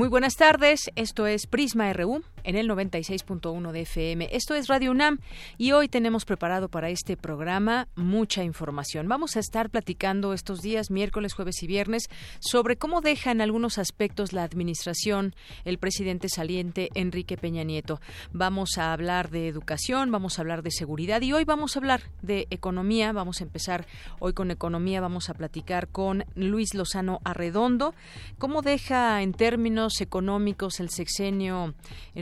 Muy buenas tardes, esto es Prisma RU en el 96.1 de FM. Esto es Radio UNAM y hoy tenemos preparado para este programa mucha información. Vamos a estar platicando estos días, miércoles, jueves y viernes, sobre cómo deja en algunos aspectos la administración el presidente saliente Enrique Peña Nieto. Vamos a hablar de educación, vamos a hablar de seguridad y hoy vamos a hablar de economía. Vamos a empezar hoy con economía, vamos a platicar con Luis Lozano Arredondo. ¿Cómo deja en términos económicos el sexenio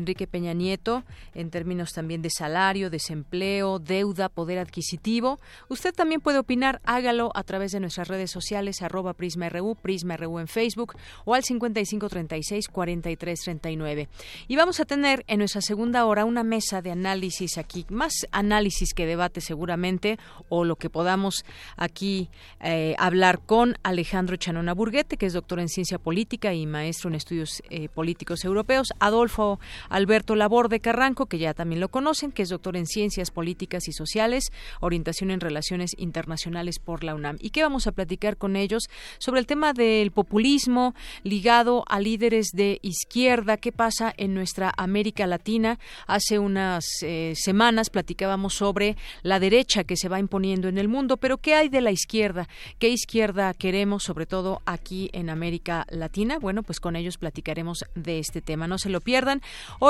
Enrique Peña Nieto en términos también de salario, desempleo, deuda, poder adquisitivo. Usted también puede opinar, hágalo a través de nuestras redes sociales, arroba PrismaRU, PrismaRU en Facebook o al 5536-4339. Y vamos a tener en nuestra segunda hora una mesa de análisis aquí, más análisis que debate seguramente, o lo que podamos aquí eh, hablar con Alejandro Chanona Burguete, que es doctor en ciencia política y maestro en estudios eh, políticos europeos, Adolfo Alberto Laborde Carranco, que ya también lo conocen, que es doctor en Ciencias Políticas y Sociales, orientación en Relaciones Internacionales por la UNAM. ¿Y qué vamos a platicar con ellos sobre el tema del populismo ligado a líderes de izquierda? ¿Qué pasa en nuestra América Latina? Hace unas eh, semanas platicábamos sobre la derecha que se va imponiendo en el mundo, pero ¿qué hay de la izquierda? ¿Qué izquierda queremos, sobre todo aquí en América Latina? Bueno, pues con ellos platicaremos de este tema. No se lo pierdan.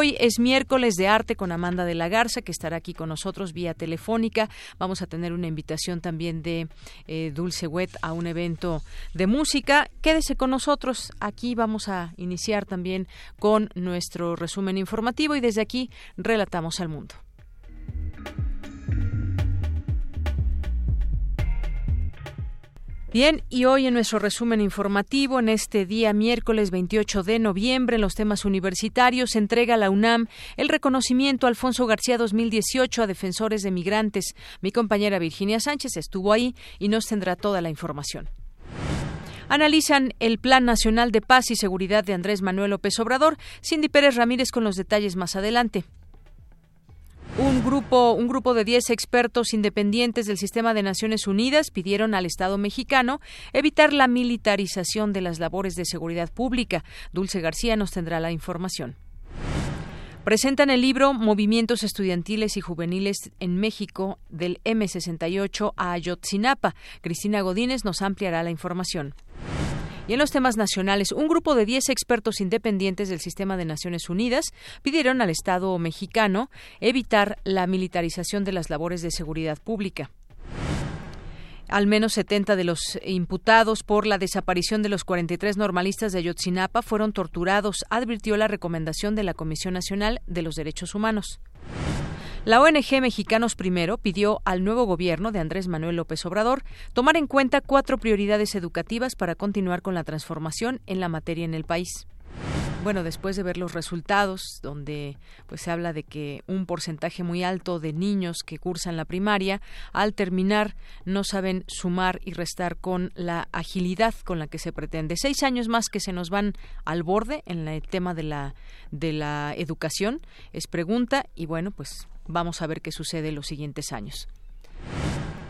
Es miércoles de arte con Amanda de la Garza, que estará aquí con nosotros vía telefónica. Vamos a tener una invitación también de eh, Dulce Wet a un evento de música. Quédese con nosotros. Aquí vamos a iniciar también con nuestro resumen informativo y desde aquí relatamos al mundo. Bien, y hoy en nuestro resumen informativo, en este día miércoles 28 de noviembre, en los temas universitarios, entrega la UNAM el reconocimiento Alfonso García 2018 a defensores de migrantes. Mi compañera Virginia Sánchez estuvo ahí y nos tendrá toda la información analizan el Plan Nacional de Paz y Seguridad de Andrés Manuel López Obrador. Cindy Pérez Ramírez con los detalles más adelante. Un grupo, un grupo de 10 expertos independientes del sistema de Naciones Unidas pidieron al Estado mexicano evitar la militarización de las labores de seguridad pública. Dulce García nos tendrá la información. Presentan el libro Movimientos Estudiantiles y Juveniles en México del M68 a Ayotzinapa. Cristina Godínez nos ampliará la información. Y en los temas nacionales, un grupo de 10 expertos independientes del sistema de Naciones Unidas pidieron al Estado mexicano evitar la militarización de las labores de seguridad pública. Al menos 70 de los imputados por la desaparición de los 43 normalistas de Ayotzinapa fueron torturados, advirtió la recomendación de la Comisión Nacional de los Derechos Humanos. La ONG Mexicanos Primero pidió al nuevo gobierno de Andrés Manuel López Obrador tomar en cuenta cuatro prioridades educativas para continuar con la transformación en la materia en el país. Bueno, después de ver los resultados, donde pues se habla de que un porcentaje muy alto de niños que cursan la primaria, al terminar no saben sumar y restar con la agilidad con la que se pretende. Seis años más que se nos van al borde en el tema de la de la educación es pregunta y bueno, pues Vamos a ver qué sucede en los siguientes años.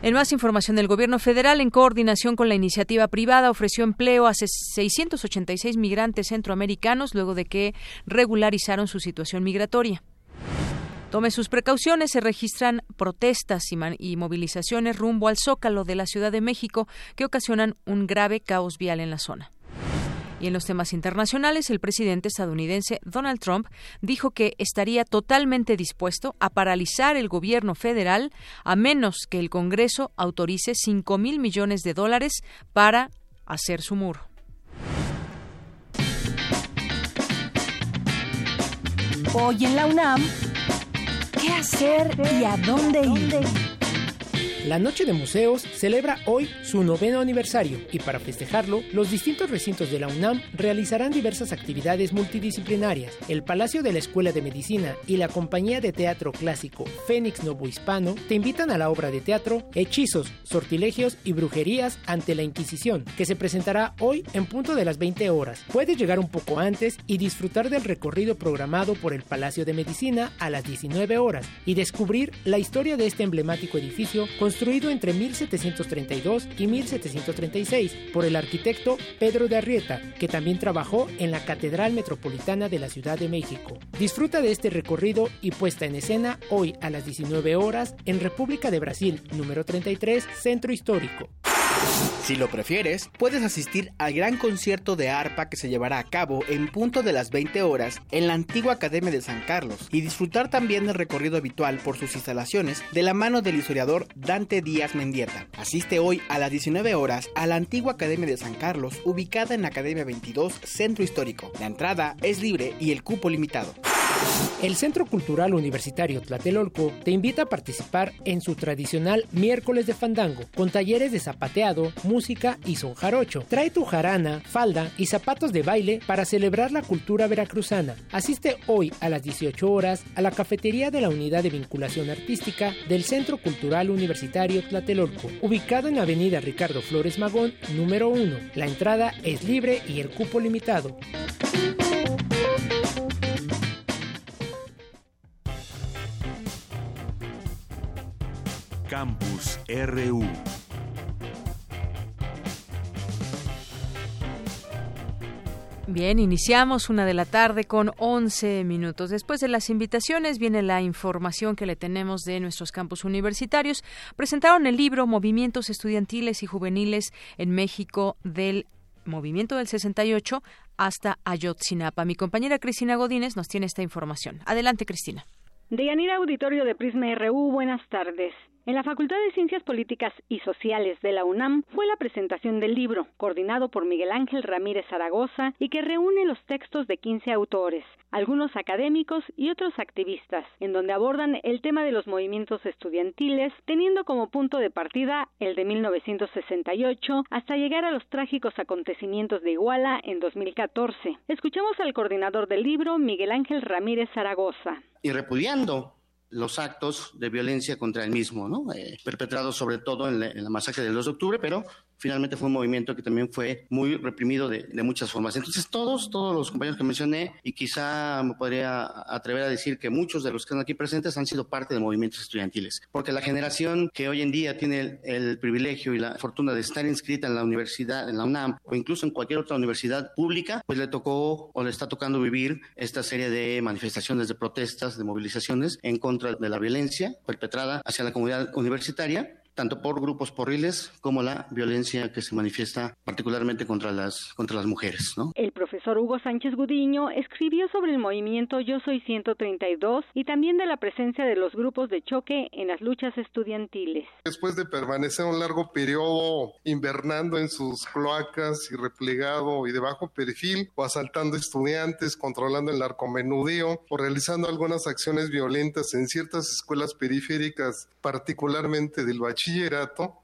En más información, el Gobierno federal, en coordinación con la iniciativa privada, ofreció empleo a 686 migrantes centroamericanos luego de que regularizaron su situación migratoria. Tome sus precauciones, se registran protestas y, movilizaciones rumbo al zócalo de la Ciudad de México que ocasionan un grave caos vial en la zona. Y en los temas internacionales, el presidente estadounidense Donald Trump dijo que estaría totalmente dispuesto a paralizar el gobierno federal a menos que el Congreso autorice 5 mil millones de dólares para hacer su muro. Hoy en la UNAM, qué hacer y a dónde ir. La Noche de Museos celebra hoy su noveno aniversario y para festejarlo, los distintos recintos de la UNAM realizarán diversas actividades multidisciplinarias. El Palacio de la Escuela de Medicina y la Compañía de Teatro Clásico Fénix Novohispano te invitan a la obra de teatro Hechizos, Sortilegios y Brujerías ante la Inquisición, que se presentará hoy en punto de las 20 horas. Puedes llegar un poco antes y disfrutar del recorrido programado por el Palacio de Medicina a las 19 horas y descubrir la historia de este emblemático edificio construido entre 1732 y 1736 por el arquitecto Pedro de Arrieta, que también trabajó en la Catedral Metropolitana de la Ciudad de México. Disfruta de este recorrido y puesta en escena hoy a las 19 horas en República de Brasil, número 33, Centro Histórico. Si lo prefieres, puedes asistir al gran concierto de arpa que se llevará a cabo en punto de las 20 horas en la antigua Academia de San Carlos y disfrutar también del recorrido habitual por sus instalaciones de la mano del historiador Dante Díaz Mendieta. Asiste hoy a las 19 horas a la antigua Academia de San Carlos ubicada en la Academia 22 Centro Histórico. La entrada es libre y el cupo limitado. El Centro Cultural Universitario Tlatelolco te invita a participar en su tradicional miércoles de fandango, con talleres de zapateado, música y son jarocho. Trae tu jarana, falda y zapatos de baile para celebrar la cultura veracruzana. Asiste hoy a las 18 horas a la cafetería de la Unidad de Vinculación Artística del Centro Cultural Universitario Tlatelolco, ubicado en Avenida Ricardo Flores Magón, número 1. La entrada es libre y el cupo limitado. Campus RU. Bien, iniciamos una de la tarde con 11 minutos. Después de las invitaciones viene la información que le tenemos de nuestros campus universitarios. Presentaron el libro Movimientos Estudiantiles y Juveniles en México del movimiento del 68 hasta Ayotzinapa. Mi compañera Cristina Godínez nos tiene esta información. Adelante, Cristina. Deyanira Auditorio de Prisma RU, buenas tardes. En la Facultad de Ciencias Políticas y Sociales de la UNAM fue la presentación del libro, coordinado por Miguel Ángel Ramírez Zaragoza y que reúne los textos de 15 autores, algunos académicos y otros activistas, en donde abordan el tema de los movimientos estudiantiles, teniendo como punto de partida el de 1968 hasta llegar a los trágicos acontecimientos de Iguala en 2014. Escuchamos al coordinador del libro, Miguel Ángel Ramírez Zaragoza. Y repudiando los actos de violencia contra el mismo, ¿no? Eh, perpetrados sobre todo en la, masacre del 2 de octubre, pero finalmente fue un movimiento que también fue muy reprimido de, muchas formas. Entonces todos, todos los compañeros que mencioné, y quizá me podría atrever a decir que muchos de los que están aquí presentes han sido parte de movimientos estudiantiles, porque la generación que hoy en día tiene el, privilegio y la fortuna de estar inscrita en la universidad, en la UNAM o incluso en cualquier otra universidad pública, pues le tocó o le está tocando vivir esta serie de manifestaciones, de protestas, de movilizaciones en contra de la violencia perpetrada hacia la comunidad universitaria tanto por grupos porriles como la violencia que se manifiesta particularmente contra las, contra las mujeres. ¿no? El profesor Hugo Sánchez Gudiño escribió sobre el movimiento Yo Soy 132 y también de la presencia de los grupos de choque en las luchas estudiantiles. Después de permanecer un largo periodo invernando en sus cloacas y replegado y de bajo perfil, o asaltando estudiantes, controlando el narcomenudeo, o realizando algunas acciones violentas en ciertas escuelas periféricas, particularmente del bachillerato,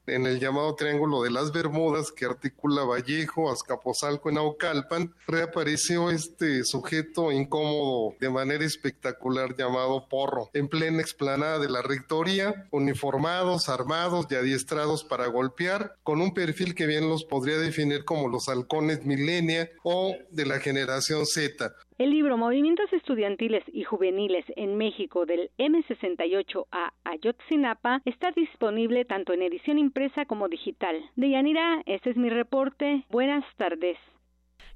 en el llamado Triángulo de las Bermudas que articula Vallejo, Azcapotzalco en Aucalpan, reapareció este sujeto incómodo de manera espectacular llamado Porro, en plena explanada de la rectoría, uniformados, armados y adiestrados para golpear, con un perfil que bien los podría definir como los halcones milenia o de la generación Z, el libro Movimientos Estudiantiles y Juveniles en México del M68 a Ayotzinapa está disponible tanto en edición impresa como digital. Deyanira, este es mi reporte. Buenas tardes.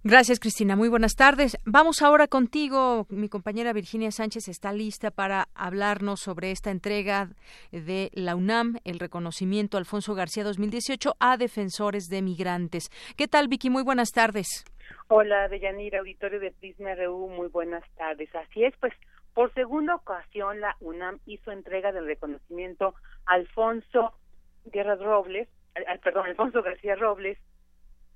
Gracias, Cristina. Muy buenas tardes. Vamos ahora contigo. Mi compañera Virginia Sánchez está lista para hablarnos sobre esta entrega de la UNAM, el reconocimiento Alfonso García 2018 a defensores de migrantes. ¿Qué tal, Vicky? Muy buenas tardes. Hola, Deyanira, auditorio de Prisma RU, muy buenas tardes. Así es, pues por segunda ocasión la UNAM hizo entrega del reconocimiento Alfonso Guerra Robles, perdón, Alfonso García Robles,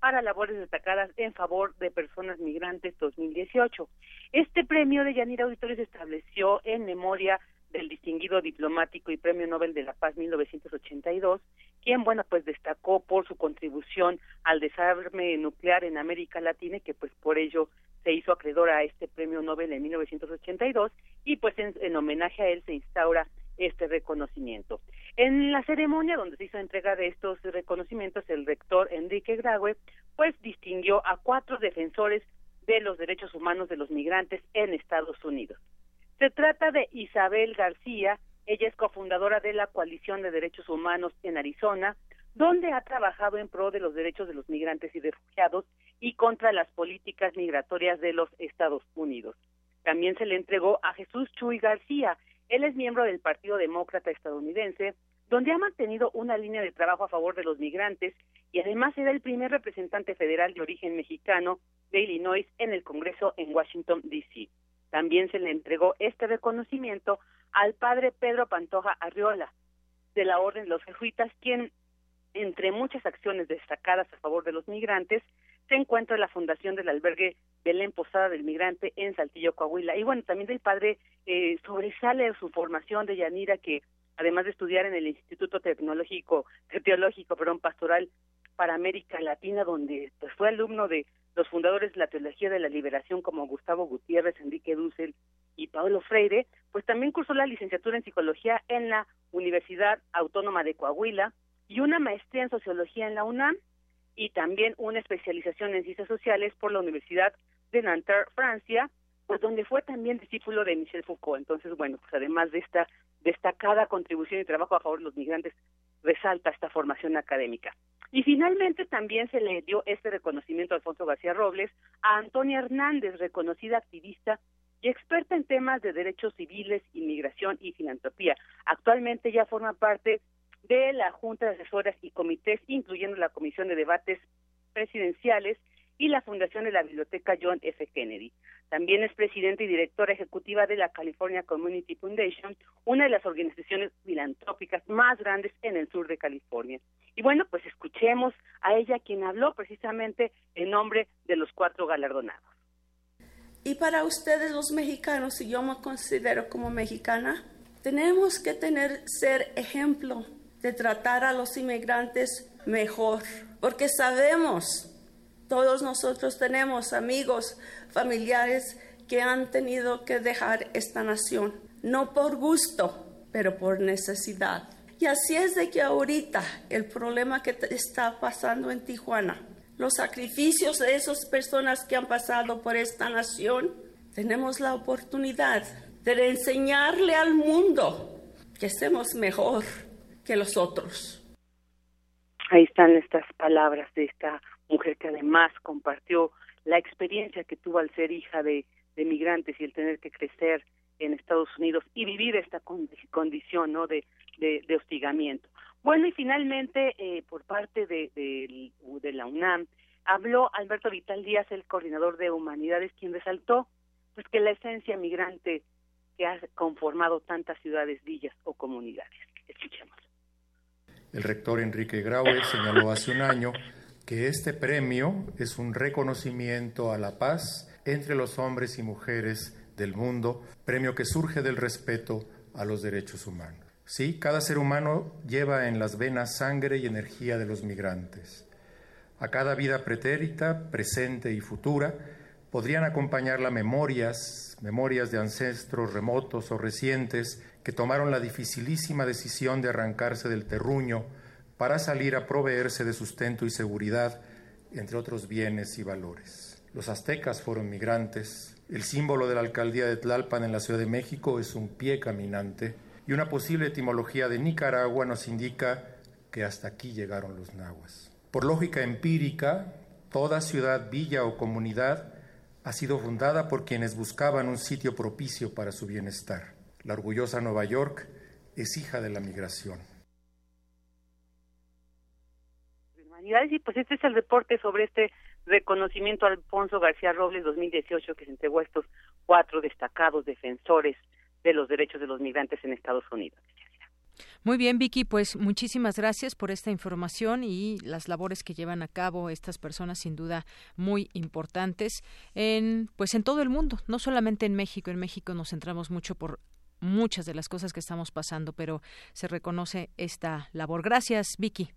para labores destacadas en favor de personas migrantes 2018. Este premio de Yanira Auditorio se estableció en memoria del distinguido diplomático y Premio Nobel de la Paz 1982, quien, bueno, pues destacó por su contribución al desarme nuclear en América Latina y que pues por ello se hizo acreedor a este Premio Nobel en 1982 y pues en, homenaje a él se instaura este reconocimiento. En la ceremonia donde se hizo entrega de estos reconocimientos, el rector Enrique Graue pues distinguió a cuatro defensores de los derechos humanos de los migrantes en Estados Unidos. Se trata de Isabel García, ella es cofundadora de la Coalición de Derechos Humanos en Arizona, donde ha trabajado en pro de los derechos de los migrantes y refugiados y contra las políticas migratorias de los Estados Unidos. También se le entregó a Jesús Chuy García. Él es miembro del Partido Demócrata estadounidense, donde ha mantenido una línea de trabajo a favor de los migrantes y además era el primer representante federal de origen mexicano de Illinois en el Congreso en Washington, D.C. También se le entregó este reconocimiento al padre Pedro Pantoja Arriola, de la Orden de los Jesuitas, quien, entre muchas acciones destacadas a favor de los migrantes, se encuentra en la fundación del albergue Belén Posada del Migrante en Saltillo, Coahuila. Y bueno, también del padre eh, sobresale su formación de Yanira, que además de estudiar en el Instituto Tecnológico, Teológico, perdón, Pastoral para América Latina, donde pues, fue alumno de los fundadores de la Teología de la Liberación como Gustavo Gutiérrez, Enrique Dussel y Pablo Freire, pues también cursó la licenciatura en Psicología en la Universidad Autónoma de Coahuila y una maestría en Sociología en la UNAM y también una especialización en Ciencias Sociales por la Universidad de Nanterre, Francia, pues donde fue también discípulo de Michel Foucault. Entonces, bueno, pues además de esta destacada contribución y trabajo a favor de los migrantes, resalta esta formación académica. Y finalmente también se le dio este reconocimiento a Alfonso García Robles a Antonia Hernández, reconocida activista y experta en temas de derechos civiles, inmigración y filantropía. Actualmente ya forma parte de la Junta de Asesoras y Comités, incluyendo la Comisión de Debates Presidenciales y la Fundación de la Biblioteca John F. Kennedy. También es presidenta y directora ejecutiva de la California Community Foundation, una de las organizaciones filantrópicas más grandes en el sur de California. Y bueno, pues escuchemos a ella quien habló precisamente en nombre de los cuatro galardonados. Y para ustedes los mexicanos, si yo me considero como mexicana, tenemos que tener ser ejemplo de tratar a los inmigrantes mejor, porque sabemos todos nosotros tenemos amigos, familiares que han tenido que dejar esta nación, no por gusto, pero por necesidad. Y así es de que ahorita el problema que está pasando en Tijuana, los sacrificios de esas personas que han pasado por esta nación, tenemos la oportunidad de enseñarle al mundo que somos mejor que los otros. Ahí están estas palabras de esta mujer que además compartió la experiencia que tuvo al ser hija de, migrantes y el tener que crecer en Estados Unidos y vivir esta condición ¿no? de, de, hostigamiento. Bueno, y finalmente, eh, por parte de, de, la UNAM, habló Alberto Vital Díaz, el coordinador de humanidades, quien resaltó pues que la esencia migrante que ha conformado tantas ciudades, villas o comunidades. Escuchemos. El rector Enrique Graue señaló hace un año que este premio es un reconocimiento a la paz entre los hombres y mujeres del mundo, premio que surge del respeto a los derechos humanos. Sí, cada ser humano lleva en las venas sangre y energía de los migrantes. A cada vida pretérita, presente y futura, podrían acompañarla memorias, memorias de ancestros remotos o recientes que tomaron la dificilísima decisión de arrancarse del terruño para salir a proveerse de sustento y seguridad, entre otros bienes y valores. Los aztecas fueron migrantes, el símbolo de la alcaldía de Tlalpan en la Ciudad de México es un pie caminante y una posible etimología de Nicaragua nos indica que hasta aquí llegaron los nahuas. Por lógica empírica, toda ciudad, villa o comunidad ha sido fundada por quienes buscaban un sitio propicio para su bienestar. La orgullosa Nueva York es hija de la migración. Y pues este es el reporte sobre este reconocimiento a Alfonso García Robles 2018 que se entregó a estos cuatro destacados defensores de los derechos de los migrantes en Estados Unidos. Muy bien, Vicky, pues muchísimas gracias por esta información y las labores que llevan a cabo estas personas sin duda muy importantes en pues en todo el mundo, no solamente en México. En México nos centramos mucho por muchas de las cosas que estamos pasando, pero se reconoce esta labor. Gracias, Vicky.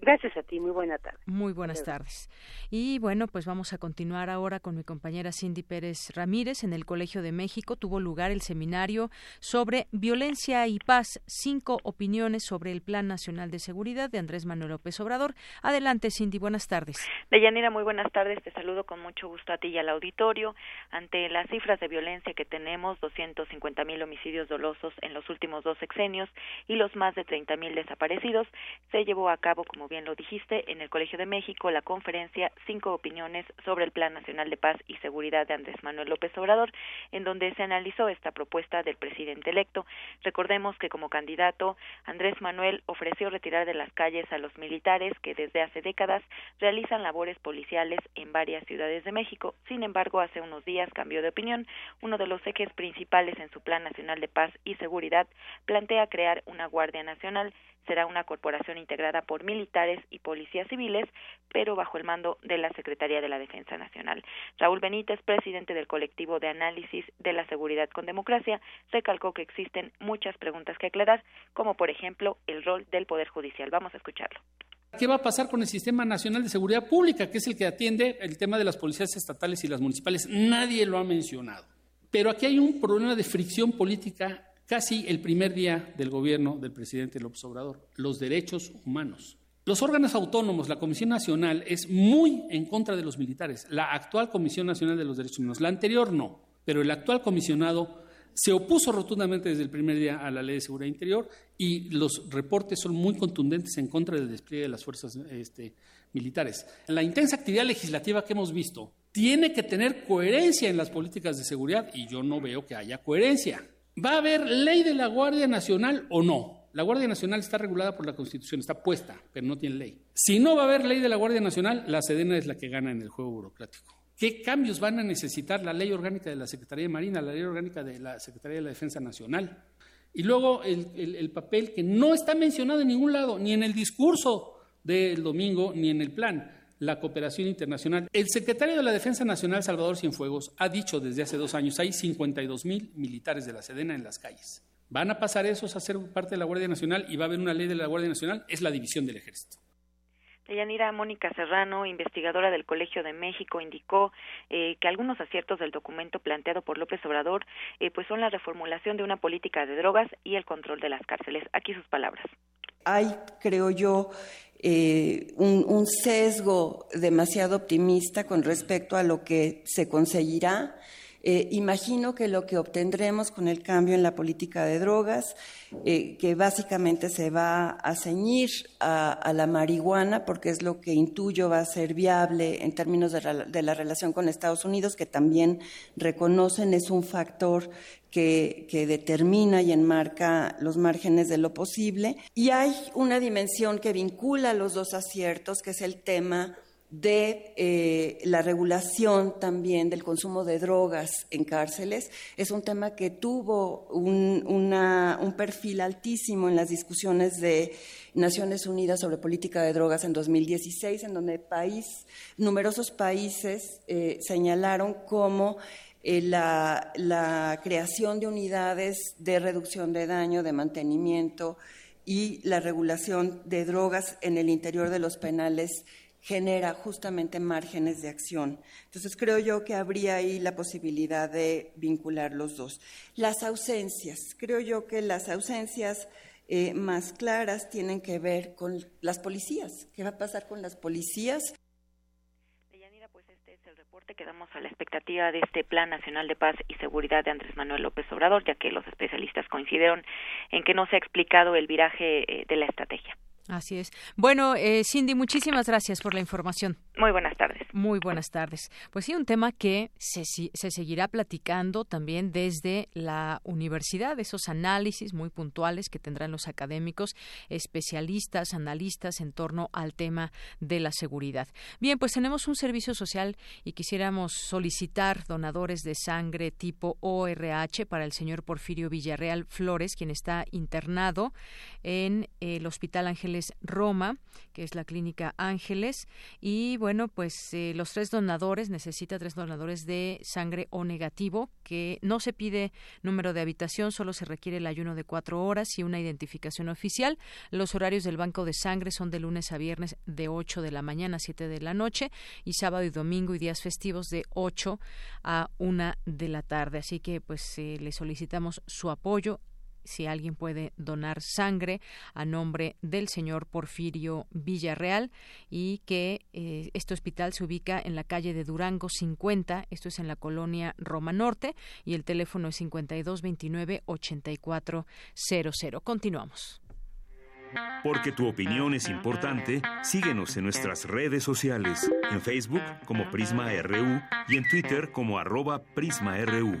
Gracias a ti, muy buena tarde. Muy buenas tardes. Y bueno, pues vamos a continuar ahora con mi compañera Cindy Pérez Ramírez. En el Colegio de México tuvo lugar el seminario sobre violencia y paz, cinco opiniones sobre el Plan Nacional de Seguridad de Andrés Manuel López Obrador. Adelante, Cindy, buenas tardes. Deyanira, muy buenas tardes. Te saludo con mucho gusto a ti y al auditorio. Ante las cifras de violencia que tenemos, 250 mil homicidios dolosos en los últimos dos sexenios y los más de 30 mil desaparecidos, se llevó a cabo, como bien lo dijiste, en el Colegio de México la conferencia Cinco opiniones sobre el Plan Nacional de Paz y Seguridad de Andrés Manuel López Obrador, en donde se analizó esta propuesta del presidente electo. Recordemos que como candidato, Andrés Manuel ofreció retirar de las calles a los militares que desde hace décadas realizan labores policiales en varias ciudades de México. Sin embargo, hace unos días cambió de opinión. Uno de los ejes principales en su Plan Nacional de Paz y Seguridad plantea crear una Guardia Nacional será una corporación integrada por militares y policías civiles, pero bajo el mando de la Secretaría de la Defensa Nacional. Raúl Benítez, presidente del colectivo de análisis de la seguridad con democracia, recalcó que existen muchas preguntas que aclarar, como por ejemplo el rol del Poder Judicial. Vamos a escucharlo. ¿Qué va a pasar con el Sistema Nacional de Seguridad Pública, que es el que atiende el tema de las policías estatales y las municipales? Nadie lo ha mencionado. Pero aquí hay un problema de fricción política casi el primer día del gobierno del presidente López Obrador, los derechos humanos. Los órganos autónomos, la Comisión Nacional, es muy en contra de los militares. La actual Comisión Nacional de los Derechos Humanos, la anterior no, pero el actual comisionado se opuso rotundamente desde el primer día a la Ley de Seguridad Interior y los reportes son muy contundentes en contra del despliegue de las fuerzas este, militares. La intensa actividad legislativa que hemos visto tiene que tener coherencia en las políticas de seguridad y yo no veo que haya coherencia. ¿Va a haber ley de la Guardia Nacional o no? La Guardia Nacional está regulada por la Constitución, está puesta, pero no tiene ley. Si no va a haber ley de la Guardia Nacional, la Sedena es la que gana en el juego burocrático. ¿Qué cambios van a necesitar la ley orgánica de la Secretaría de Marina, la ley orgánica de la Secretaría de la Defensa Nacional? Y luego el, el papel que no está mencionado en ningún lado, ni en el discurso del domingo, ni en el plan la cooperación internacional. El secretario de la Defensa Nacional, Salvador Cienfuegos, ha dicho desde hace dos años, hay 52 mil militares de la Sedena en las calles. ¿Van a pasar esos a ser parte de la Guardia Nacional y va a haber una ley de la Guardia Nacional? Es la división del ejército. Deyanira Mónica Serrano, investigadora del Colegio de México, indicó eh, que algunos aciertos del documento planteado por López Obrador eh, pues son la reformulación de una política de drogas y el control de las cárceles. Aquí sus palabras. Hay, creo yo, eh, un, sesgo demasiado optimista con respecto a lo que se conseguirá. Eh, imagino que lo que obtendremos con el cambio en la política de drogas, eh, que básicamente se va a ceñir a, la marihuana, porque es lo que intuyo va a ser viable en términos de la relación con Estados Unidos, que también reconocen es un factor que, determina y enmarca los márgenes de lo posible. Y hay una dimensión que vincula los dos aciertos, que es el tema de eh, la regulación también del consumo de drogas en cárceles. Es un tema que tuvo un, un, perfil altísimo en las discusiones de Naciones Unidas sobre política de drogas en 2016, en donde país, numerosos países eh, señalaron cómo eh, la, creación de unidades de reducción de daño, de mantenimiento y la regulación de drogas en el interior de los penales genera justamente márgenes de acción. Entonces creo yo que habría ahí la posibilidad de vincular los dos. Las ausencias, creo yo que las ausencias eh, más claras tienen que ver con las policías. ¿Qué va a pasar con las policías? quedamos a la expectativa de este Plan Nacional de Paz y Seguridad de Andrés Manuel López Obrador, ya que los especialistas coincidieron en que no se ha explicado el viraje eh, de la estrategia. Así es. Bueno, eh, Cindy, muchísimas gracias por la información. Muy buenas tardes. Muy buenas tardes. Pues sí, un tema que se, se seguirá platicando también desde la universidad, esos análisis muy puntuales que tendrán los académicos, especialistas, analistas en torno al tema de la seguridad. Bien, pues tenemos un servicio social y quisiéramos solicitar donadores de sangre tipo ORH para el señor Porfirio Villarreal Flores, quien está internado en el Hospital Ángeles Ángeles Roma, que es la clínica Ángeles. Y bueno, pues eh, los tres donadores, necesita tres donadores de sangre O negativo, que no se pide número de habitación, solo se requiere el ayuno de cuatro horas y una identificación oficial. Los horarios del banco de sangre son de lunes a viernes de 8 de la mañana a 7 de la noche y sábado y domingo y días festivos de 8 a 1 de la tarde. Así que pues eh, le solicitamos su apoyo si alguien puede donar sangre a nombre del señor Porfirio Villarreal y que eh, este hospital se ubica en la calle de Durango 50, esto es en la colonia Roma Norte y el teléfono es 5229 8400. Continuamos. Porque tu opinión es importante, síguenos en nuestras redes sociales, en Facebook como Prisma RU y en Twitter como arroba PrismaRU.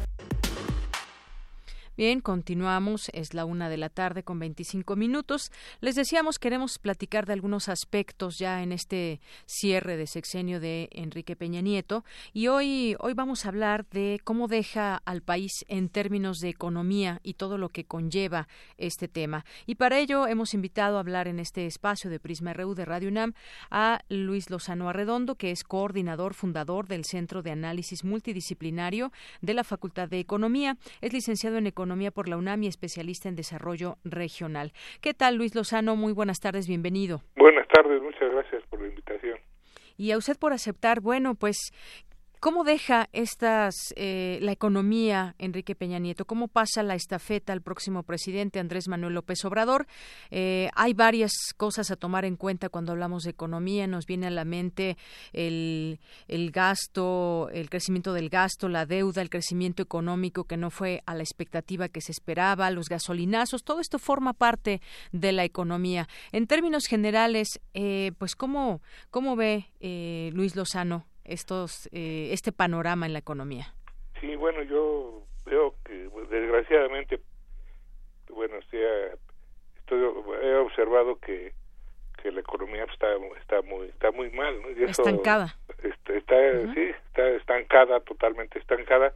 Bien, continuamos. Es la una de la tarde con 25 minutos. Les decíamos, queremos platicar de algunos aspectos ya en este cierre de sexenio de Enrique Peña Nieto. Y hoy, hoy vamos a hablar de cómo deja al país en términos de economía y todo lo que conlleva este tema. Y para ello hemos invitado a hablar en este espacio de Prisma RU de Radio UNAM a Luis Lozano Arredondo, que es coordinador, fundador del Centro de Análisis Multidisciplinario de la Facultad de Economía. Es licenciado en Economía Economía por la UNAM y especialista en desarrollo regional. ¿Qué tal, Luis Lozano? Muy buenas tardes, bienvenido. Buenas tardes, muchas gracias por la invitación. Y a usted por aceptar, bueno, pues ¿Cómo deja estas eh, la economía Enrique Peña Nieto? ¿Cómo pasa la estafeta al próximo presidente Andrés Manuel López Obrador? Eh, hay varias cosas a tomar en cuenta cuando hablamos de economía. Nos viene a la mente el, gasto, el crecimiento del gasto, la deuda, el crecimiento económico que no fue a la expectativa que se esperaba, los gasolinazos. Todo esto forma parte de la economía. En términos generales, eh, pues cómo cómo ve Luis Lozano estos eh, este panorama en la economía? Sí, bueno, yo veo que pues, desgraciadamente, bueno, estoy, he observado que, que la economía está está muy está muy mal, ¿no? estancada. Está, está sí, está estancada, totalmente estancada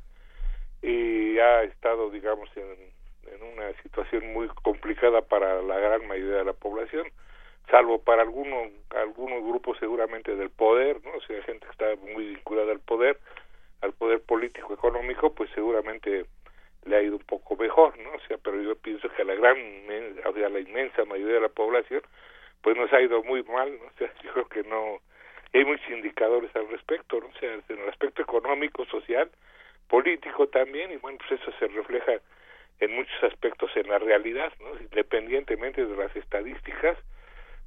y ha estado, digamos, en, en una situación muy complicada para la gran mayoría de la población salvo para algunos algunos grupos seguramente del poder, ¿no? O sea, gente que está muy vinculada al poder, al poder político económico, pues seguramente le ha ido un poco mejor, ¿no? O sea, pero yo pienso que a la gran, o sea, la inmensa mayoría de la población, pues nos ha ido muy mal, ¿no? O sea, yo creo que no, hay muchos indicadores al respecto, ¿no? O sea, en el aspecto económico, social, político también, y bueno, pues eso se refleja en muchos aspectos en la realidad, ¿no? Independientemente de las estadísticas,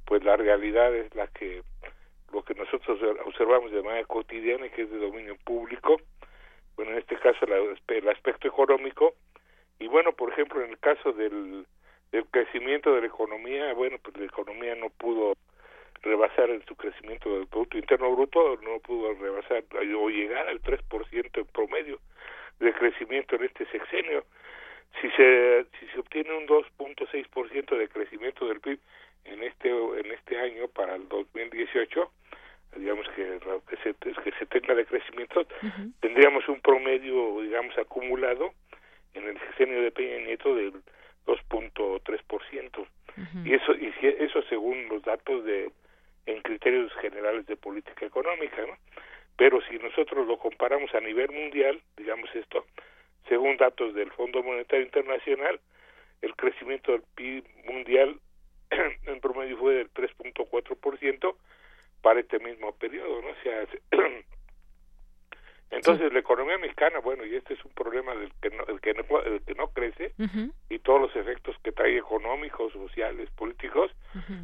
pues la realidad es la que lo que nosotros observamos de manera cotidiana y que es de dominio público, bueno, en este caso el aspecto económico, y bueno, por ejemplo, en el caso del, del crecimiento de la economía, bueno, pues la economía no pudo rebasar en su crecimiento del Producto Interno Bruto, no pudo rebasar o llegar al 3% en promedio de crecimiento en este sexenio. Si se, si se obtiene un 2.6% de crecimiento del PIB, en este en este año para el 2018 digamos que que se, que se tenga de crecimiento tendríamos un promedio digamos acumulado en el sexenio de Peña Nieto del 2.3% y eso y eso según los datos de en criterios generales de política económica ¿no? pero si nosotros lo comparamos a nivel mundial digamos esto según datos del Fondo Monetario Internacional el crecimiento del PIB mundial en promedio fue del 3.4% para este mismo periodo, ¿no? O sea, entonces la economía mexicana, bueno, y este es un problema del que no, el que no, que no crece y todos los efectos que trae económicos, sociales, políticos,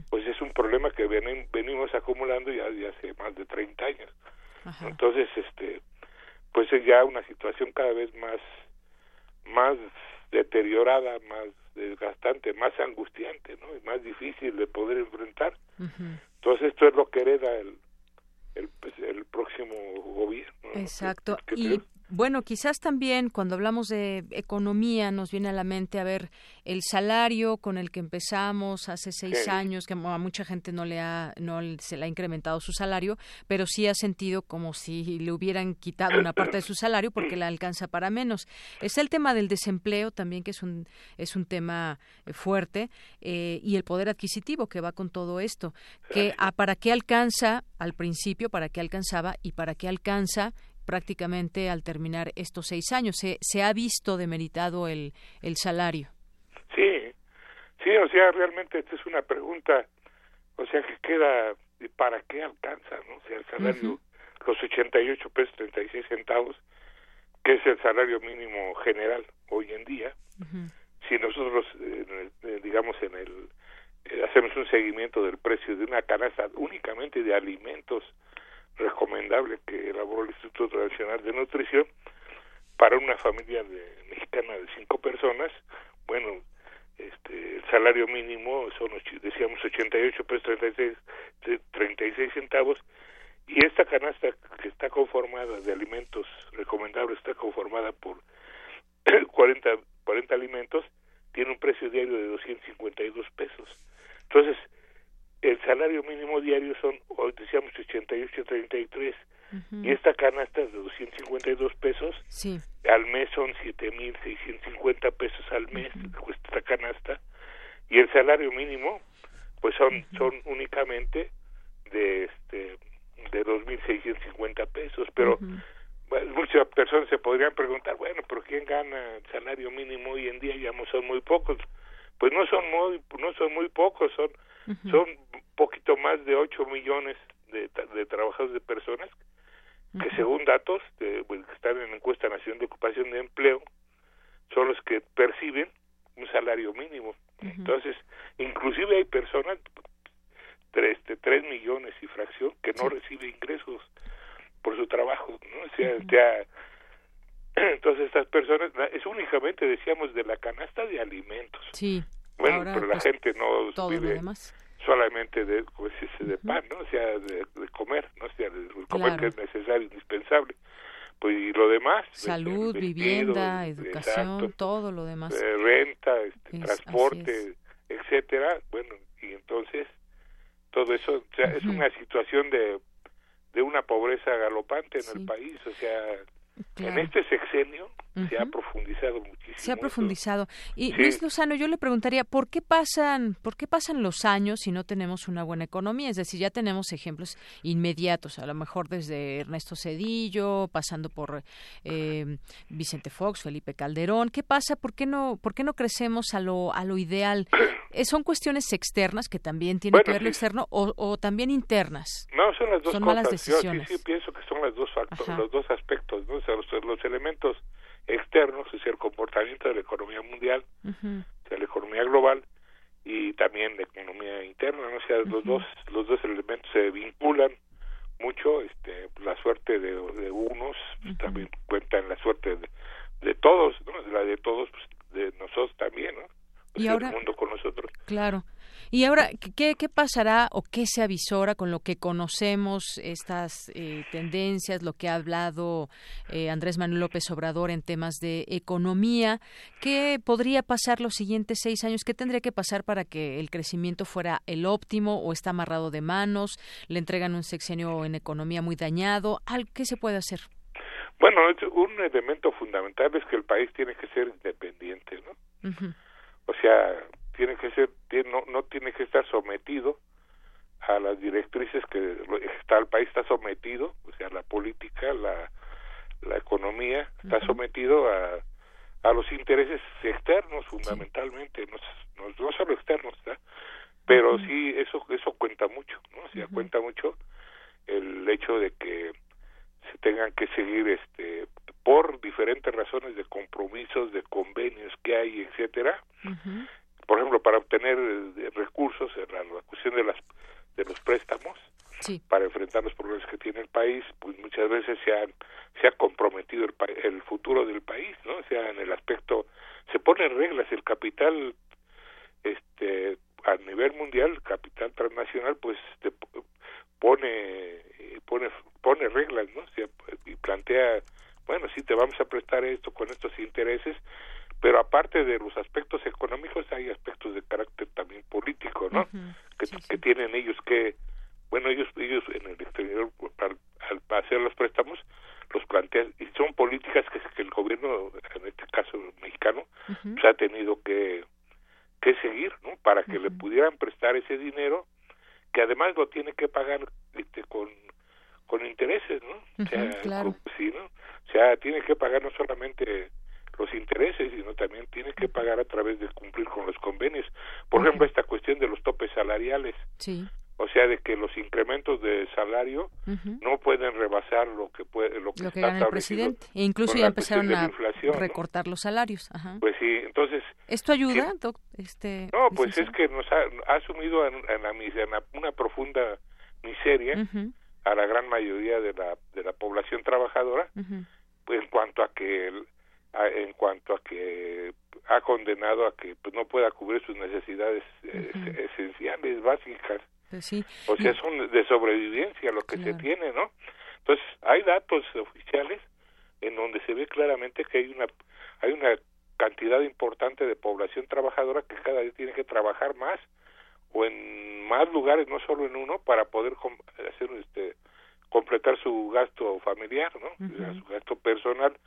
pues es un problema que venimos acumulando ya desde hace más de 30 años. Entonces, este, pues es ya una situación cada vez más, más deteriorada, más desgastante, más angustiante, ¿no? Y más difícil de poder enfrentar. Entonces esto es lo que hereda el, el, pues, el próximo gobierno. Exacto. y Bueno, quizás también cuando hablamos de economía nos viene a la mente a ver el salario con el que empezamos hace seis años, que a mucha gente no le ha, no se le ha incrementado su salario, pero sí ha sentido como si le hubieran quitado una parte de su salario porque le alcanza para menos. Es el tema del desempleo también que es un es un tema eh, fuerte eh, y el poder adquisitivo que va con todo esto, que a, para qué alcanza al principio, para qué alcanzaba y para qué alcanza prácticamente al terminar estos seis años. ¿Se, se ha visto demeritado el, el salario? Sí, sí, o sea, realmente esta es una pregunta, o sea, que queda, ¿para qué alcanza, no? O sea, el salario, los 88 pesos 36 centavos, que es el salario mínimo general hoy en día, si nosotros, eh, digamos, en el eh, hacemos un seguimiento del precio de una canasta únicamente de alimentos recomendable que elaboró el Instituto Nacional de Nutrición para una familia de, mexicana de cinco personas, bueno, este, el salario mínimo son, decíamos, 88 pesos 36, 36 centavos, y esta canasta que está conformada de alimentos recomendables está conformada por 40, 40 alimentos, tiene un precio diario de 252 pesos. Entonces, el salario mínimo diario son, hoy decíamos, 88.33 y esta canasta es de 252 pesos, sí. al mes son 7.650 pesos al mes, cuesta esta canasta, y el salario mínimo, pues son, son únicamente de este de 2.650 pesos, pero muchas personas se podrían preguntar, bueno, pero ¿quién gana el salario mínimo hoy en día? Ya no son muy pocos. Pues no son muy, no son muy pocos, son son un poquito más de 8 millones de, de trabajadores de personas que según datos de, que están en la encuesta nacional de ocupación de empleo son los que perciben un salario mínimo. Entonces, inclusive hay personas, tres, de 3 millones y fracción, que no reciben ingresos por su trabajo, ¿no? O sea, ya, entonces estas personas, es únicamente, decíamos, de la canasta de alimentos. Sí. Bueno, pero la pues, gente no vive solamente de, pues, de pan, ¿no? O sea, de, comer, ¿no? O sea, de comer que es necesario, indispensable. Pues y lo demás. Salud, vivienda, educación, todo lo demás. Eh, renta, este, transporte, etcétera. Bueno, y entonces todo eso, o sea, es una situación de, de una pobreza galopante en el país, o sea, en este sexenio se ha profundizado muchísimo. Se ha profundizado. Y Luis Lozano, yo le preguntaría, ¿por qué pasan, por qué pasan los años si no tenemos una buena economía? Es decir, ya tenemos ejemplos inmediatos, a lo mejor desde Ernesto Cedillo, pasando por eh, Vicente Fox, Felipe Calderón. ¿Qué pasa? ¿Por qué no, por qué no crecemos a lo, a lo ideal? ¿Son cuestiones externas que también tienen que ver lo externo o, también internas? No, son las dos son cosas. malas decisiones. Yo sí, pienso que son las dos factores, los dos aspectos, ¿no? O sea, los elementos externos, es el comportamiento de la economía mundial, sea, la economía global y también la economía interna, ¿no? o sea, los dos los dos elementos se vinculan mucho, este, la suerte de, de unos pues, también cuenta en la suerte de, de todos, ¿no? La de todos, pues, de nosotros también, ¿no? y ahora, el mundo con nosotros. Claro. Y ahora, ¿qué, ¿qué pasará o qué se avisora con lo que conocemos, estas eh, tendencias, lo que ha hablado eh, Andrés Manuel López Obrador en temas de economía? ¿Qué podría pasar los siguientes seis años? ¿Qué tendría que pasar para que el crecimiento fuera el óptimo o está amarrado de manos? ¿Le entregan un sexenio en economía muy dañado? ¿Qué se puede hacer? Bueno, un elemento fundamental es que el país tiene que ser independiente, ¿no? O sea, tiene que ser no, no tiene que estar sometido a las directrices que está el país está sometido o sea la política la la economía está sometido a a los intereses externos fundamentalmente no, no, solo externos pero sí eso eso cuenta mucho no o sea cuenta mucho el hecho de que se tengan que seguir este por diferentes razones de compromisos de convenios que hay etcétera para obtener eh, recursos en la, cuestión de las de los préstamos para enfrentar los problemas que tiene el país, pues muchas veces se han se ha comprometido el, el futuro del país, ¿no? O sea, en el aspecto se ponen reglas, el capital este a nivel mundial, el capital transnacional pues pone pone pone reglas, ¿no? O sea, y plantea bueno, sí te vamos a prestar esto con estos intereses, pero aparte de los aspectos económicos hay aspectos de carácter también político, ¿no? que, que tienen ellos que, bueno, ellos ellos en el exterior al, al hacer los préstamos los plantean y son políticas que, que el gobierno, en este caso mexicano, pues ha tenido que que seguir, ¿no? Para que le pudieran prestar ese dinero que además lo tiene que pagar este, con con intereses, ¿no? o sea, sí, ¿no? O sea, tiene que pagar no solamente los intereses, sino también tiene que pagar a través de cumplir con los convenios. Por ejemplo, esta cuestión de los topes salariales. Sí. O sea, de que los incrementos de salario no pueden rebasar lo que puede lo que, lo que gana el presidente. E incluso ya empezaron a recortar los salarios. Ajá. Pues sí, entonces. ¿Esto ayuda, Este, no, pues es que nos ha, ha asumido en, en, la, una profunda miseria a la gran mayoría de la de la población trabajadora, pues en cuanto a que en cuanto a que ha condenado a que pues, no pueda cubrir sus necesidades esenciales básicas pues sí. O sea, son de sobrevivencia lo que se tiene, ¿no? Entonces, hay datos oficiales en donde se ve claramente que hay una hay una cantidad importante de población trabajadora que cada vez tiene que trabajar más o en más lugares, no solo en uno, para poder hacer este completar su gasto familiar, ¿no? Su gasto personal.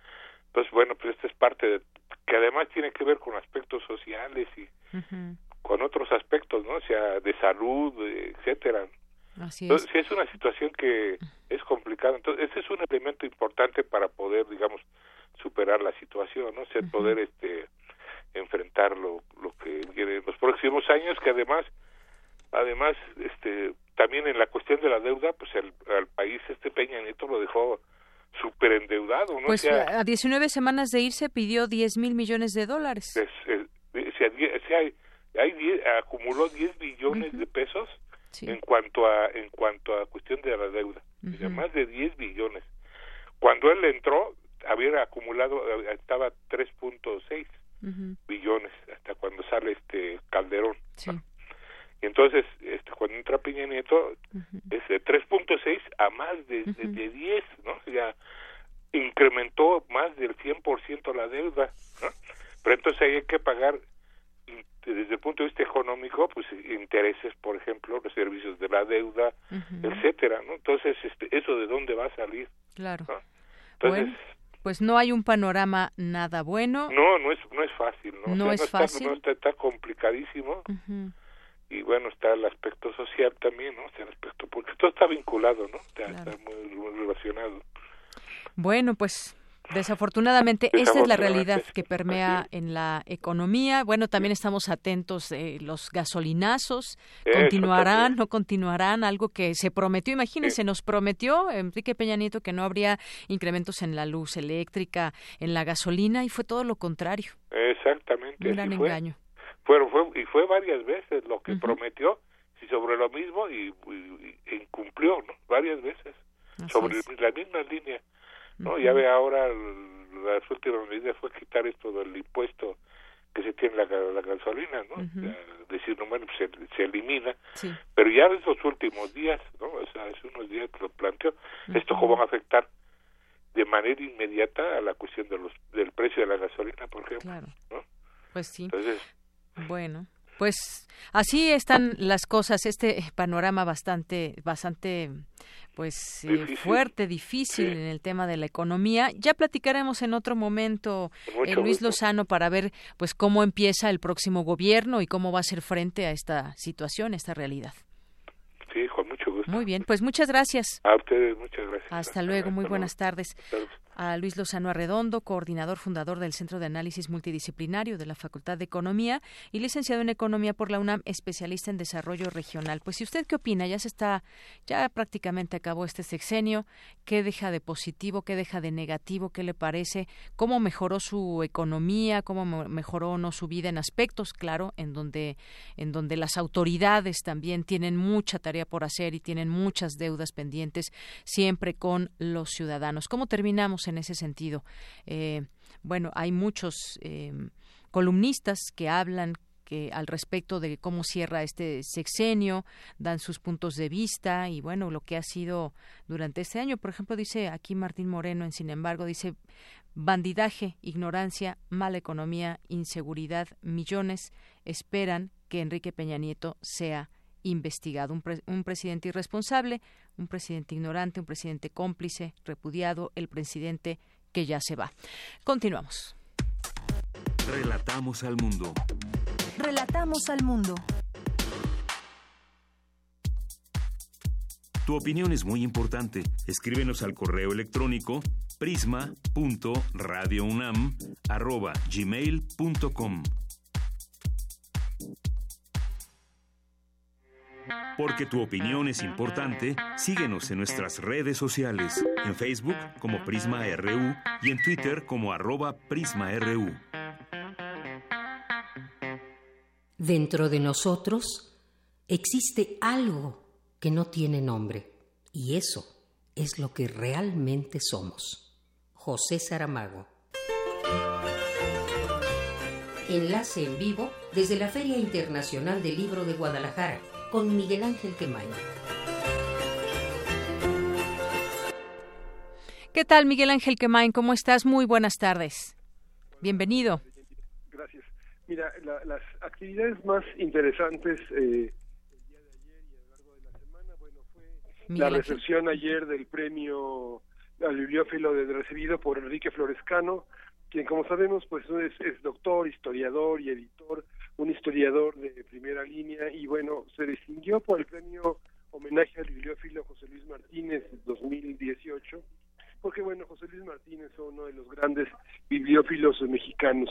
Pues bueno, pues esta es parte de que además tiene que ver con aspectos sociales y con otros aspectos, ¿no? O sea, de salud, etcétera. Así es. Entonces, es una situación que es complicada. Entonces, ese es un elemento importante para poder, digamos, superar la situación, ¿no? O sea, poder este enfrentar lo, lo que viene en los próximos años, que además, además, este, también en la cuestión de la deuda, pues el, al país este Peña Nieto lo dejó súper endeudado, ¿no? Pues a 19 semanas de irse pidió 10 mil millones de dólares. Es, es, hay acumuló 10 billones de pesos en cuanto a en cuanto a cuestión de la deuda, más de 10 billones. Cuando él entró, había acumulado eh, estaba 3.6 billones hasta cuando sale este Calderón. Y entonces, este, cuando entra Piña Nieto, es de 3.6 a más de, de, 10, ¿no? Ya incrementó más del 100% la deuda, ¿no? Pero entonces hay que pagar desde el punto de vista económico, pues intereses, por ejemplo, los servicios de la deuda, etcétera, ¿no? Entonces, este, eso de dónde va a salir. Claro. Entonces, pues no hay un panorama nada bueno. No, no es no es fácil, ¿no? No es fácil. no está, está complicadísimo. Y bueno, está el aspecto social también, ¿no? el aspecto porque todo está vinculado, ¿no? Está, muy relacionado. Bueno, pues Desafortunadamente, esa es la realidad que permea en la economía. Bueno, también estamos atentos de los gasolinazos. ¿Continuarán, no continuarán? Algo que se prometió, imagínense, nos prometió Enrique Peña Nieto que no habría incrementos en la luz eléctrica, en la gasolina, y fue todo lo contrario. Exactamente. Un gran engaño. Fue, fue, y fue varias veces lo que prometió, y sobre lo mismo, y, incumplió, Varias veces. sobre la misma línea. ¿No? Ya ve ahora las últimas medidas fue quitar esto del impuesto que se tiene la, la gasolina, ¿no? decir, no, bueno, pues se, se elimina, pero ya en esos últimos días, ¿no? O sea, hace unos días lo planteó, esto cómo va a afectar de manera inmediata a la cuestión de los, del precio de la gasolina, por ejemplo, ¿no? Pues sí. Entonces, bueno, pues así están las cosas, este panorama bastante, bastante, pues eh, fuerte, difícil en el tema de la economía. Ya platicaremos en otro momento, eh, Luis Lozano, para ver, pues cómo empieza el próximo gobierno y cómo va a hacer frente a esta situación, esta realidad. Sí, con mucho gusto. Muy bien, pues muchas gracias. A ustedes, muchas gracias. Hasta luego, muy buenas tardes a Luis Lozano Arredondo, coordinador fundador del Centro de Análisis Multidisciplinario de la Facultad de Economía y licenciado en Economía por la UNAM, especialista en desarrollo regional. Pues, ¿y usted qué opina? Ya se está, ya prácticamente acabó este sexenio. ¿Qué deja de positivo? ¿Qué deja de negativo? ¿Qué le parece? ¿Cómo mejoró su economía? ¿Cómo mejoró o no su vida en aspectos, claro, en donde, en donde las autoridades también tienen mucha tarea por hacer y tienen muchas deudas pendientes siempre con los ciudadanos? ¿Cómo terminamos en ese sentido. Eh, bueno, hay muchos eh, columnistas que hablan que al respecto de cómo cierra este sexenio, dan sus puntos de vista y bueno, lo que ha sido durante este año. Por ejemplo, dice aquí Martín Moreno, en sin embargo, dice bandidaje, ignorancia, mala economía, inseguridad, millones esperan que Enrique Peña Nieto sea investigado. Un, un, presidente irresponsable, un presidente ignorante, un presidente cómplice, repudiado, el presidente que ya se va. Continuamos. Relatamos al mundo. Relatamos al mundo. Tu opinión es muy importante. Escríbenos al correo electrónico prisma.radiounam@gmail.com. Porque tu opinión es importante, síguenos en nuestras redes sociales, en Facebook como Prisma RU y en Twitter como arroba PrismaRU. Dentro de nosotros existe algo que no tiene nombre y eso es lo que realmente somos. José Saramago. Enlace en vivo desde la Feria Internacional del Libro de Guadalajara con Miguel Ángel Quemain. ¿Qué tal, Miguel Ángel Quemain? ¿Cómo estás? Muy buenas tardes. Bienvenido. Gracias. Mira, la, las actividades más interesantes eh, el día de ayer y a lo largo de la semana, bueno, fue Miguel la recepción Ángel. ayer del premio al bibliófilo de, recibido por Enrique Florescano, quien como sabemos pues es, es doctor, historiador y editor un historiador de primera línea y bueno, se distinguió por el premio homenaje al bibliófilo José Luis Martínez 2018, porque bueno, José Luis Martínez es uno de los grandes bibliófilos mexicanos.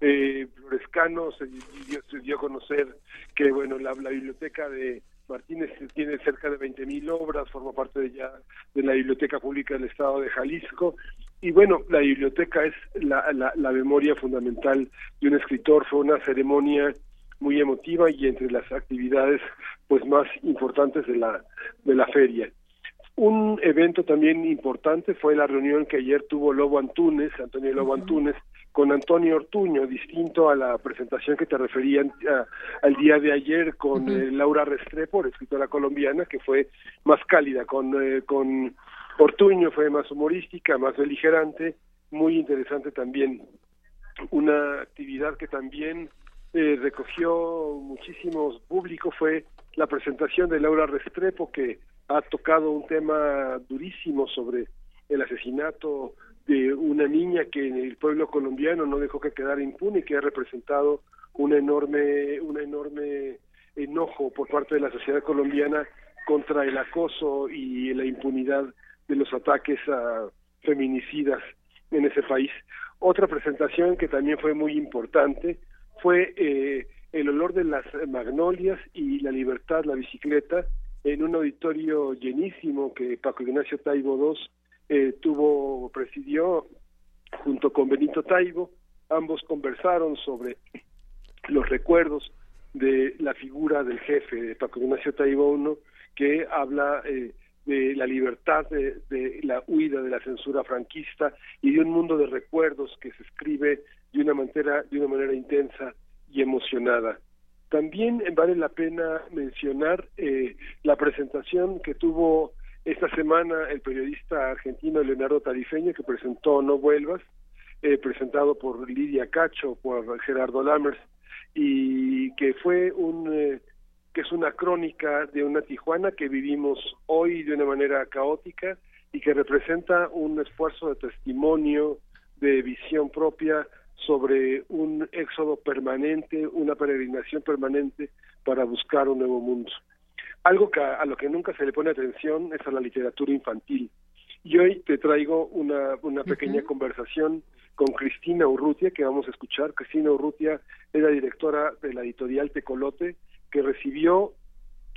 Eh, Florescano se dio, se dio, a conocer que bueno, la, la biblioteca de Martínez tiene cerca de 20.000 obras, forma parte de ya de la Biblioteca Pública del Estado de Jalisco. Y bueno, la biblioteca es la, la, la memoria fundamental de un escritor, fue una ceremonia muy emotiva y entre las actividades pues más importantes de la de la feria. Un evento también importante fue la reunión que ayer tuvo Lobo Antunes, Antonio Lobo uh -huh. Antunes, con Antonio Ortuño, distinto a la presentación que te referían a, al día de ayer con uh -huh. eh, Laura Restrepo, escritora colombiana, que fue más cálida, con, eh, con Ortuño fue más humorística, más beligerante, muy interesante también. Una actividad que también eh, recogió muchísimos público fue la presentación de Laura Restrepo, que ha tocado un tema durísimo sobre el asesinato de una niña que en el pueblo colombiano no dejó que quedara impune, que ha representado un enorme, un enorme enojo por parte de la sociedad colombiana contra el acoso y la impunidad de los ataques a feminicidas en ese país. Otra presentación que también fue muy importante fue eh, el olor de las magnolias y la libertad, la bicicleta, en un auditorio llenísimo que Paco Ignacio Taibo II eh, tuvo, presidió junto con Benito Taibo. Ambos conversaron sobre los recuerdos de la figura del jefe de Paco Ignacio Taibo I, que habla eh, de la libertad, de, de, la huida de la censura franquista y de un mundo de recuerdos que se escribe de una manera, de una manera intensa y emocionada. También vale la pena mencionar eh, la presentación que tuvo esta semana el periodista argentino Leonardo Tarifeño, que presentó No Vuelvas, eh, presentado por Lidia Cacho, por Gerardo Lammers, y que fue un eh, que es una crónica de una Tijuana que vivimos hoy de una manera caótica y que representa un esfuerzo de testimonio, de visión propia sobre un éxodo permanente, una peregrinación permanente para buscar un nuevo mundo. Algo que a, a, lo que nunca se le pone atención es a la literatura infantil. Y hoy te traigo una, una pequeña uh -huh. conversación con Cristina Urrutia, que vamos a escuchar. Cristina Urrutia es la directora de la editorial Tecolote, que recibió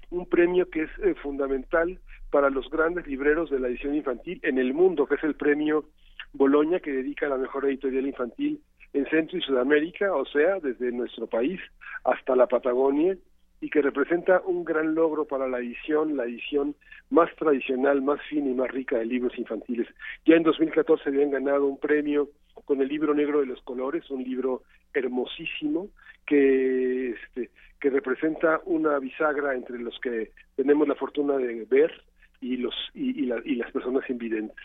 un premio que es eh, fundamental para los grandes libreros de la edición infantil en el mundo, que es el premio Boloña, que dedica a la mejor editorial infantil en Centro y Sudamérica, o sea, desde nuestro país hasta la Patagonia, y que representa un gran logro para la edición, la edición más tradicional, más fina y más rica de libros infantiles. Ya en 2014 habían ganado un premio con el libro negro de los colores, un libro hermosísimo que, este, que representa una bisagra entre los que tenemos la fortuna de ver y los y, las personas invidentes.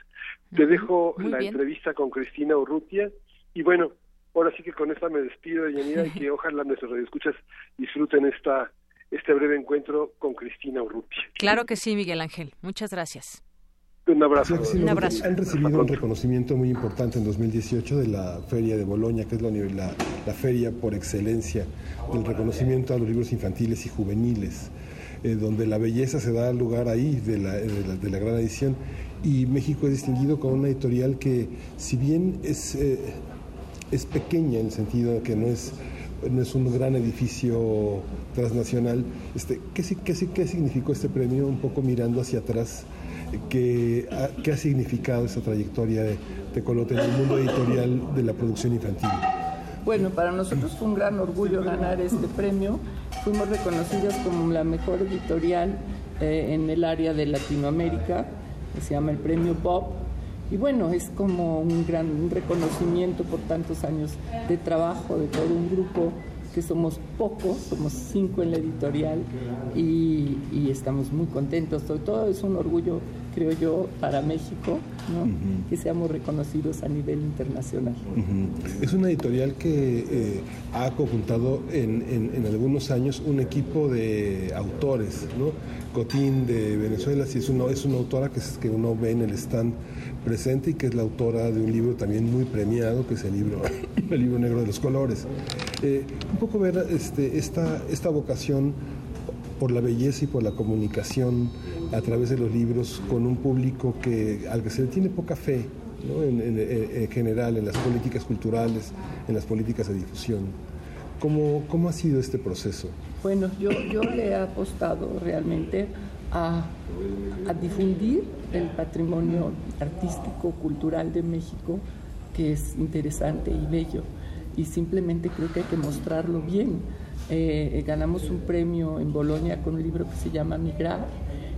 Te dejo la entrevista con Cristina Urrutia y bueno, ahora sí que con esta me despido, Yanira, y que ojalá nuestros radioescuchas disfruten esta este breve encuentro con Cristina Urrutia. Claro que sí, Miguel Ángel. Muchas gracias. Un abrazo. un abrazo. Han recibido un reconocimiento muy importante en 2018 de la Feria de Boloña, que es la, la, la feria por excelencia del reconocimiento a los libros infantiles y juveniles, eh, donde la belleza se da lugar ahí de la, de la, gran edición. Y México es distinguido como una editorial que, si bien es, eh, es pequeña en el sentido de que no es es un gran edificio transnacional. Este, ¿qué, qué, ¿Qué significó este premio? Un poco mirando hacia atrás, ¿qué ha, qué ha significado esa trayectoria de, de Colote en el mundo editorial de la producción infantil? Bueno, para nosotros fue un gran orgullo ganar este premio. Fuimos reconocidos como la mejor editorial eh, en el área de Latinoamérica, se llama el premio Bob. Y bueno, es como un gran reconocimiento por tantos años de trabajo de todo un grupo que somos pocos, somos cinco en la editorial y, estamos muy contentos. Sobre todo es un orgullo, creo yo, para México, que seamos reconocidos a nivel internacional. Es una editorial que eh, ha conjuntado en, en, algunos años un equipo de autores, ¿no? Cotín de Venezuela, sí, es, una, es una autora que, que uno ve en el stand presente y que es la autora de un libro también muy premiado, que es el libro, el libro negro de los colores. Eh, un poco ver este, esta, esta vocación por la belleza y por la comunicación a través de los libros con un público que, al que se le tiene poca fe en, general en las políticas culturales, en las políticas de difusión. ¿Cómo, cómo ha sido este proceso? Bueno, yo, yo le he apostado realmente a, a difundir el patrimonio artístico, cultural de México, que es interesante y bello. Y simplemente creo que hay que mostrarlo bien. Eh, eh, ganamos un premio en Bolonia con un libro que se llama Migrar,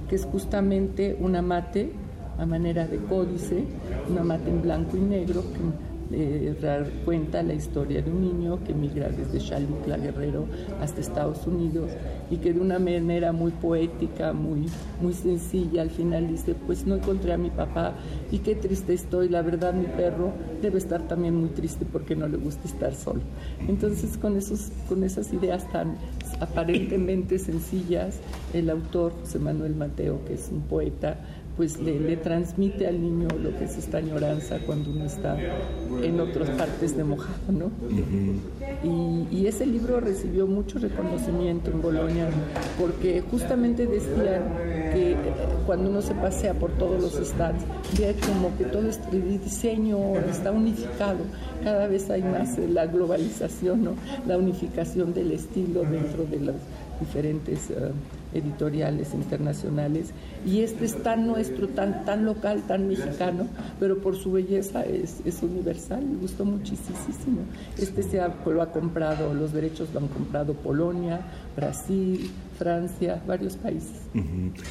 que es justamente una mate a manera de códice, una mate en blanco y negro eh, cuenta la historia de un niño que migra desde Chalucla Guerrero hasta Estados Unidos y que de una manera muy poética, muy, muy sencilla, al final dice, pues no encontré a mi papá y qué triste estoy, la verdad mi perro debe estar también muy triste porque no le gusta estar solo. Entonces con, esos, con esas ideas tan aparentemente sencillas, el autor José Manuel Mateo, que es un poeta, pues le, transmite al niño lo que es esta añoranza cuando uno está en otras partes de mojado, ¿no? y, ese libro recibió mucho reconocimiento en Bolonia porque justamente decían que cuando uno se pasea por todos los estados, ve como que todo este diseño está unificado, cada vez hay más la globalización, ¿no? La unificación del estilo dentro de los diferentes... Eh, editoriales internacionales y este es tan nuestro, tan, tan local, tan mexicano, pero por su belleza es, es universal, me gustó muchísimo. Este se ha, lo ha comprado, los derechos lo han comprado Polonia, Brasil, Francia, varios países.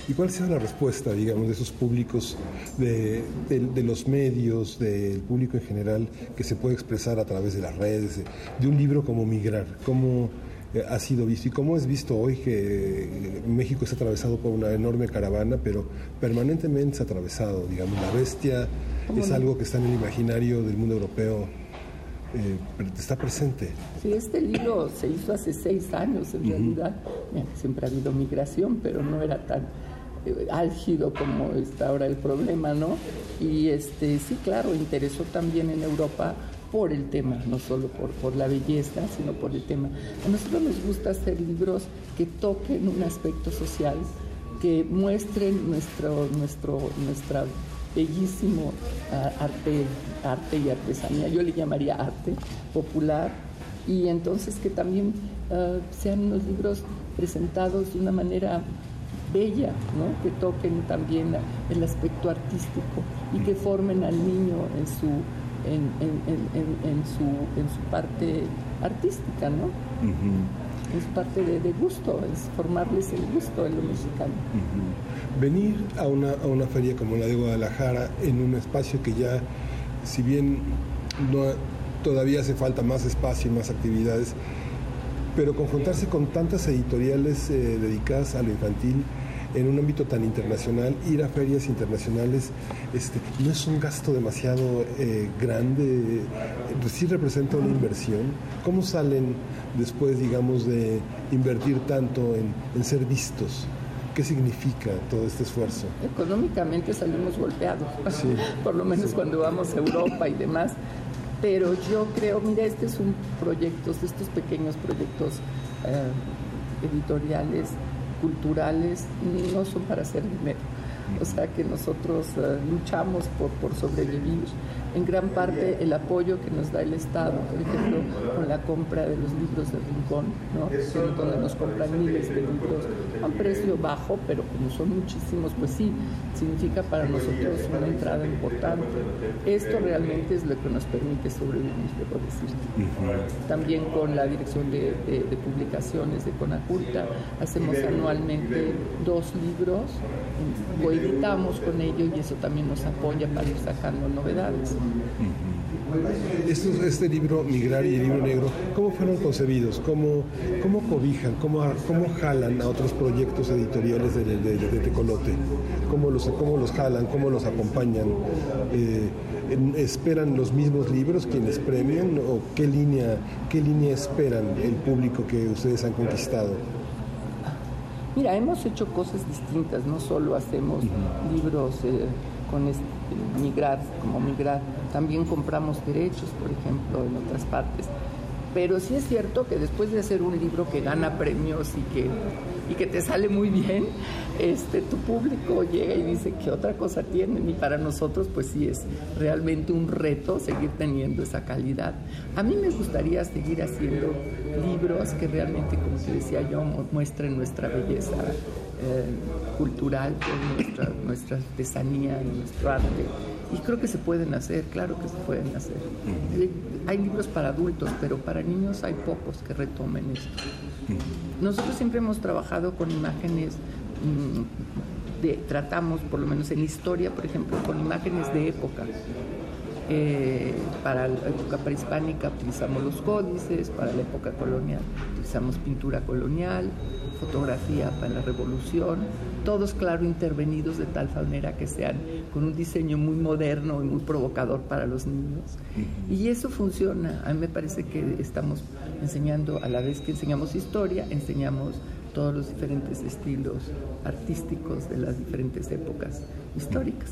¿Y cuál sido la respuesta, digamos, de esos públicos, de, de, los medios, del público en general, que se puede expresar a través de las redes, de, un libro como Migrar? ¿Cómo ha sido visto. Y cómo es visto hoy que México es atravesado por una enorme caravana, pero permanentemente es atravesado, digamos, la bestia es algo que está en el imaginario del mundo europeo, eh, está presente. Sí, este libro se hizo hace seis años en realidad, siempre ha habido migración, pero no era tan eh, álgido como está ahora el problema, ¿no? Y este sí, claro, interesó también en Europa por el tema, no solo por, por la belleza, sino por el tema. A nosotros nos gusta hacer libros que toquen un aspecto social, que muestren nuestro, nuestro, nuestra bellísimo ah, arte, arte y artesanía, yo le llamaría arte popular, y entonces que también ah, sean unos libros presentados de una manera bella, ¿no? que toquen también el aspecto artístico y que formen al niño en su en, en, su, en su parte artística, ¿no? Es parte de, gusto, es formarles el gusto en lo mexicano. Venir a una, a una feria como la de Guadalajara en un espacio que ya, si bien todavía hace falta más espacio y más actividades, pero confrontarse con tantas editoriales eh, dedicadas a lo infantil en un ámbito tan internacional, ir a ferias internacionales este, no es un gasto demasiado eh, grande, sí representa una inversión. ¿Cómo salen después, digamos, de invertir tanto en, ser vistos? ¿Qué significa todo este esfuerzo? Económicamente salimos golpeados, por lo menos cuando vamos a Europa y demás. Pero yo creo, mira, este es un proyecto, estos pequeños proyectos eh, editoriales culturales no son para hacer dinero. O sea que nosotros eh, luchamos por, por sobrevivir en gran parte el apoyo que nos da el Estado, por ejemplo, con la compra de los libros de Rincón, ¿no? donde nos compran miles de libros a un precio bajo, pero como son muchísimos, pues sí, significa para nosotros una entrada importante. Esto realmente es lo que nos permite sobrevivir, debo decir. También con la dirección de, de, publicaciones de Conaculta, hacemos anualmente dos libros, coeditamos con ellos y eso también nos apoya para ir sacando novedades este libro, Migrar y el libro negro, ¿cómo fueron concebidos? ¿Cómo, cómo cobijan? ¿Cómo, ¿Cómo jalan a otros proyectos editoriales de, de, Tecolote? ¿Cómo los, ¿Cómo los jalan? ¿Cómo los acompañan? Eh, ¿Esperan los mismos libros quienes premian? ¿O qué línea, qué línea esperan el público que ustedes han conquistado? Mira, hemos hecho cosas distintas, no solo hacemos libros eh, con este migrar, como migrar. También compramos derechos, por ejemplo, en otras partes. Pero sí es cierto que después de hacer un libro que gana premios y que, y que te sale muy bien, este, tu público llega y dice que otra cosa tienen y para nosotros pues sí es realmente un reto seguir teniendo esa calidad. A mí me gustaría seguir haciendo libros que realmente, como te decía yo, muestren nuestra belleza eh, cultural, nuestra, nuestra artesanía y nuestro arte. Y creo que se pueden hacer, claro que se pueden hacer. Hay libros para adultos, pero para niños hay pocos que retomen esto. Nosotros siempre hemos trabajado con imágenes, mm, de, tratamos, por lo menos en historia, por ejemplo, con imágenes de época. Eh, para la época prehispánica utilizamos los códices, para la época colonial utilizamos pintura colonial, fotografía para la revolución, todos, claro, intervenidos de tal manera que sean con un diseño muy moderno y muy provocador para los niños. Y eso funciona. A mí me parece que estamos enseñando, a la vez que enseñamos historia, enseñamos todos los diferentes estilos artísticos de las diferentes épocas históricas.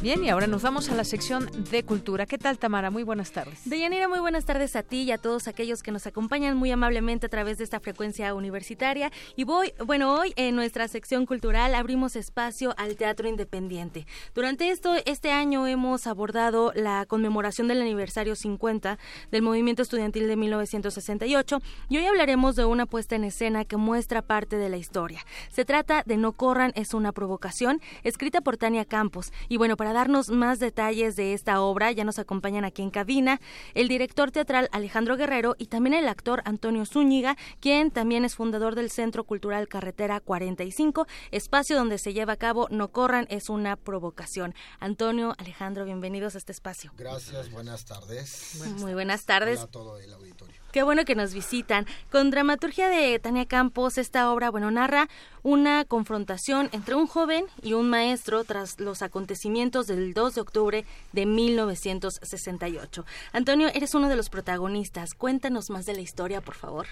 Bien, y ahora nos vamos a la sección de cultura. ¿Qué tal, Tamara? Muy buenas tardes. Deyanira, muy buenas tardes a ti y a todos aquellos que nos acompañan muy amablemente a través de esta frecuencia universitaria. Y voy, bueno, hoy en nuestra sección cultural abrimos espacio al teatro independiente. Durante esto, este año hemos abordado la conmemoración del aniversario 50 del movimiento estudiantil de 1968 y hoy hablaremos de una puesta en escena que muestra parte de la historia. Se trata de No corran es una provocación, escrita por Tania Campos. Y bueno, para para darnos más detalles de esta obra ya nos acompañan aquí en cabina el director teatral Alejandro Guerrero y también el actor Antonio Zúñiga, quien también es fundador del Centro Cultural Carretera 45, espacio donde se lleva a cabo No Corran es una provocación. Antonio, Alejandro, bienvenidos a este espacio. Gracias, buenas tardes. Muy buenas tardes. Hola a todo el auditorio. Qué bueno que nos visitan. Con dramaturgia de Tania Campos, esta obra, bueno, narra una confrontación entre un joven y un maestro tras los acontecimientos del 2 de octubre de 1968. Antonio, eres uno de los protagonistas. Cuéntanos más de la historia, por favor.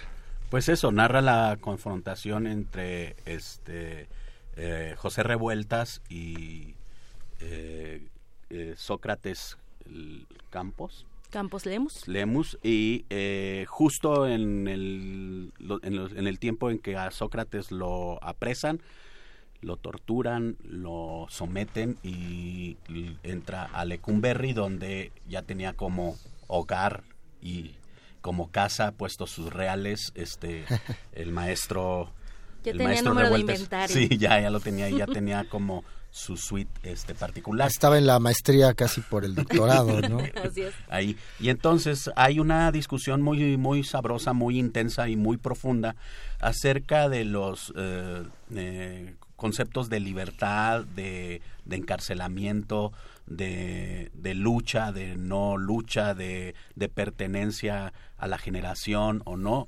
Pues eso, narra la confrontación entre este eh, José Revueltas y eh, eh, Sócrates Campos Campos Lemus. Lemus, y eh, justo en el, en, el tiempo en que a Sócrates lo apresan, lo torturan, lo someten y entra a Lecumberri, donde ya tenía como hogar y como casa puesto sus reales, este, el maestro... Ya el tenía maestro número de inventario. Sí, ya, ya lo tenía, ya tenía como su suite este particular. Estaba en la maestría casi por el doctorado, ¿no? Así es. Ahí. Y entonces hay una discusión muy muy sabrosa, muy intensa y muy profunda acerca de los eh, eh, conceptos de libertad, de, de encarcelamiento, de, de, lucha, de no lucha, de, de, pertenencia a la generación o no,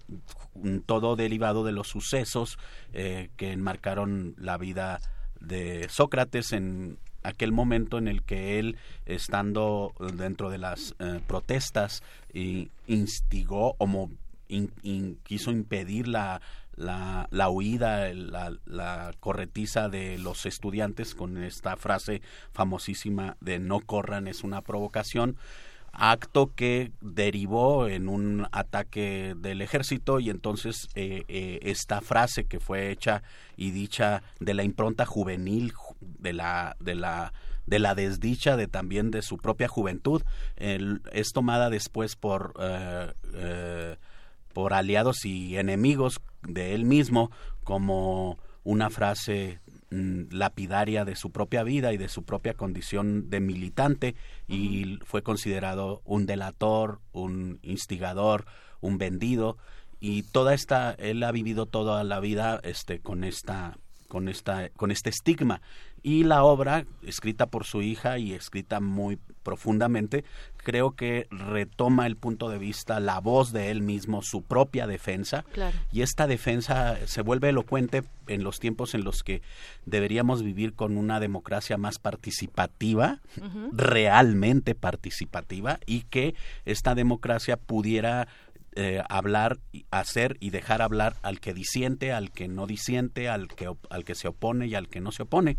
todo derivado de los sucesos eh, que enmarcaron la vida de Sócrates en aquel momento en el que él, estando dentro de las eh, protestas, instigó o quiso impedir la, la, la huida, la, la, corretiza de los estudiantes con esta frase famosísima de no corran es una provocación acto que derivó en un ataque del ejército y entonces eh, eh, esta frase que fue hecha y dicha de la impronta juvenil de la de la de la desdicha de también de su propia juventud es tomada después por eh, por aliados y enemigos de él mismo como una frase lapidaria de su propia vida y de su propia condición de militante y fue considerado un delator, un instigador, un vendido. Y toda esta él ha vivido toda la vida este con esta con esta con este estigma. Y la obra escrita por su hija y escrita muy profundamente creo que retoma el punto de vista la voz de él mismo su propia defensa. Y esta defensa se vuelve elocuente en los tiempos en los que deberíamos vivir con una democracia más participativa realmente participativa y que esta democracia pudiera eh, hablar, hacer y dejar hablar al que disiente, al que no disiente, al que, al que se opone y al que no se opone.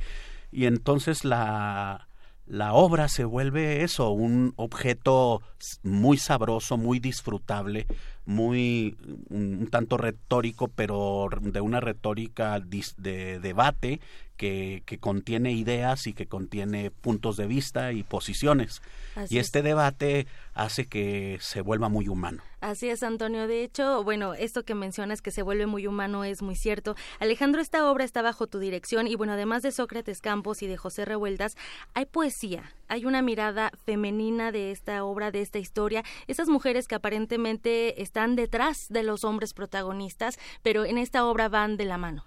Y entonces la, la obra se vuelve eso, un objeto muy sabroso, muy disfrutable, muy un, tanto retórico, pero de una retórica de debate que, que, contiene ideas y que contiene puntos de vista y posiciones. y este debate hace que se vuelva muy humano. Así es, Antonio. De hecho, bueno, esto que mencionas que se vuelve muy humano es muy cierto. Alejandro, esta obra está bajo tu dirección y bueno, además de Sócrates Campos y de José Revueltas, hay poesía, hay una mirada femenina de esta obra, de esta historia. Esas mujeres que aparentemente están detrás de los hombres protagonistas, pero en esta obra van de la mano.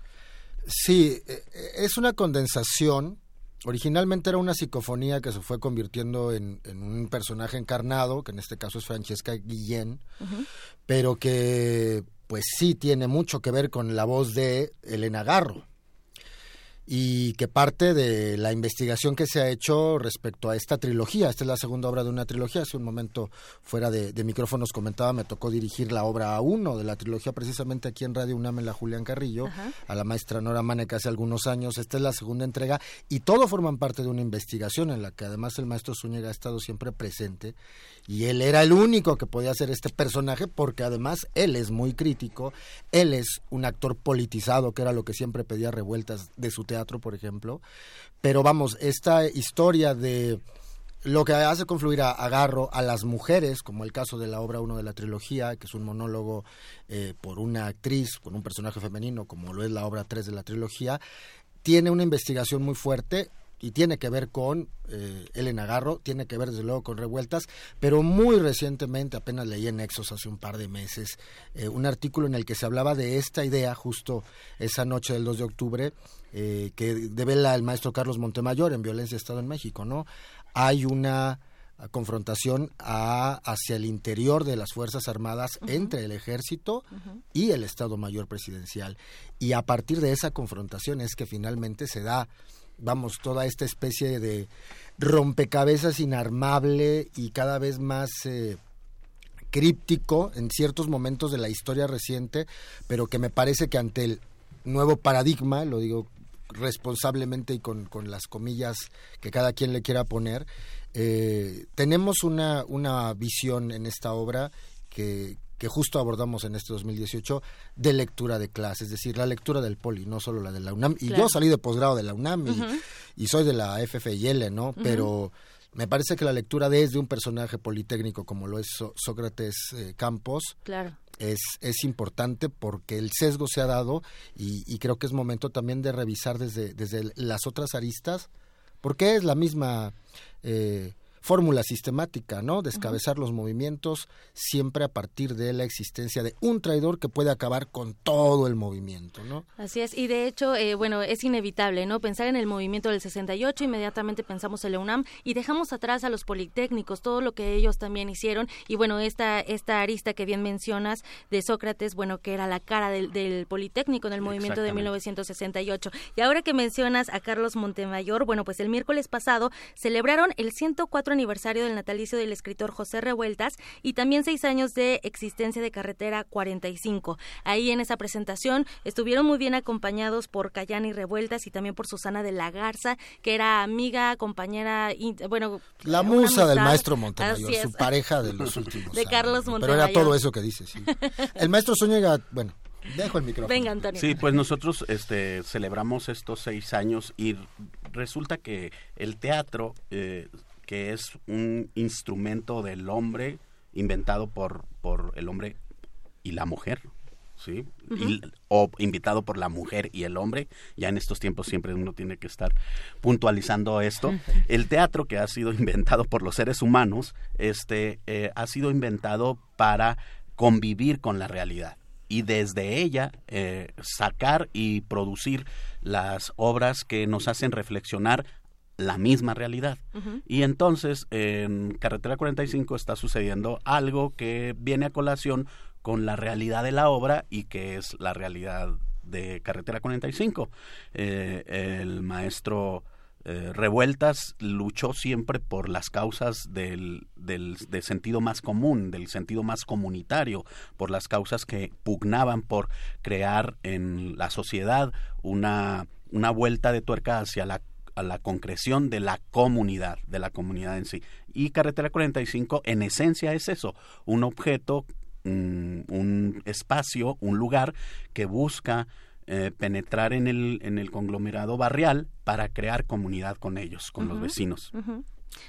Sí, e, e, es una condensación. Originalmente era una psicofonía que se fue convirtiendo en, un personaje encarnado, que en este caso es Francesca Guillén, pero que pues sí tiene mucho que ver con la voz de Elena Garro y que parte de la investigación que se ha hecho respecto a esta trilogía. Esta es la segunda obra de una trilogía. Hace un momento fuera de, micrófonos comentaba, me tocó dirigir la obra A1 de la trilogía precisamente aquí en Radio UNAM en la Julián Carrillo, a la maestra Nora Maneca hace algunos años. Esta es la segunda entrega y todo forman parte de una investigación en la que además el maestro Zúñiga ha estado siempre presente y él era el único que podía hacer este personaje porque además él es muy crítico, él es un actor politizado que era lo que siempre pedía revueltas de su teatro, por ejemplo. Pero vamos, esta historia de lo que hace confluir a Agarro a las mujeres, como el caso de la obra 1 de la trilogía, que es un monólogo eh, por una actriz con un personaje femenino, como lo es la obra 3 de la trilogía, tiene una investigación muy fuerte y tiene que ver con eh, Elena Garro, tiene que ver desde luego con revueltas, pero muy recientemente, apenas leí en Nexos hace un par de meses, eh, un artículo en el que se hablaba de esta idea justo esa noche del 2 de octubre, eh, que devela el maestro Carlos Montemayor en Violencia Estado en México, ¿no? Hay una confrontación hacia el interior de las Fuerzas Armadas entre el ejército y el Estado Mayor Presidencial. Y a partir de esa confrontación es que finalmente se da vamos, toda esta especie de rompecabezas inarmable y cada vez más eh, críptico en ciertos momentos de la historia reciente, pero que me parece que ante el nuevo paradigma, lo digo responsablemente y con, con las comillas que cada quien le quiera poner, eh, tenemos una, una visión en esta obra que, que justo abordamos en este 2018 de lectura de clase, es decir, la lectura del poli, no solo la de la UNAM. Y yo salí de posgrado de la UNAM y, soy de la FFIL, ¿no? Pero me parece que la lectura desde un personaje politécnico como lo es Sócrates eh, Campos claro. es, es importante porque el sesgo se ha dado y, creo que es momento también de revisar desde, desde las otras aristas porque es la misma eh, fórmula sistemática, ¿no? Descabezar los movimientos siempre a partir de la existencia de un traidor que puede acabar con todo el movimiento, ¿no? Así es, y de hecho, eh, bueno, es inevitable, ¿no? Pensar en el movimiento del 68, inmediatamente pensamos en la UNAM y dejamos atrás a los politécnicos, todo lo que ellos también hicieron, y bueno, esta, esta arista que bien mencionas de Sócrates, bueno, que era la cara del, del Politécnico en el movimiento de 1968. Y ahora que mencionas a Carlos Montemayor, bueno, pues el miércoles pasado celebraron el 104 aniversario del natalicio del escritor José Revueltas y también seis años de existencia de Carretera 45. Ahí en esa presentación estuvieron muy bien acompañados por Cayani Revueltas y también por Susana de la Garza, que era amiga, compañera, bueno... La musa del maestro Montemayor, su pareja de los últimos De Carlos Montemayor. Pero era todo eso que dice, El maestro Zúñiga, bueno, Dejo el micrófono. Venga, Antonio. Sí, pues nosotros este, celebramos estos seis años y resulta que el teatro eh, que es un instrumento del hombre inventado por, por el hombre y la mujer. ¿sí? o invitado por la mujer y el hombre. Ya en estos tiempos siempre uno tiene que estar puntualizando esto. El teatro que ha sido inventado por los seres humanos, este, eh, ha sido inventado para convivir con la realidad y desde ella eh, sacar y producir las obras que nos hacen reflexionar la misma realidad. Y entonces en Carretera 45 está sucediendo algo que viene a colación con la realidad de la obra y que es la realidad de Carretera 45. Eh, el maestro eh, Revueltas luchó siempre por las causas del, del, del, sentido más común, del sentido más comunitario, por las causas que pugnaban por crear en la sociedad una, una vuelta de tuerca hacia la a la concreción de la comunidad, de la comunidad en sí. Y Carretera 45 en esencia es eso, un objeto, un, espacio, un lugar que busca eh, penetrar en el, en el conglomerado barrial para crear comunidad con ellos, con los vecinos.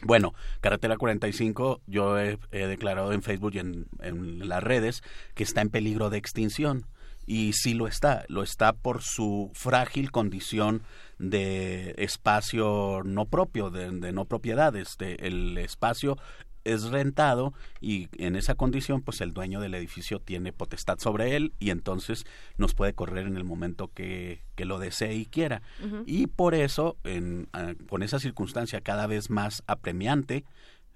Bueno, Carretera 45, yo he, declarado en Facebook y en, en, las redes que está en peligro de extinción. Y sí lo está, lo está por su frágil condición de espacio no propio, de, no propiedad. Este, el espacio es rentado y en esa condición pues el dueño del edificio tiene potestad sobre él y entonces nos puede correr en el momento que, que lo desee y quiera. Y por eso, en, con esa circunstancia cada vez más apremiante,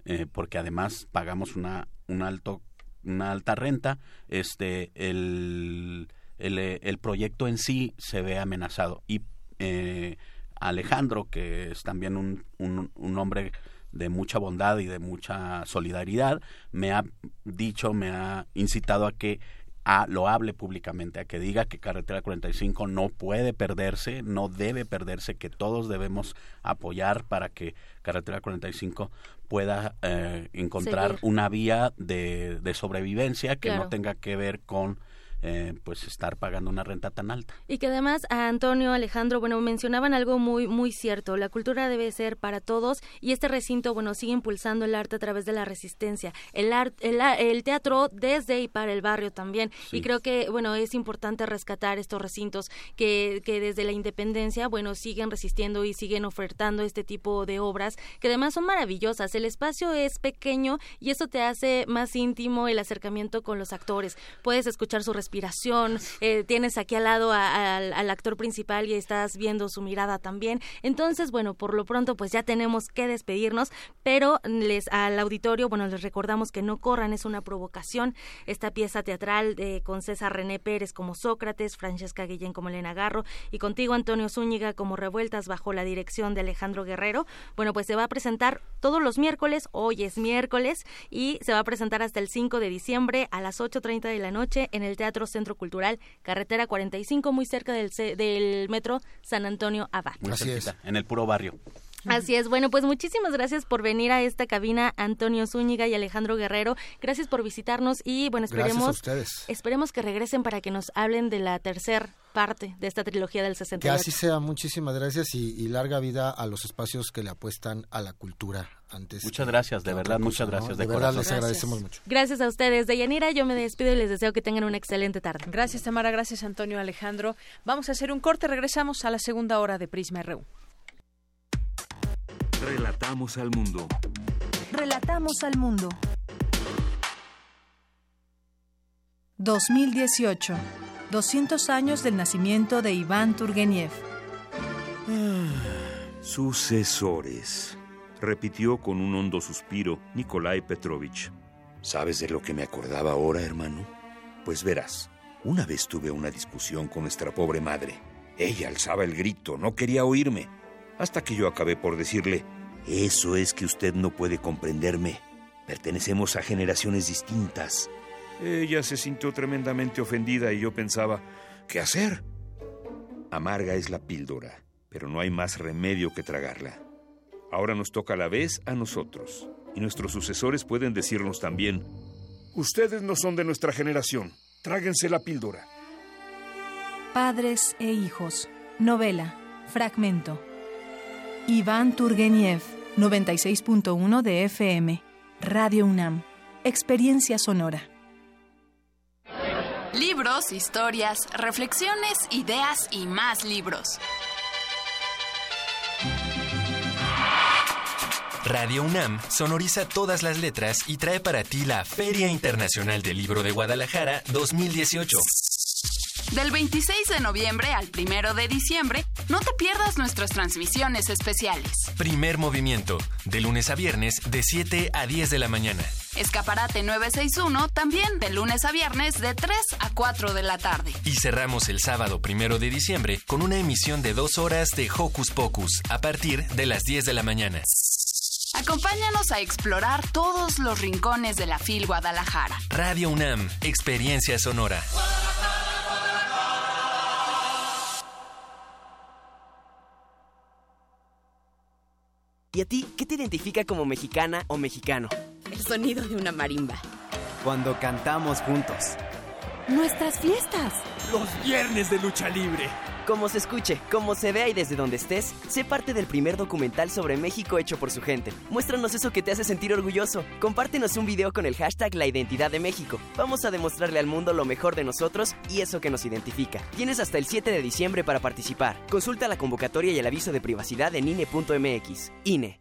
eh, porque además pagamos una, un alto, una alta renta, este, el, el, el proyecto en sí se ve amenazado. Y eh, Alejandro, que es también un, un, hombre de mucha bondad y de mucha solidaridad, me ha dicho, me ha incitado a que a, lo hable públicamente, a que diga que Carretera 45 no puede perderse, no debe perderse, que todos debemos apoyar para que Carretera 45 pueda eh, encontrar una vía de, de sobrevivencia que no tenga que ver con eh, pues estar pagando una renta tan alta. Y que además a Antonio, Alejandro, bueno, mencionaban algo muy muy cierto, la cultura debe ser para todos y este recinto, bueno, sigue impulsando el arte a través de la resistencia, el arte, el, teatro desde y para el barrio también. Y creo que, bueno, es importante rescatar estos recintos que, que desde la independencia, bueno, siguen resistiendo y siguen ofertando este tipo de obras que además son maravillosas, el espacio es pequeño y eso te hace más íntimo el acercamiento con los actores, puedes escuchar su respiración, eh, tienes aquí al lado al actor principal y estás viendo su mirada también. Entonces, bueno, por lo pronto pues ya tenemos que despedirnos, pero les al auditorio, bueno, les recordamos que no corran, es una provocación. Esta pieza teatral de, con César René Pérez como Sócrates, Francesca Guillén como Elena Garro y contigo Antonio Zúñiga como Revueltas bajo la dirección de Alejandro Guerrero. Bueno, pues se va a presentar todos los miércoles, hoy es miércoles y se va a presentar hasta el 5 de diciembre a las 8.30 de la noche en el Teatro Centro Cultural, carretera 45, muy cerca del, del metro San Antonio Abad. Así es, en el puro barrio. Así es. Bueno, pues muchísimas gracias por venir a esta cabina, Antonio Zúñiga y Alejandro Guerrero. Gracias por visitarnos y bueno, esperemos esperemos que regresen para que nos hablen de la tercera parte de esta trilogía del 68. Que así sea. Muchísimas gracias y, y larga vida a los espacios que le apuestan a la cultura antes. Muchas gracias, de verdad, muchas gracias. De, verdad, les agradecemos mucho. Gracias a ustedes. De Yanira, yo me despido y les deseo que tengan una excelente tarde. Gracias, Tamara. Gracias, Antonio Alejandro. Vamos a hacer un corte. Regresamos a la segunda hora de Prisma RU. Relatamos al mundo. Relatamos al mundo. 2018. 200 años del nacimiento de Iván Turgeniev. Sucesores, repitió con un hondo suspiro Nikolai Petrovich. ¿Sabes de lo que me acordaba ahora, hermano? Pues verás, una vez tuve una discusión con nuestra pobre madre. Ella alzaba el grito, no quería oírme, hasta que yo acabé por decirle, eso es que usted no puede comprenderme. Pertenecemos a generaciones distintas. Ella se sintió tremendamente ofendida y yo pensaba, ¿qué hacer? Amarga es la píldora pero no hay más remedio que tragarla. Ahora nos toca a la vez a nosotros, y nuestros sucesores pueden decirnos también, ustedes no son de nuestra generación, tráguense la píldora. Padres e hijos. Novela. Fragmento. Iván Turgeniev, 96.1 de FM. Radio UNAM. Experiencia sonora. Libros, historias, reflexiones, ideas y más libros. Radio UNAM sonoriza todas las letras y trae para ti la Feria Internacional del Libro de Guadalajara 2018. Del 26 de noviembre al 1 de diciembre, no te pierdas nuestras transmisiones especiales. Primer movimiento, de lunes a viernes, de 7 a 10 de la mañana. Escaparate 961, también de lunes a viernes, de 3 a 4 de la tarde. Y cerramos el sábado 1 de diciembre con una emisión de dos horas de Hocus Pocus, a partir de las 10 de la mañana. Acompáñanos a explorar todos los rincones de la FIL Guadalajara. Radio UNAM, Experiencia Sonora. ¿Y a ti qué te identifica como mexicana o mexicano? El sonido de una marimba. Cuando cantamos juntos. Nuestras fiestas. Los viernes de lucha libre como se escuche, como se vea y desde donde estés, sé parte del primer documental sobre México hecho por su gente. Muéstranos eso que te hace sentir orgulloso. Compártenos un video con el hashtag La Identidad de México. Vamos a demostrarle al mundo lo mejor de nosotros y eso que nos identifica. Tienes hasta el 7 de diciembre para participar. Consulta la convocatoria y el aviso de privacidad en INE.mx. INE.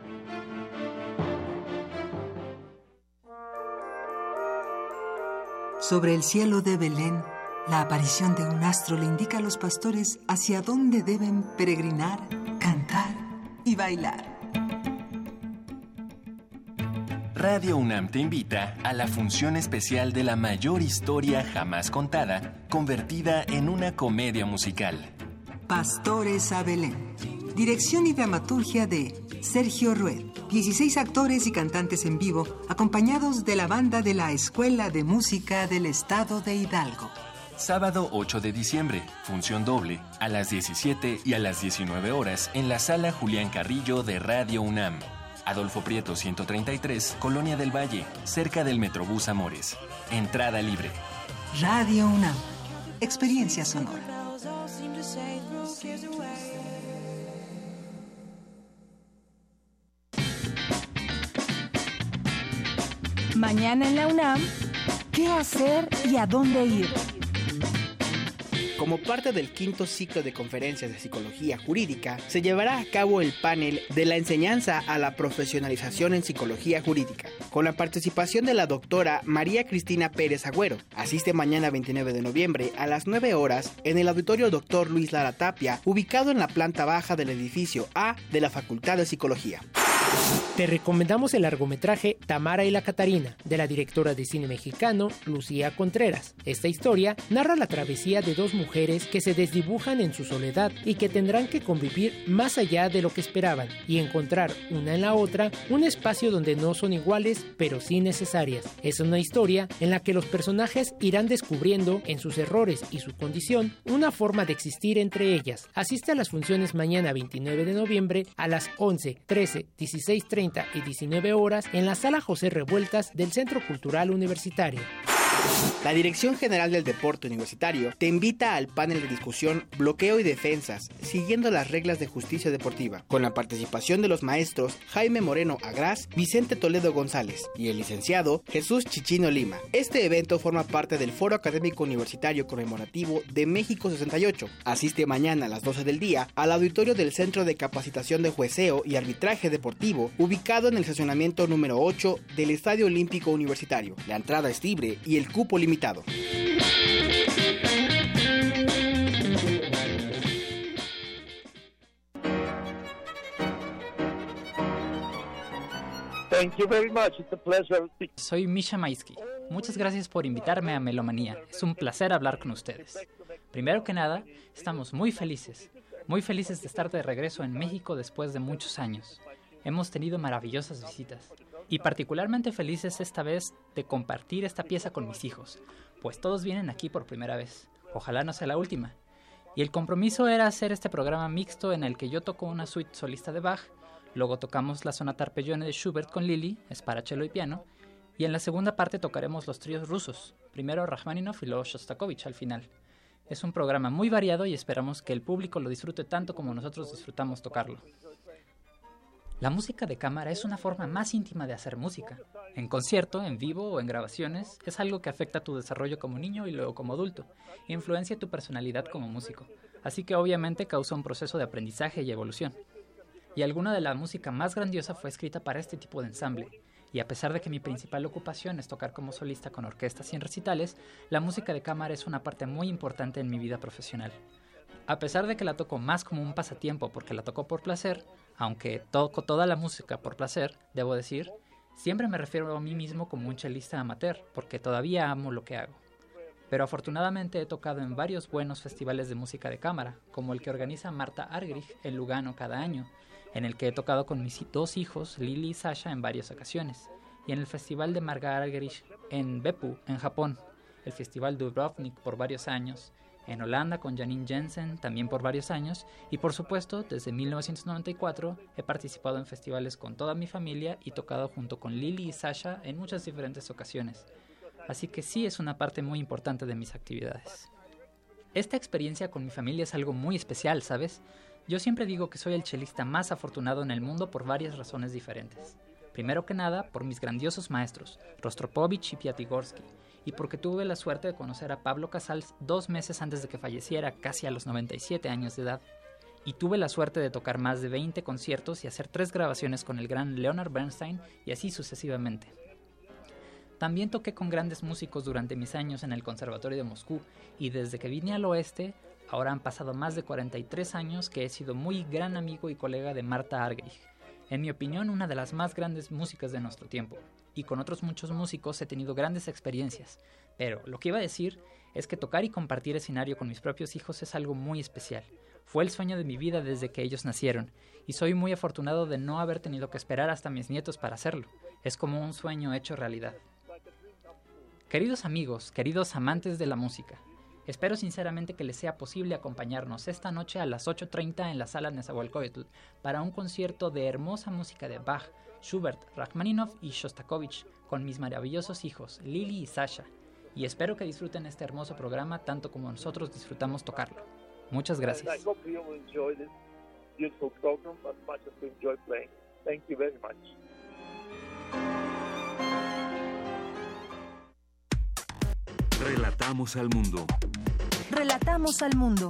Sobre el cielo de Belén, la aparición de un astro le indica a los pastores hacia dónde deben peregrinar, cantar y bailar. Radio UNAM te invita a la función especial de la mayor historia jamás contada, convertida en una comedia musical. Pastores a Belén. Dirección y dramaturgia de Sergio Rued. 16 actores y cantantes en vivo, acompañados de la banda de la Escuela de Música del Estado de Hidalgo. Sábado 8 de diciembre, función doble, a las 17 y a las 19 horas en la sala Julián Carrillo de Radio UNAM. Adolfo Prieto 133, Colonia del Valle, cerca del Metrobús Amores. Entrada libre. Radio UNAM. Experiencia sonora. Mañana en la UNAM, ¿qué hacer y a dónde ir? Como parte del quinto ciclo de conferencias de psicología jurídica, se llevará a cabo el panel de la enseñanza a la profesionalización en psicología jurídica, con la participación de la doctora María Cristina Pérez Agüero. Asiste mañana 29 de noviembre a las 9 horas en el auditorio Dr. Luis Lara Tapia, ubicado en la planta baja del edificio A de la Facultad de Psicología. Te recomendamos el largometraje Tamara y la Catarina, de la directora de cine mexicano Lucía Contreras. Esta historia narra la travesía de dos mujeres que se desdibujan en su soledad y que tendrán que convivir más allá de lo que esperaban y encontrar una en la otra un espacio donde no son iguales pero sí necesarias. Es una historia en la que los personajes irán descubriendo en sus errores y su condición una forma de existir entre ellas. Asiste a las funciones mañana 29 de noviembre a las 11, 13, 16, 30 y 19 horas en la Sala José Revueltas del Centro Cultural Universitario. La Dirección General del Deporte Universitario te invita al panel de discusión Bloqueo y Defensas, siguiendo las reglas de justicia deportiva, con la participación de los maestros Jaime Moreno Agras, Vicente Toledo González y el licenciado Jesús Chichino Lima. Este evento forma parte del Foro Académico Universitario Conmemorativo de México 68. Asiste mañana a las 12 del día al auditorio del Centro de Capacitación de Jueceo y Arbitraje Deportivo, ubicado en el estacionamiento número 8 del Estadio Olímpico Universitario. La entrada es libre y el cupo limitado. Soy Misha Maisky. Muchas gracias por invitarme a Melomanía. Es un placer hablar con ustedes. Primero que nada, estamos muy felices, muy felices de estar de regreso en México después de muchos años. Hemos tenido maravillosas visitas y particularmente felices esta vez de compartir esta pieza con mis hijos, pues todos vienen aquí por primera vez. Ojalá no sea la última. Y el compromiso era hacer este programa mixto en el que yo toco una suite solista de Bach, luego tocamos la sonata arpeggione de Schubert con Lili, es para cello y piano, y en la segunda parte tocaremos los tríos rusos, primero Rachmaninoff y luego Shostakovich al final. Es un programa muy variado y esperamos que el público lo disfrute tanto como nosotros disfrutamos tocarlo. La música de cámara es una forma más íntima de hacer música. En concierto, en vivo o en grabaciones, es algo que afecta tu desarrollo como niño y luego como adulto, e influencia tu personalidad como músico, así que obviamente causa un proceso de aprendizaje y evolución. Y alguna de la música más grandiosa fue escrita para este tipo de ensamble, y a pesar de que mi principal ocupación es tocar como solista con orquestas y en recitales, la música de cámara es una parte muy importante en mi vida profesional. A pesar de que la toco más como un pasatiempo porque la toco por placer, aunque toco toda la música por placer, debo decir, siempre me refiero a mí mismo como un chelista amateur porque todavía amo lo que hago. Pero afortunadamente he tocado en varios buenos festivales de música de cámara, como el que organiza Marta Argrich en Lugano cada año, en el que he tocado con mis dos hijos, Lily y Sasha, en varias ocasiones, y en el Festival de Marga Argerich en Beppu, en Japón, el Festival Dubrovnik por varios años, en Holanda con Janine Jensen también por varios años y por supuesto desde 1994 he participado en festivales con toda mi familia y tocado junto con Lily y Sasha en muchas diferentes ocasiones. Así que sí es una parte muy importante de mis actividades. Esta experiencia con mi familia es algo muy especial, ¿sabes? Yo siempre digo que soy el chelista más afortunado en el mundo por varias razones diferentes. Primero que nada, por mis grandiosos maestros, Rostropovich y Piatigorsky, y porque tuve la suerte de conocer a Pablo Casals dos meses antes de que falleciera, casi a los 97 años de edad. Y tuve la suerte de tocar más de 20 conciertos y hacer tres grabaciones con el gran Leonard Bernstein y así sucesivamente. También toqué con grandes músicos durante mis años en el Conservatorio de Moscú y desde que vine al oeste, ahora han pasado más de 43 años que he sido muy gran amigo y colega de Marta Argerich, en mi opinión una de las más grandes músicas de nuestro tiempo y con otros muchos músicos he tenido grandes experiencias, pero lo que iba a decir es que tocar y compartir escenario con mis propios hijos es algo muy especial. Fue el sueño de mi vida desde que ellos nacieron, y soy muy afortunado de no haber tenido que esperar hasta mis nietos para hacerlo. Es como un sueño hecho realidad. Queridos amigos, queridos amantes de la música, espero sinceramente que les sea posible acompañarnos esta noche a las 8.30 en la sala Nezahualcóyotl para un concierto de hermosa música de Bach, Schubert, Rachmaninoff y Shostakovich con mis maravillosos hijos, Lily y Sasha, y espero que disfruten este hermoso programa tanto como nosotros disfrutamos tocarlo. Muchas gracias. Relatamos al mundo. Relatamos al mundo.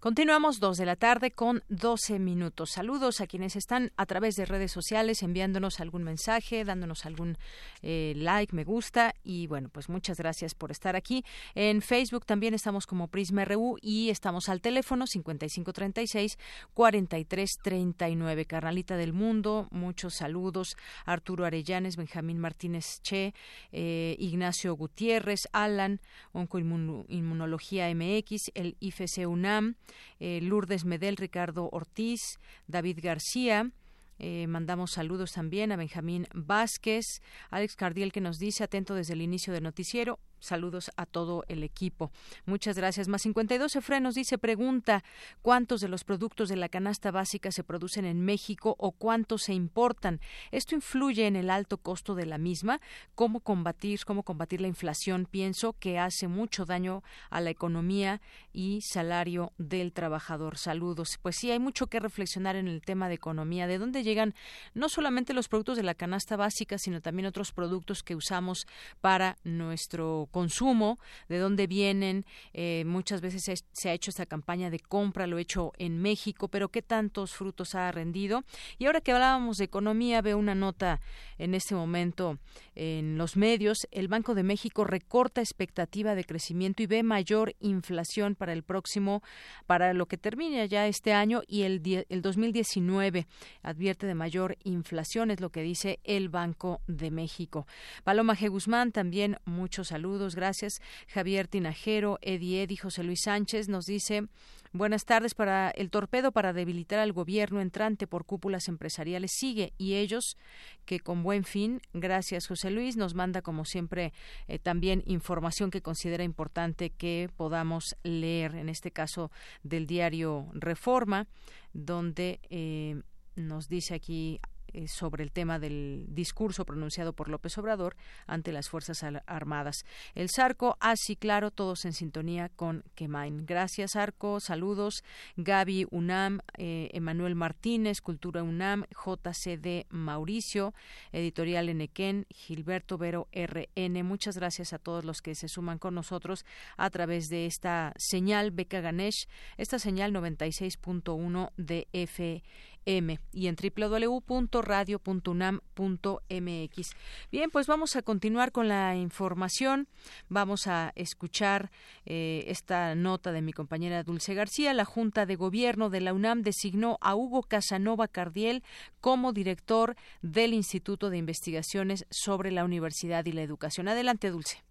Continuamos dos de la tarde con 12 minutos. Saludos a quienes están a través de redes sociales enviándonos algún mensaje, dándonos algún eh, like, me gusta y bueno, pues muchas gracias por estar aquí. En Facebook también estamos como Prisma RU y estamos al teléfono 5536 4339. Carnalita del Mundo, muchos saludos. Arturo Arellanes, Benjamín Martínez Che, eh, Ignacio Gutiérrez, Alan, Oncoinmunología MX, el IFC UNAM. Eh, Lourdes Medel, Ricardo Ortiz, David García. Eh, mandamos saludos también a Benjamín Vázquez, Alex Cardiel que nos dice atento desde el inicio del noticiero. Saludos a todo el equipo. Muchas gracias. Más 52 frenos dice, pregunta, ¿cuántos de los productos de la canasta básica se producen en México o cuántos se importan? ¿Esto influye en el alto costo de la misma? ¿Cómo combatir, cómo combatir la inflación? Pienso que hace mucho daño a la economía y salario del trabajador. Saludos. Pues sí, hay mucho que reflexionar en el tema de economía, de dónde llegan no solamente los productos de la canasta básica, sino también otros productos que usamos para nuestro consumo, de dónde vienen. Eh, muchas veces se, ha hecho esta campaña de compra, lo he hecho en México, pero qué tantos frutos ha rendido. Y ahora que hablábamos de economía, veo una nota en este momento en los medios. El Banco de México recorta expectativa de crecimiento y ve mayor inflación para el próximo, para lo que termine ya este año y el, el 2019. Advierte de mayor inflación, es lo que dice el Banco de México. Paloma G. Guzmán, también muchos saludos gracias. Javier Tinajero, Eddie Eddy, José Luis Sánchez nos dice Buenas tardes. Para el torpedo para debilitar al gobierno entrante por cúpulas empresariales sigue y ellos que con buen fin, gracias José Luis, nos manda como siempre eh, también información que considera importante que podamos leer, en este caso del diario Reforma, donde eh, nos dice aquí eh, sobre el tema del discurso pronunciado por López Obrador ante las Fuerzas Armadas. El Sarco, así claro, todos en sintonía con Kemain. Gracias, Arco. Saludos. Gaby UNAM, eh, Emanuel Martínez, Cultura UNAM, JCD Mauricio, Editorial Enequén, Gilberto Vero RN. Muchas gracias a todos los que se suman con nosotros a través de esta señal Beca Ganesh, esta señal 96.1 de F M y en www.radio.unam.mx. Bien, pues vamos a continuar con la información. Vamos a escuchar eh, esta nota de mi compañera Dulce García. La Junta de Gobierno de la UNAM designó a Hugo Casanova Cardiel como director del Instituto de Investigaciones sobre la Universidad y la Educación. Adelante, Dulce.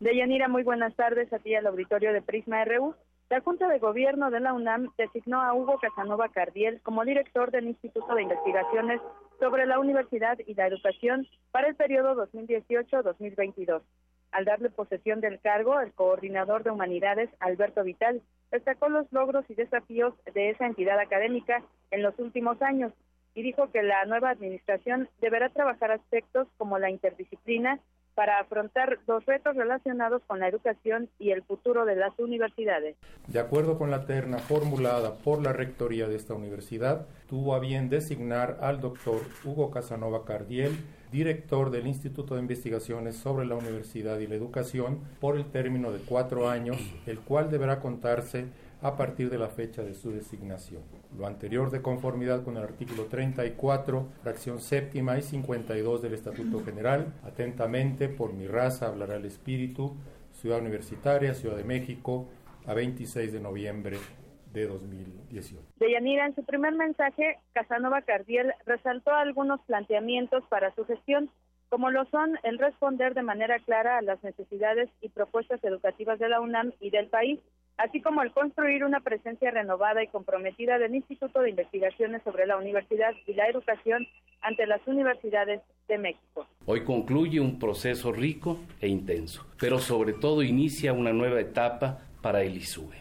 Deyanira, muy buenas tardes a ti al auditorio de Prisma RU. La Junta de Gobierno de la UNAM designó a Hugo Casanova Cardiel como director del Instituto de Investigaciones sobre la Universidad y la Educación para el periodo 2018-2022. Al darle posesión del cargo, el coordinador de humanidades, Alberto Vital, destacó los logros y desafíos de esa entidad académica en los últimos años y dijo que la nueva administración deberá trabajar aspectos como la interdisciplina, para afrontar los retos relacionados con la educación y el futuro de las universidades. De acuerdo con la terna formulada por la Rectoría de esta universidad, tuvo a bien designar al doctor Hugo Casanova Cardiel, director del Instituto de Investigaciones sobre la Universidad y la Educación, por el término de cuatro años, el cual deberá contarse a partir de la fecha de su designación. Lo anterior de conformidad con el artículo 34, fracción séptima y 52 del Estatuto General. Atentamente, por mi raza hablará el Espíritu, Ciudad Universitaria, Ciudad de México, a 26 de noviembre de 2018. Deyanira, en su primer mensaje, Casanova Cardiel resaltó algunos planteamientos para su gestión, como lo son el responder de manera clara a las necesidades y propuestas educativas de la UNAM y del país, así como el construir una presencia renovada y comprometida del Instituto de Investigaciones sobre la Universidad y la Educación ante las universidades de México. Hoy concluye un proceso rico e intenso, pero sobre todo inicia una nueva etapa para el ISUE.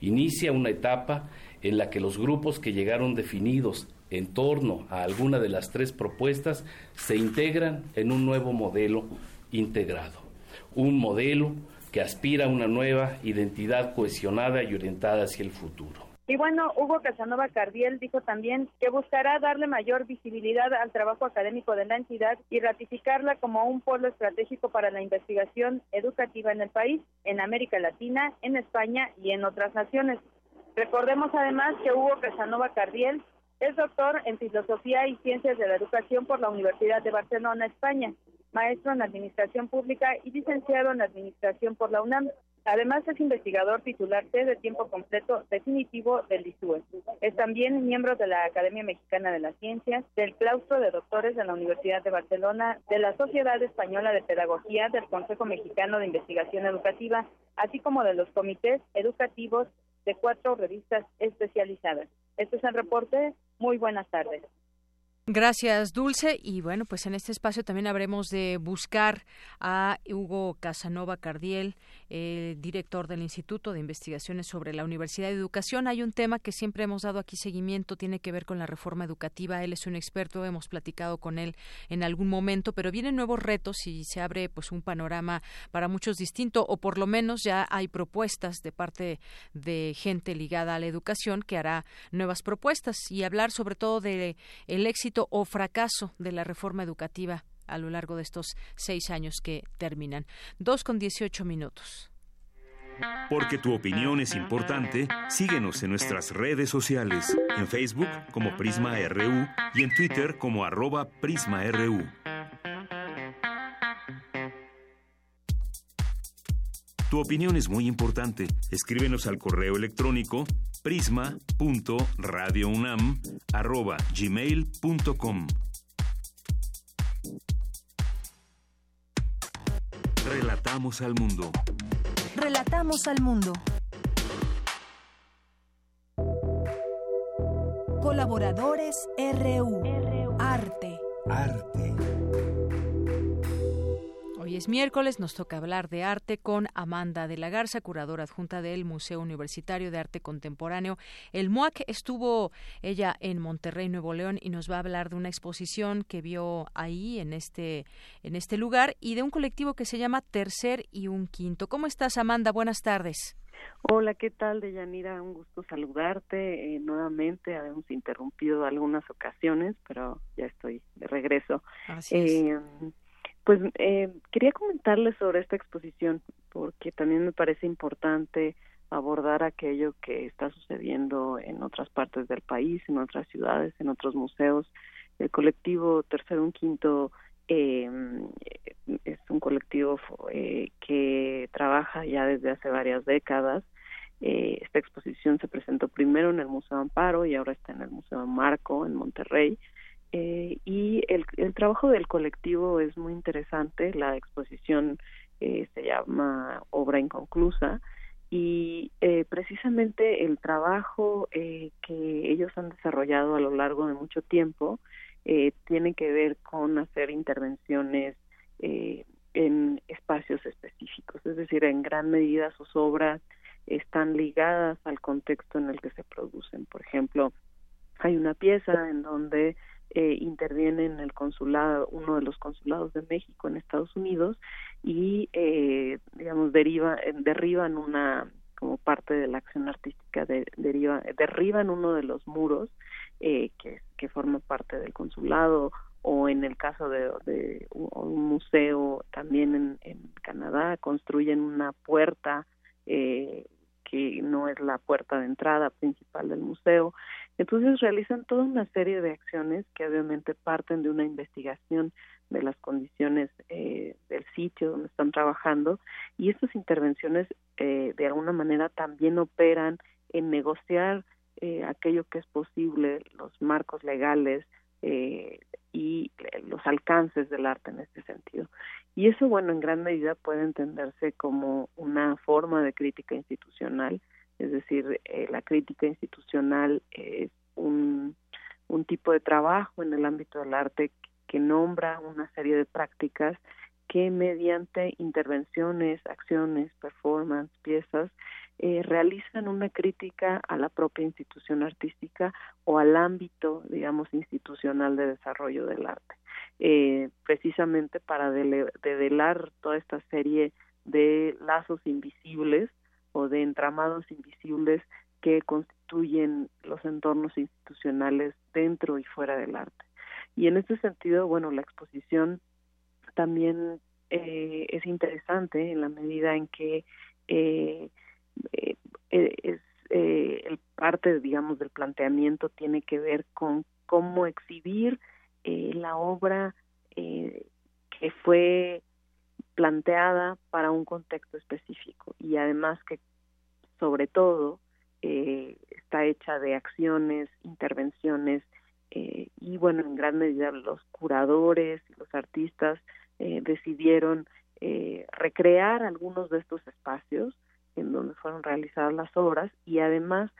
Inicia una etapa en la que los grupos que llegaron definidos en torno a alguna de las tres propuestas se integran en un nuevo modelo integrado. Un modelo que aspira a una nueva identidad cohesionada y orientada hacia el futuro. Y bueno, Hugo Casanova Cardiel dijo también que buscará darle mayor visibilidad al trabajo académico de la entidad y ratificarla como un polo estratégico para la investigación educativa en el país, en América Latina, en España y en otras naciones. Recordemos además que Hugo Casanova Cardiel es doctor en Filosofía y Ciencias de la Educación por la Universidad de Barcelona, España, maestro en Administración Pública y licenciado en Administración por la UNAM. Además, es investigador titular C de tiempo completo definitivo del ISUE. Es también miembro de la Academia Mexicana de las Ciencias, del Claustro de Doctores de la Universidad de Barcelona, de la Sociedad Española de Pedagogía, del Consejo Mexicano de Investigación Educativa, así como de los comités educativos de cuatro revistas especializadas. Este es el reporte. Muy buenas tardes. Gracias, Dulce. Y bueno, pues en este espacio también habremos de buscar a Hugo Casanova Cardiel, el director del Instituto de Investigaciones sobre la Universidad de Educación. Hay un tema que siempre hemos dado aquí seguimiento, tiene que ver con la reforma educativa. Él es un experto, hemos platicado con él en algún momento, pero vienen nuevos retos y se abre pues un panorama para muchos distinto, o por lo menos ya hay propuestas de parte de gente ligada a la educación que hará nuevas propuestas y hablar sobre todo de el éxito o fracaso de la reforma educativa a lo largo de estos seis años que terminan. Dos con dieciocho minutos. Porque tu opinión es importante, síguenos en nuestras redes sociales, en Facebook como Prisma RU y en Twitter como arroba PrismaRU. Tu opinión es muy importante. Escríbenos al correo electrónico prisma.radiounam@gmail.com. Relatamos al mundo. Relatamos al mundo. Colaboradores RU. Arte. Arte. Hoy es miércoles, nos toca hablar de arte con Amanda de la Garza, curadora adjunta del Museo Universitario de Arte Contemporáneo. El MUAC estuvo ella en Monterrey, Nuevo León, y nos va a hablar de una exposición que vio ahí, en este, en este lugar, y de un colectivo que se llama Tercer y un Quinto. ¿Cómo estás, Amanda? Buenas tardes. Hola, ¿qué tal, Deyanira? Un gusto saludarte. Eh, nuevamente habíamos interrumpido algunas ocasiones, pero ya estoy de regreso. Así es. Eh, pues eh, quería comentarles sobre esta exposición porque también me parece importante abordar aquello que está sucediendo en otras partes del país, en otras ciudades, en otros museos. El colectivo Tercero Un Quinto eh, es un colectivo eh, que trabaja ya desde hace varias décadas. Eh, esta exposición se presentó primero en el Museo Amparo y ahora está en el Museo Marco en Monterrey. Eh, y el, el, trabajo del colectivo es muy interesante. La exposición eh, se llama Obra Inconclusa y eh, precisamente el trabajo eh, que ellos han desarrollado a lo largo de mucho tiempo eh, tiene que ver con hacer intervenciones eh, en espacios específicos, es decir, en gran medida sus obras están ligadas al contexto en el que se producen. Por ejemplo, hay una pieza en donde eh, interviene en el consulado, uno de los consulados de México en Estados Unidos y, eh, digamos, deriva, derriban una, como parte de la acción artística, de, deriva, derriban uno de los muros eh, que, que forma parte del consulado o en el caso de, de un museo también en, en Canadá construyen una puerta eh, que no es la puerta de entrada principal del museo. Entonces realizan toda una serie de acciones que obviamente parten de una investigación de las condiciones eh, del sitio donde están trabajando y estas intervenciones eh, de alguna manera también operan en negociar eh, aquello que es posible, los marcos legales eh, y los alcances del arte en este sentido. Y eso, bueno, en gran medida puede entenderse como una forma de crítica institucional, es decir, eh, la crítica institucional es un, un tipo de trabajo en el ámbito del arte que nombra una serie de prácticas que mediante intervenciones, acciones, performance, piezas, eh, realizan una crítica a la propia institución artística o al ámbito, digamos, institucional de desarrollo del arte, eh, precisamente para develar toda esta serie de lazos invisibles o de entramados invisibles que constituyen los entornos institucionales dentro y fuera del arte. Y en este sentido, bueno, la exposición también eh, es interesante en la medida en que eh, eh, es, eh, el parte, digamos, del planteamiento tiene que ver con cómo exhibir eh, la obra eh, que fue planteada para un contexto específico. Y además que sobre todo eh, está hecha de acciones, intervenciones eh, y bueno, en gran medida los curadores y los artistas eh, decidieron eh, recrear algunos de estos espacios en donde fueron realizadas las obras y además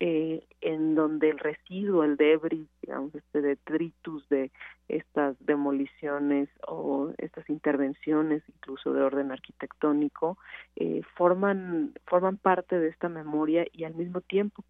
eh, en donde el residuo, el debris, digamos, este detritus de estas demoliciones o estas intervenciones, incluso de orden arquitectónico, eh, forman forman parte de esta memoria y al mismo tiempo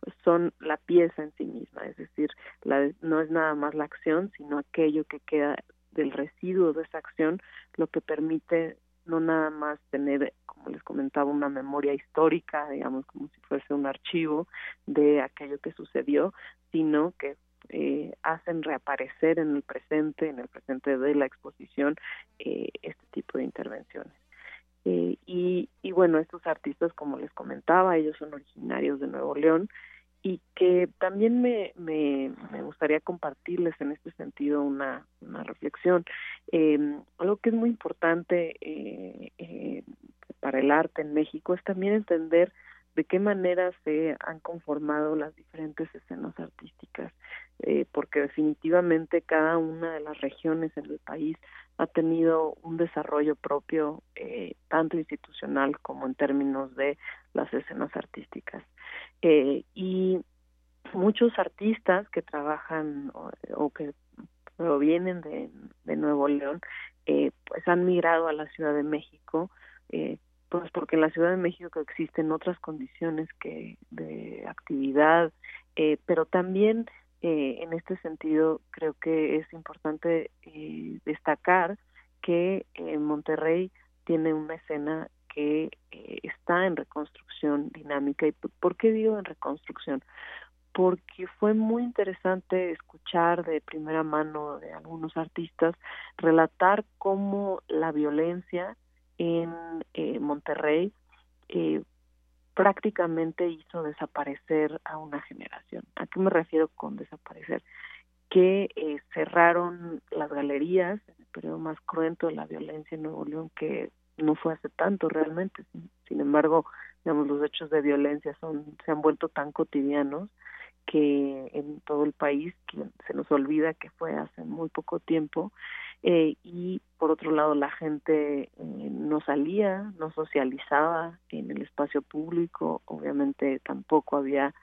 pues, son la pieza en sí misma, es decir, la, no es nada más la acción, sino aquello que queda del residuo de esa acción, lo que permite no nada más tener, como les comentaba, una memoria histórica, digamos, como si fuese un archivo de aquello que sucedió, sino que eh, hacen reaparecer en el presente, en el presente de la exposición, eh, este tipo de intervenciones. Eh, y, y bueno, estos artistas, como les comentaba, ellos son originarios de Nuevo León y que también me, me, me gustaría compartirles en este sentido una, una reflexión. Eh, algo que es muy importante eh, eh, para el arte en México es también entender de qué manera se han conformado las diferentes escenas artísticas, eh, porque definitivamente cada una de las regiones en el país ha tenido un desarrollo propio, eh, tanto institucional como en términos de las escenas artísticas. Eh, y muchos artistas que trabajan o, que provienen de, de Nuevo León, eh, pues han migrado a la Ciudad de México, pues porque en la Ciudad de México existen otras condiciones que de actividad, eh, pero también eh, en este sentido creo que es importante eh, destacar que eh, Monterrey tiene una escena que eh, está en reconstrucción dinámica. ¿Y por qué digo en reconstrucción? Porque fue muy interesante escuchar de primera mano de algunos artistas relatar cómo la violencia en eh, Monterrey eh, prácticamente hizo desaparecer a una generación. ¿A qué me refiero con desaparecer? Que eh, cerraron las galerías en el periodo más cruento de la violencia en Nuevo León, que no fue hace tanto realmente. Sin, sin embargo, digamos, los hechos de violencia son se han vuelto tan cotidianos que en todo el país que se nos olvida que fue hace muy poco tiempo eh, y por otro lado la gente eh, no salía, no socializaba en el espacio público, obviamente tampoco había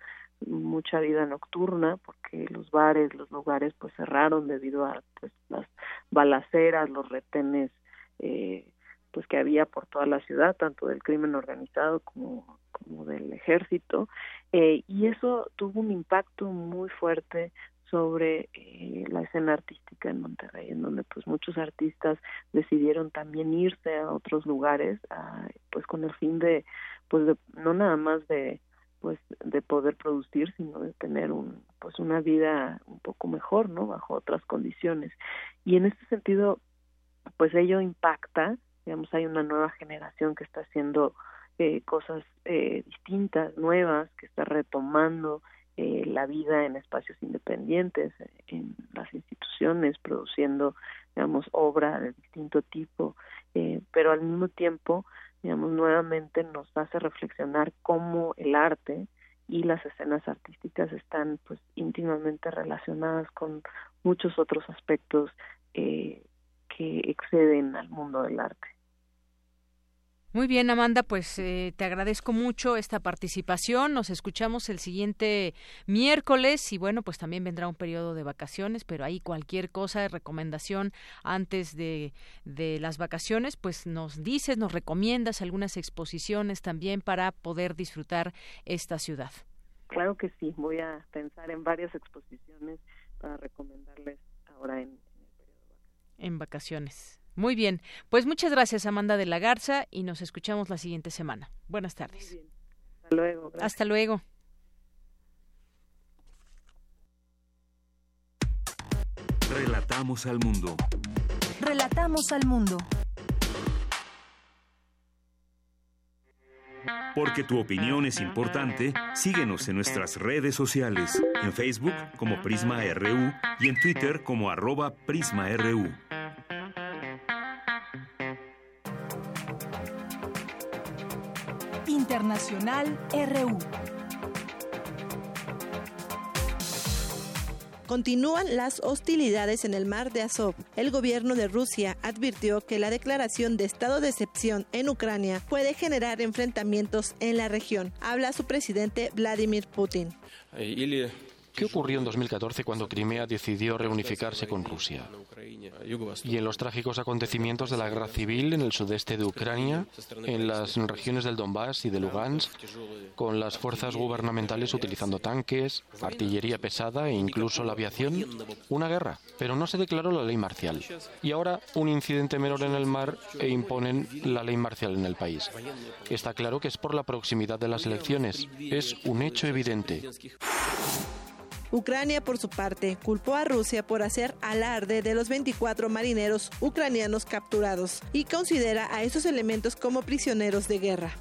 mucha vida nocturna porque los bares, los lugares pues cerraron debido a pues las balaceras, los retenes eh, pues que había por toda la ciudad, tanto del crimen organizado como, como del ejército, eh, y eso tuvo un impacto muy fuerte sobre eh, la escena artística en Monterrey, en donde pues muchos artistas decidieron también irse a otros lugares, pues con el fin de, pues de, no nada más de pues de poder producir, sino de tener un pues una vida un poco mejor, ¿no? Bajo otras condiciones. Y en este sentido, pues ello impacta, digamos, hay una nueva generación que está haciendo eh, cosas eh, distintas, nuevas, que está retomando eh, la vida en espacios independientes, en las instituciones, produciendo, digamos, obra de distinto tipo, eh, pero al mismo tiempo, digamos, nuevamente nos hace reflexionar cómo el arte y las escenas artísticas están pues íntimamente relacionadas con muchos otros aspectos eh, que exceden al mundo del arte. Muy bien, Amanda, pues eh, te agradezco mucho esta participación. Nos escuchamos el siguiente miércoles y bueno, pues también vendrá un periodo de vacaciones, pero ahí cualquier cosa, recomendación antes de, de las vacaciones, pues nos dices, nos recomiendas algunas exposiciones también para poder disfrutar esta ciudad. Claro que sí, voy a pensar en varias exposiciones para recomendarles ahora en, en vacaciones. Muy bien, pues muchas gracias Amanda de la Garza y nos escuchamos la siguiente semana. Buenas tardes. Hasta luego. Gracias. Hasta luego. Relatamos al mundo. Relatamos al mundo. Porque tu opinión es importante, síguenos en nuestras redes sociales, en Facebook como Prisma RU y en Twitter como arroba PrismaRU. Internacional RU. Continúan las hostilidades en el mar de Azov. El gobierno de Rusia advirtió que la declaración de estado de excepción en Ucrania puede generar enfrentamientos en la región. Habla su presidente Vladimir Putin. ¿Qué ocurrió en 2014 cuando Crimea decidió reunificarse con Rusia? Y en los trágicos acontecimientos de la guerra civil en el sudeste de Ucrania, en las regiones del Donbass y de Lugansk, con las fuerzas gubernamentales utilizando tanques, artillería pesada e incluso la aviación, una guerra, pero no se declaró la ley marcial. Y ahora un incidente menor en el mar e imponen la ley marcial en el país. Está claro que es por la proximidad de las elecciones, es un hecho evidente. Ucrania, por su parte, culpó a Rusia por hacer alarde de los 24 marineros ucranianos capturados y considera a esos elementos como prisioneros de guerra.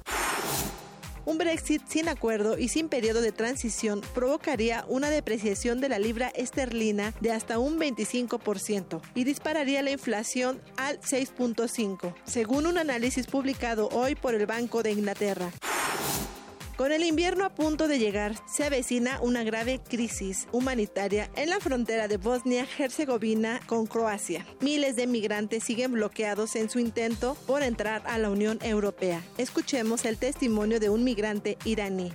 Un Brexit sin acuerdo y sin periodo de transición provocaría una depreciación de la libra esterlina de hasta un 25% y dispararía la inflación al 6.5%, según un análisis publicado hoy por el Banco de Inglaterra. Con el invierno a punto de llegar, se avecina una grave crisis humanitaria en la frontera de Bosnia-Herzegovina con Croacia. Miles de migrantes siguen bloqueados en su intento por entrar a la Unión Europea. Escuchemos el testimonio de un migrante iraní.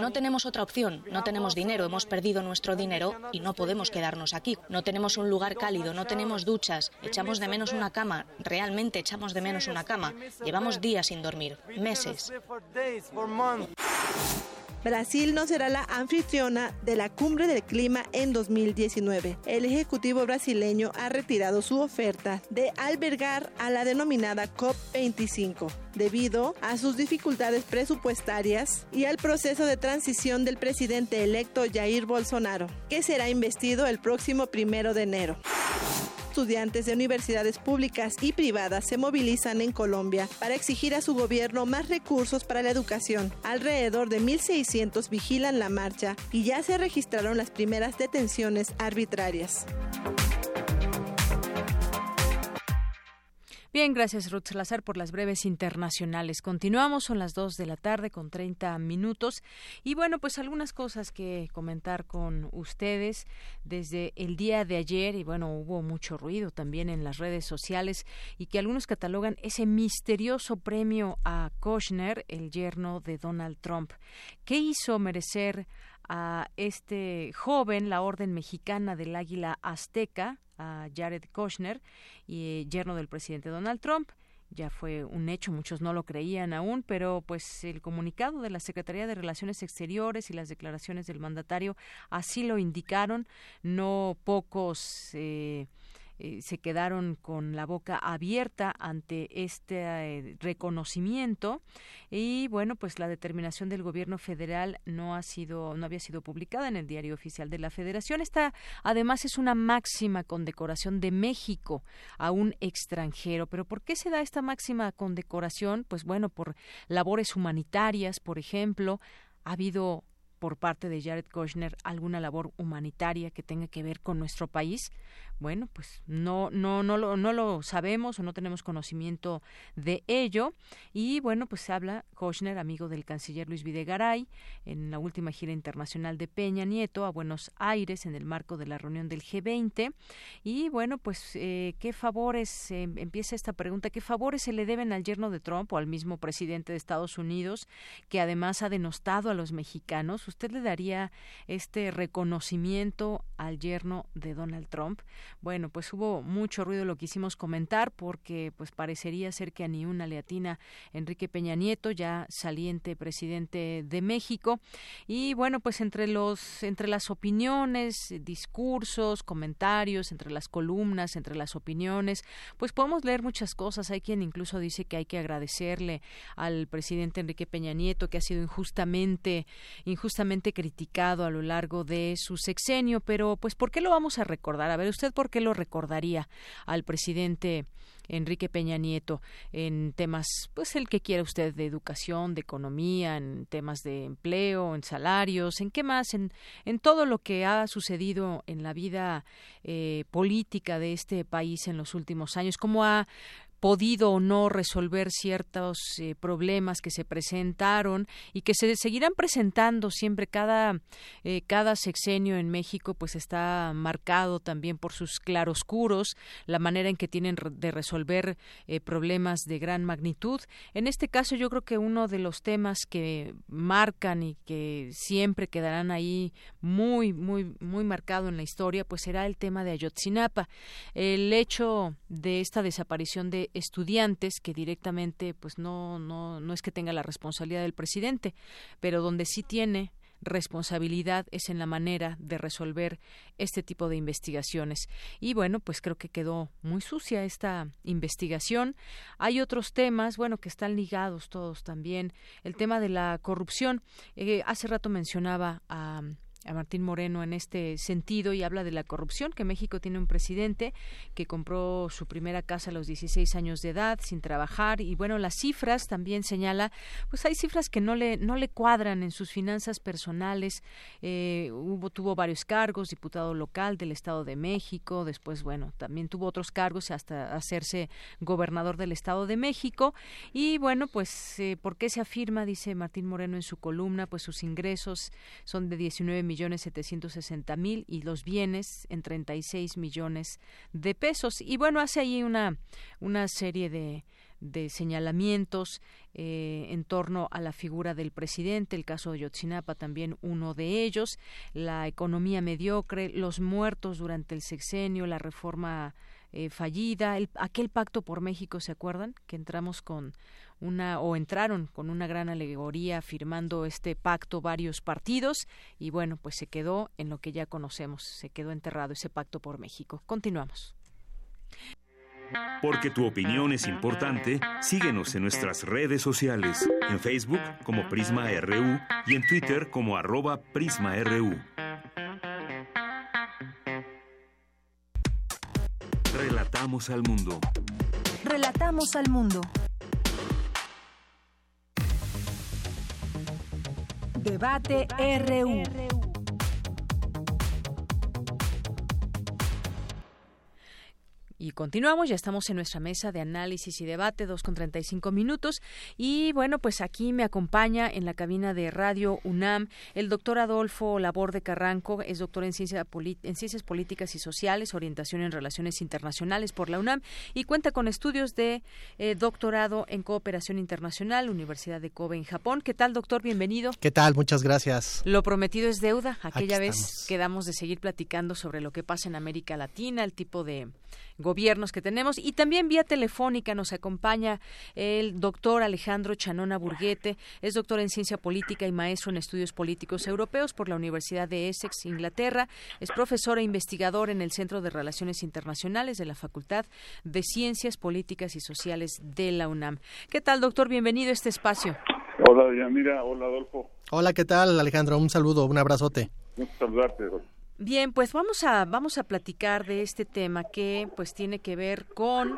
No tenemos otra opción, no tenemos dinero, hemos perdido nuestro dinero y no podemos quedarnos aquí. No tenemos un lugar cálido, no tenemos duchas, echamos de menos una cama, realmente echamos de menos una cama. Llevamos días sin dormir, meses. Brasil no será la anfitriona de la cumbre del clima en 2019. El Ejecutivo brasileño ha retirado su oferta de albergar a la denominada COP25 debido a sus dificultades presupuestarias y al proceso de transición del presidente electo Jair Bolsonaro, que será investido el próximo primero de enero estudiantes de universidades públicas y privadas se movilizan en Colombia para exigir a su gobierno más recursos para la educación. Alrededor de 1.600 vigilan la marcha y ya se registraron las primeras detenciones arbitrarias. Bien, gracias Ruth Salazar por las breves internacionales. Continuamos, son las 2 de la tarde con 30 minutos. Y bueno, pues algunas cosas que comentar con ustedes desde el día de ayer. Y bueno, hubo mucho ruido también en las redes sociales y que algunos catalogan ese misterioso premio a Kushner, el yerno de Donald Trump. ¿Qué hizo merecer a este joven la Orden Mexicana del Águila Azteca? a Jared Kushner, y yerno del presidente Donald Trump. Ya fue un hecho, muchos no lo creían aún, pero pues el comunicado de la Secretaría de Relaciones Exteriores y las declaraciones del mandatario así lo indicaron. No pocos eh, eh, se quedaron con la boca abierta ante este eh, reconocimiento. Y bueno pues la determinación del gobierno federal no ha sido no había sido publicada en el diario oficial de la Federación. Esta además es una máxima condecoración de México a un extranjero. Pero por qué se da esta máxima condecoración pues bueno por labores humanitarias por ejemplo. Ha habido por parte de Jared Kushner alguna labor humanitaria que tenga que ver con nuestro país? Bueno, pues no, no, no, lo, no lo sabemos o no tenemos conocimiento de ello. Y bueno, pues se habla Kushner, amigo del canciller Luis Videgaray, en la última gira internacional de Peña Nieto a Buenos Aires en el marco de la reunión del G20. Y bueno, pues eh, qué favores, eh, empieza esta pregunta, ¿qué favores se le deben al yerno de Trump o al mismo presidente de Estados Unidos, que además ha denostado a los mexicanos? ¿Usted le daría este reconocimiento al yerno de Donald Trump? Bueno, pues hubo mucho ruido, lo quisimos comentar porque pues parecería ser que a ni una le atina Enrique Peña Nieto, ya saliente presidente de México. Y bueno, pues entre los entre las opiniones, discursos, comentarios, entre las columnas, entre las opiniones, pues podemos leer muchas cosas. Hay quien incluso dice que hay que agradecerle al presidente Enrique Peña Nieto que ha sido injustamente injustamente criticado a lo largo de su sexenio, pero pues ¿por qué lo vamos a recordar? A ver, usted por qué lo recordaría al presidente Enrique Peña Nieto en temas, pues el que quiera usted, de educación, de economía, en temas de empleo, en salarios, en qué más, en, en todo lo que ha sucedido en la vida eh, política de este país en los últimos años, cómo ha podido o no resolver ciertos eh, problemas que se presentaron y que se seguirán presentando siempre. Cada eh, cada sexenio en México pues está marcado también por sus claroscuros la manera en que tienen de resolver eh, problemas de gran magnitud. En este caso yo creo que uno de los temas que marcan y que siempre quedarán ahí muy muy muy marcado en la historia pues será el tema de Ayotzinapa. El hecho de esta desaparición de estudiantes que directamente pues no no no es que tenga la responsabilidad del presidente, pero donde sí tiene responsabilidad es en la manera de resolver este tipo de investigaciones. Y bueno, pues creo que quedó muy sucia esta investigación. Hay otros temas, bueno, que están ligados todos también. El tema de la corrupción. Eh, hace rato mencionaba a a Martín Moreno en este sentido y habla de la corrupción, que México tiene un presidente que compró su primera casa a los 16 años de edad sin trabajar. Y bueno, las cifras también señala, pues hay cifras que no le no le cuadran en sus finanzas personales. Eh, hubo tuvo varios cargos, diputado local del Estado de México, después bueno, también tuvo otros cargos hasta hacerse gobernador del Estado de México. Y bueno, pues eh, ¿por qué se afirma dice Martín Moreno en su columna, pues sus ingresos son de 19 millones millones setecientos sesenta mil y los bienes en 36 millones de pesos. Y bueno, hace ahí una, una serie de, de señalamientos eh, en torno a la figura del presidente, el caso de Yotzinapa también uno de ellos, la economía mediocre, los muertos durante el sexenio, la reforma eh, fallida, el, aquel pacto por México, ¿se acuerdan? Que entramos con una o entraron con una gran alegoría firmando este pacto varios partidos y bueno, pues se quedó en lo que ya conocemos, se quedó enterrado ese pacto por México. Continuamos. Porque tu opinión es importante, síguenos en nuestras redes sociales, en Facebook como Prisma RU y en Twitter como arroba PrismaRU. Relatamos al mundo. Relatamos al mundo. Debate RU. Continuamos, ya estamos en nuestra mesa de análisis y debate, dos con treinta y cinco minutos. Y bueno, pues aquí me acompaña en la cabina de Radio UNAM el doctor Adolfo Laborde Carranco, es doctor en, en Ciencias Políticas y Sociales, orientación en Relaciones Internacionales por la UNAM y cuenta con estudios de eh, doctorado en Cooperación Internacional, Universidad de Kobe en Japón. ¿Qué tal, doctor? Bienvenido. ¿Qué tal? Muchas gracias. Lo prometido es deuda. Aquella vez quedamos de seguir platicando sobre lo que pasa en América Latina, el tipo de gobiernos que tenemos. Y también vía telefónica nos acompaña el doctor Alejandro Chanona Burguete, es doctor en ciencia política y maestro en estudios políticos europeos por la Universidad de Essex, Inglaterra. Es profesor e investigador en el Centro de Relaciones Internacionales de la Facultad de Ciencias Políticas y Sociales de la UNAM. ¿Qué tal, doctor? Bienvenido a este espacio. Hola, Yanira. Hola, Adolfo. Hola, ¿qué tal, Alejandro? Un saludo, un abrazote. Un saludarte, Bien, pues vamos a vamos a platicar de este tema que pues tiene que ver con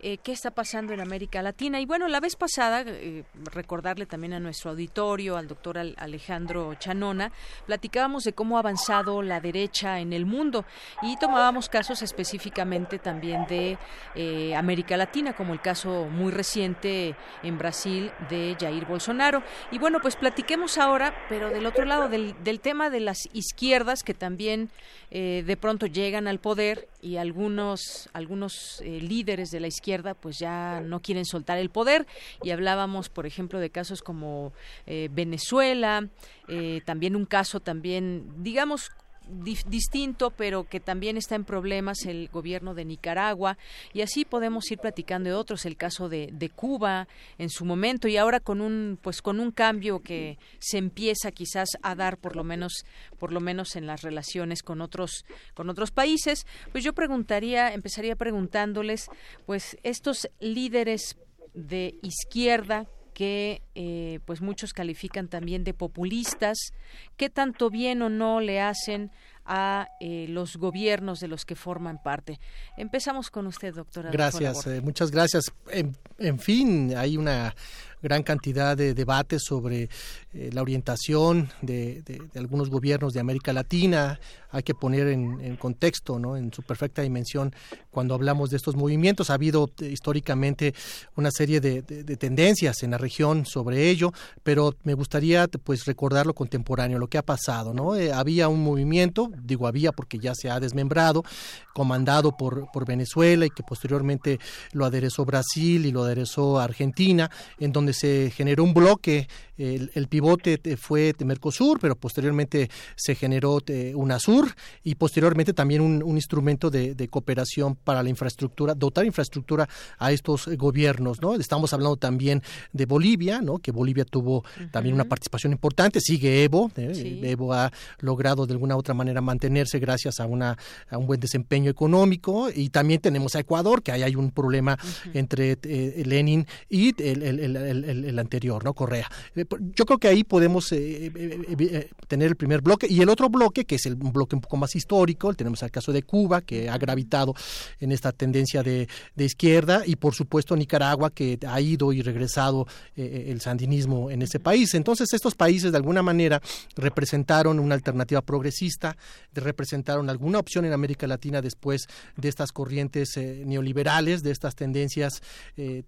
eh, qué está pasando en América Latina. Y bueno, la vez pasada, eh, recordarle también a nuestro auditorio, al doctor Alejandro Chanona, platicábamos de cómo ha avanzado la derecha en el mundo y tomábamos casos específicamente también de eh, América Latina, como el caso muy reciente en Brasil de Jair Bolsonaro. Y bueno, pues platiquemos ahora, pero del otro lado, del, del tema de las izquierdas que también de pronto llegan al poder y algunos, algunos líderes de la izquierda pues ya no quieren soltar el poder. Y hablábamos por ejemplo de casos como eh, Venezuela eh, también un caso también digamos distinto, pero que también está en problemas el gobierno de Nicaragua. Y así podemos ir platicando de otros, el caso de, de, Cuba en su momento y ahora con un pues con un cambio que se empieza quizás a dar por lo menos por lo menos en las relaciones con otros con otros países, pues yo preguntaría, empezaría preguntándoles pues estos líderes de izquierda que eh, pues muchos califican también de populistas, qué tanto bien o no le hacen a eh, los gobiernos de los que forman parte. Empezamos con usted, doctora. Gracias, eh, muchas gracias. en, fin, hay una gran cantidad de debates sobre eh, la orientación de, algunos gobiernos de América Latina. Hay que poner en, contexto, ¿no? en su perfecta dimensión, cuando hablamos de estos movimientos. Ha habido eh, históricamente una serie de, tendencias en la región sobre ello, pero me gustaría pues recordar lo contemporáneo, lo que ha pasado. ¿no? Eh, había un movimiento, digo había porque ya se ha desmembrado, comandado por, por Venezuela y que posteriormente lo aderezó Brasil y lo aderezó Argentina, en donde se generó un bloque, el, pivote fue Mercosur, pero posteriormente se generó UNASUR y posteriormente también un, instrumento de, cooperación para la infraestructura, dotar infraestructura a estos gobiernos, ¿no? Estamos hablando también de Bolivia, ¿no? Que Bolivia tuvo también una participación importante, sigue Evo, ¿eh? Evo ha logrado de alguna u otra manera mantenerse gracias a, una, a un buen desempeño económico y también tenemos a Ecuador, que ahí hay un problema entre eh, Lenin y el, el, anterior, ¿no? Correa. Eh, yo creo que ahí podemos eh, eh, tener el primer bloque y el otro bloque, que es el bloque un poco más histórico, tenemos el caso de Cuba, que ha gravitado en esta tendencia de, izquierda, y por supuesto Nicaragua, que ha ido y regresado el sandinismo en ese país. Entonces, estos países de alguna manera representaron una alternativa progresista, representaron alguna opción en América Latina después de estas corrientes neoliberales, de estas tendencias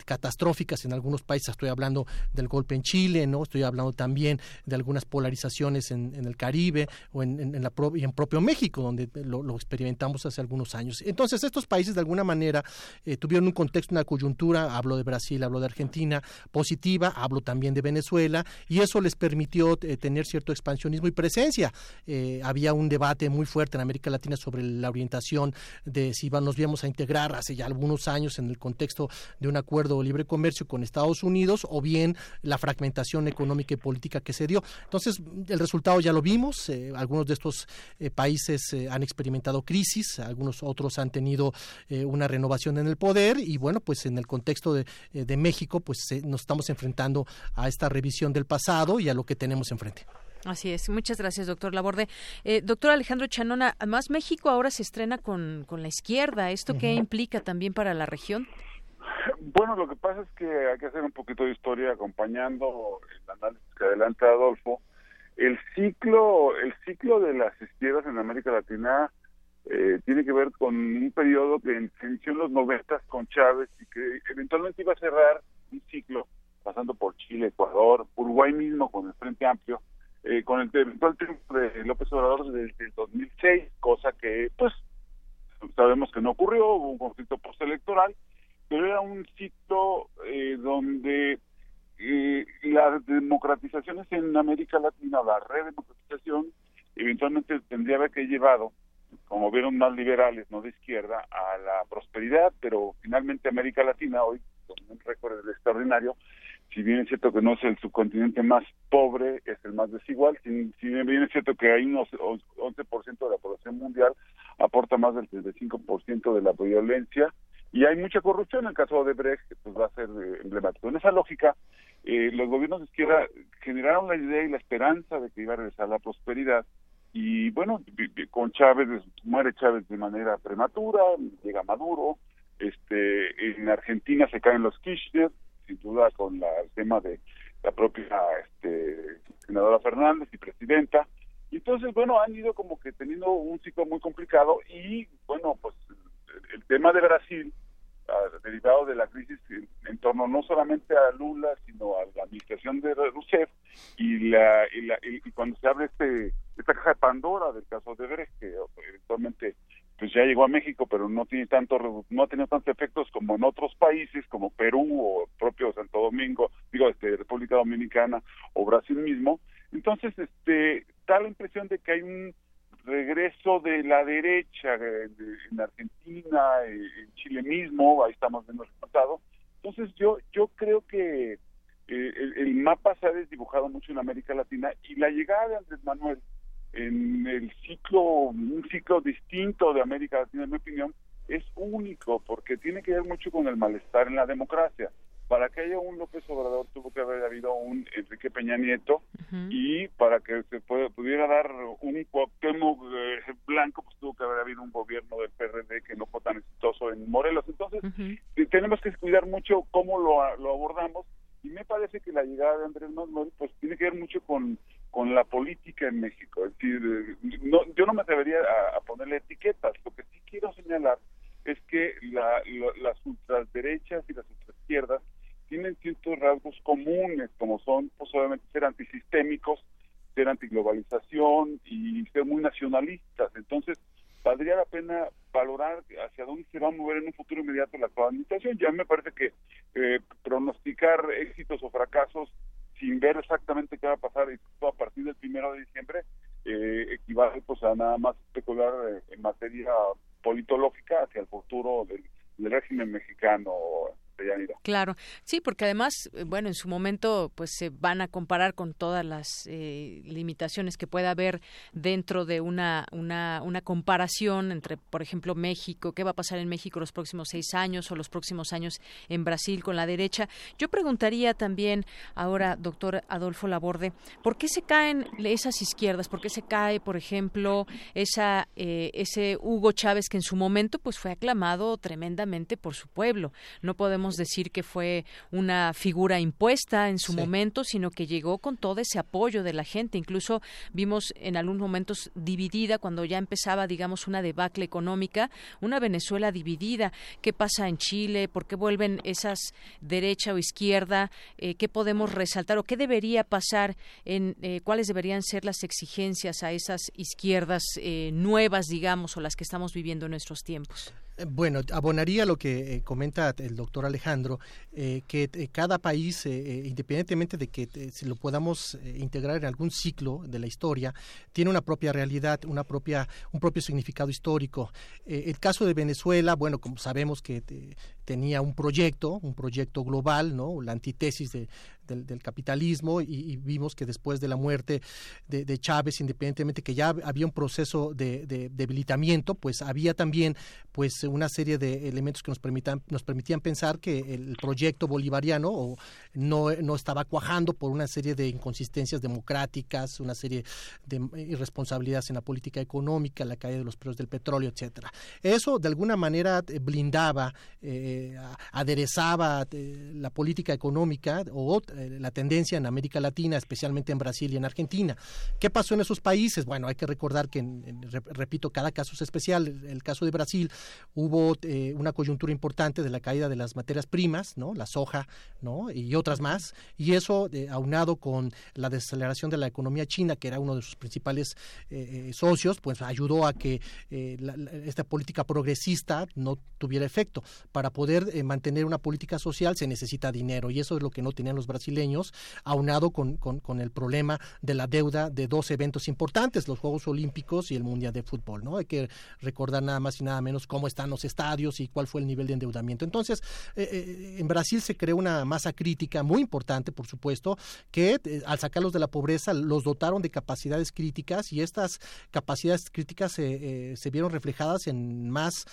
catastróficas en algunos países, estoy hablando hablando del golpe en Chile, ¿no? Estoy hablando también de algunas polarizaciones en, el Caribe o en, la y en propio México, donde lo, experimentamos hace algunos años. Entonces, estos países de alguna manera eh, tuvieron un contexto, una coyuntura, hablo de Brasil, hablo de Argentina, positiva, hablo también de Venezuela, y eso les permitió eh, tener cierto expansionismo y presencia. Eh, había un debate muy fuerte en América Latina sobre la orientación de si nos íbamos a integrar hace ya algunos años en el contexto de un acuerdo de libre comercio con Estados Unidos o bien la fragmentación económica y política que se dio. Entonces, el resultado ya lo vimos, eh, algunos de estos eh, países eh, han experimentado crisis, algunos otros han tenido una renovación en el poder y bueno, pues en el contexto de, de México, pues nos estamos enfrentando a esta revisión del pasado y a lo que tenemos enfrente. Así es. Muchas gracias, doctor Laborde. doctor Alejandro Chanona, además México ahora se estrena con, con la izquierda. ¿Esto qué implica también para la región? Bueno, lo que pasa es que hay que hacer un poquito de historia acompañando el análisis que adelanta Adolfo. El ciclo, el ciclo de las izquierdas en América Latina eh, tiene que ver con un periodo que inició en los noventas con Chávez y que eventualmente iba a cerrar un ciclo pasando por Chile, Ecuador, Uruguay mismo con el Frente Amplio, eh, con el eventual triunfo de López Obrador desde el 2006, cosa que pues sabemos que no ocurrió, hubo un conflicto postelectoral pero era un ciclo eh, donde eh, las democratizaciones en América Latina, la redemocratización, eventualmente tendría que llevado, como vieron más liberales, no de izquierda, a la prosperidad, pero finalmente América Latina hoy, con un récord extraordinario, si bien es cierto que no es el subcontinente más pobre, es el más desigual, si, si bien es cierto que hay unos 11% de la población mundial, aporta más del 35% de la violencia, y hay mucha corrupción. En el caso de Brecht, pues va a ser eh, emblemático. En esa lógica, eh, los gobiernos de izquierda generaron la idea y la esperanza de que iba a regresar la prosperidad. Y bueno, con Chávez, muere Chávez de manera prematura, llega Maduro, este, en Argentina se caen los Kirchner, sin duda con la, el tema de la propia este, senadora Fernández y presidenta. Y entonces, bueno, han ido como que teniendo un ciclo muy complicado y, bueno, pues el tema de Brasil, ah, derivado de la crisis en, torno no solamente a Lula, sino a la administración de Rousseff, y, la, y, cuando se abre este esta caja de Pandora del caso de Brecht, que eventualmente pues ya llegó a México, pero no tiene tanto no ha tenido tantos efectos como en otros países como Perú o propio Santo Domingo, digo este República Dominicana o Brasil mismo. Entonces, este da la impresión de que hay un regreso de la derecha en Argentina, en Chile mismo, ahí estamos viendo el resultado. Entonces yo yo creo que eh, el, mapa se ha desdibujado mucho en América Latina y la llegada de Andrés Manuel en el ciclo, un ciclo distinto de América Latina, en mi opinión, es único porque tiene que ver mucho con el malestar en la democracia. Para que haya un López Obrador tuvo que haber habido un Enrique Peña Nieto y para que se pudiera dar un Cuauhtémoc eh, blanco pues tuvo que haber habido un gobierno del PRD que no fue tan exitoso en Morelos. Entonces tenemos que cuidar mucho cómo lo, lo abordamos y me parece que la llegada de Andrés Manuel pues tiene que ver mucho con con la política en México. Es decir eh, no, yo no me atrevería a, ponerle etiquetas. Lo que sí quiero señalar es que la, las ultraderechas y las ultraizquierdas tienen ciertos rasgos comunes, como son, pues obviamente, ser antisistémicos, ser antiglobalización y ser muy nacionalistas. Entonces, valdría la pena valorar hacia dónde se va a mover en un futuro inmediato la actual administración. Ya me parece que eh, pronosticar éxitos o fracasos sin ver exactamente qué va a pasar a partir del primero de diciembre eh, equivale pues a nada más especular eh, en materia politológica hacia el futuro del régimen mexicano Claro, sí, porque además, eh, bueno, en su momento, pues se van a comparar con todas las eh, limitaciones que pueda haber dentro de una, una, comparación entre, por ejemplo, México, qué va a pasar en México los próximos seis años o los próximos años en Brasil con la derecha. Yo preguntaría también ahora, doctor Adolfo Laborde, ¿por qué se caen esas izquierdas? ¿Por qué se cae, por ejemplo, esa, eh, ese Hugo Chávez que en su momento pues fue aclamado tremendamente por su pueblo? No podemos decir que fue una figura impuesta en su momento, sino que llegó con todo ese apoyo de la gente. Incluso vimos en algunos momentos dividida, cuando ya empezaba, digamos, una debacle económica, una Venezuela dividida. ¿Qué pasa en Chile? ¿Por qué vuelven esas derecha o izquierda? Eh, ¿Qué podemos resaltar o qué debería pasar? En, eh, ¿Cuáles deberían ser las exigencias a esas izquierdas eh, nuevas, digamos, o las que estamos viviendo en nuestros tiempos? Bueno, abonaría lo que eh, comenta el doctor Alejandro, eh, que eh, cada país, independientemente de que si lo podamos integrar en algún ciclo de la historia, tiene una propia realidad, una propia, un propio significado histórico. el caso de Venezuela, bueno, como sabemos que tenía un proyecto, un proyecto global, ¿no? La antítesis de, del, capitalismo y, vimos que después de la muerte de, Chávez, independientemente que ya había un proceso de, debilitamiento, pues había también pues una serie de elementos que nos permitan, nos permitían pensar que el proyecto bolivariano no, no estaba cuajando por una serie de inconsistencias democráticas, una serie de irresponsabilidades en la política económica, la caída de los precios del petróleo, etcétera. Eso de alguna manera eh, blindaba, eh, aderezaba eh, la política económica o eh, la tendencia en América Latina, especialmente en Brasil y en Argentina. ¿Qué pasó en esos países? Bueno, hay que recordar que, repito, cada caso es especial. El, caso de Brasil hubo eh, una coyuntura importante de la caída de las materias primas, ¿no? La soja, ¿no? Y otras más. Y eso, aunado con la desaceleración de la economía china, que era uno de sus principales socios, pues ayudó a que esta política progresista no tuviera efecto. Para poder mantener una política social se necesita dinero y eso es lo que no tenían los brasileños aunado con, con, el problema de la deuda de dos eventos importantes, los Juegos Olímpicos y el Mundial de Fútbol. ¿no? Hay que recordar nada más y nada menos cómo están los estadios y cuál fue el nivel de endeudamiento. Entonces, eh, eh, en Brasil se creó una masa crítica muy importante, por supuesto, que eh, al sacarlos de la pobreza los dotaron de capacidades críticas y estas capacidades críticas se vieron reflejadas en más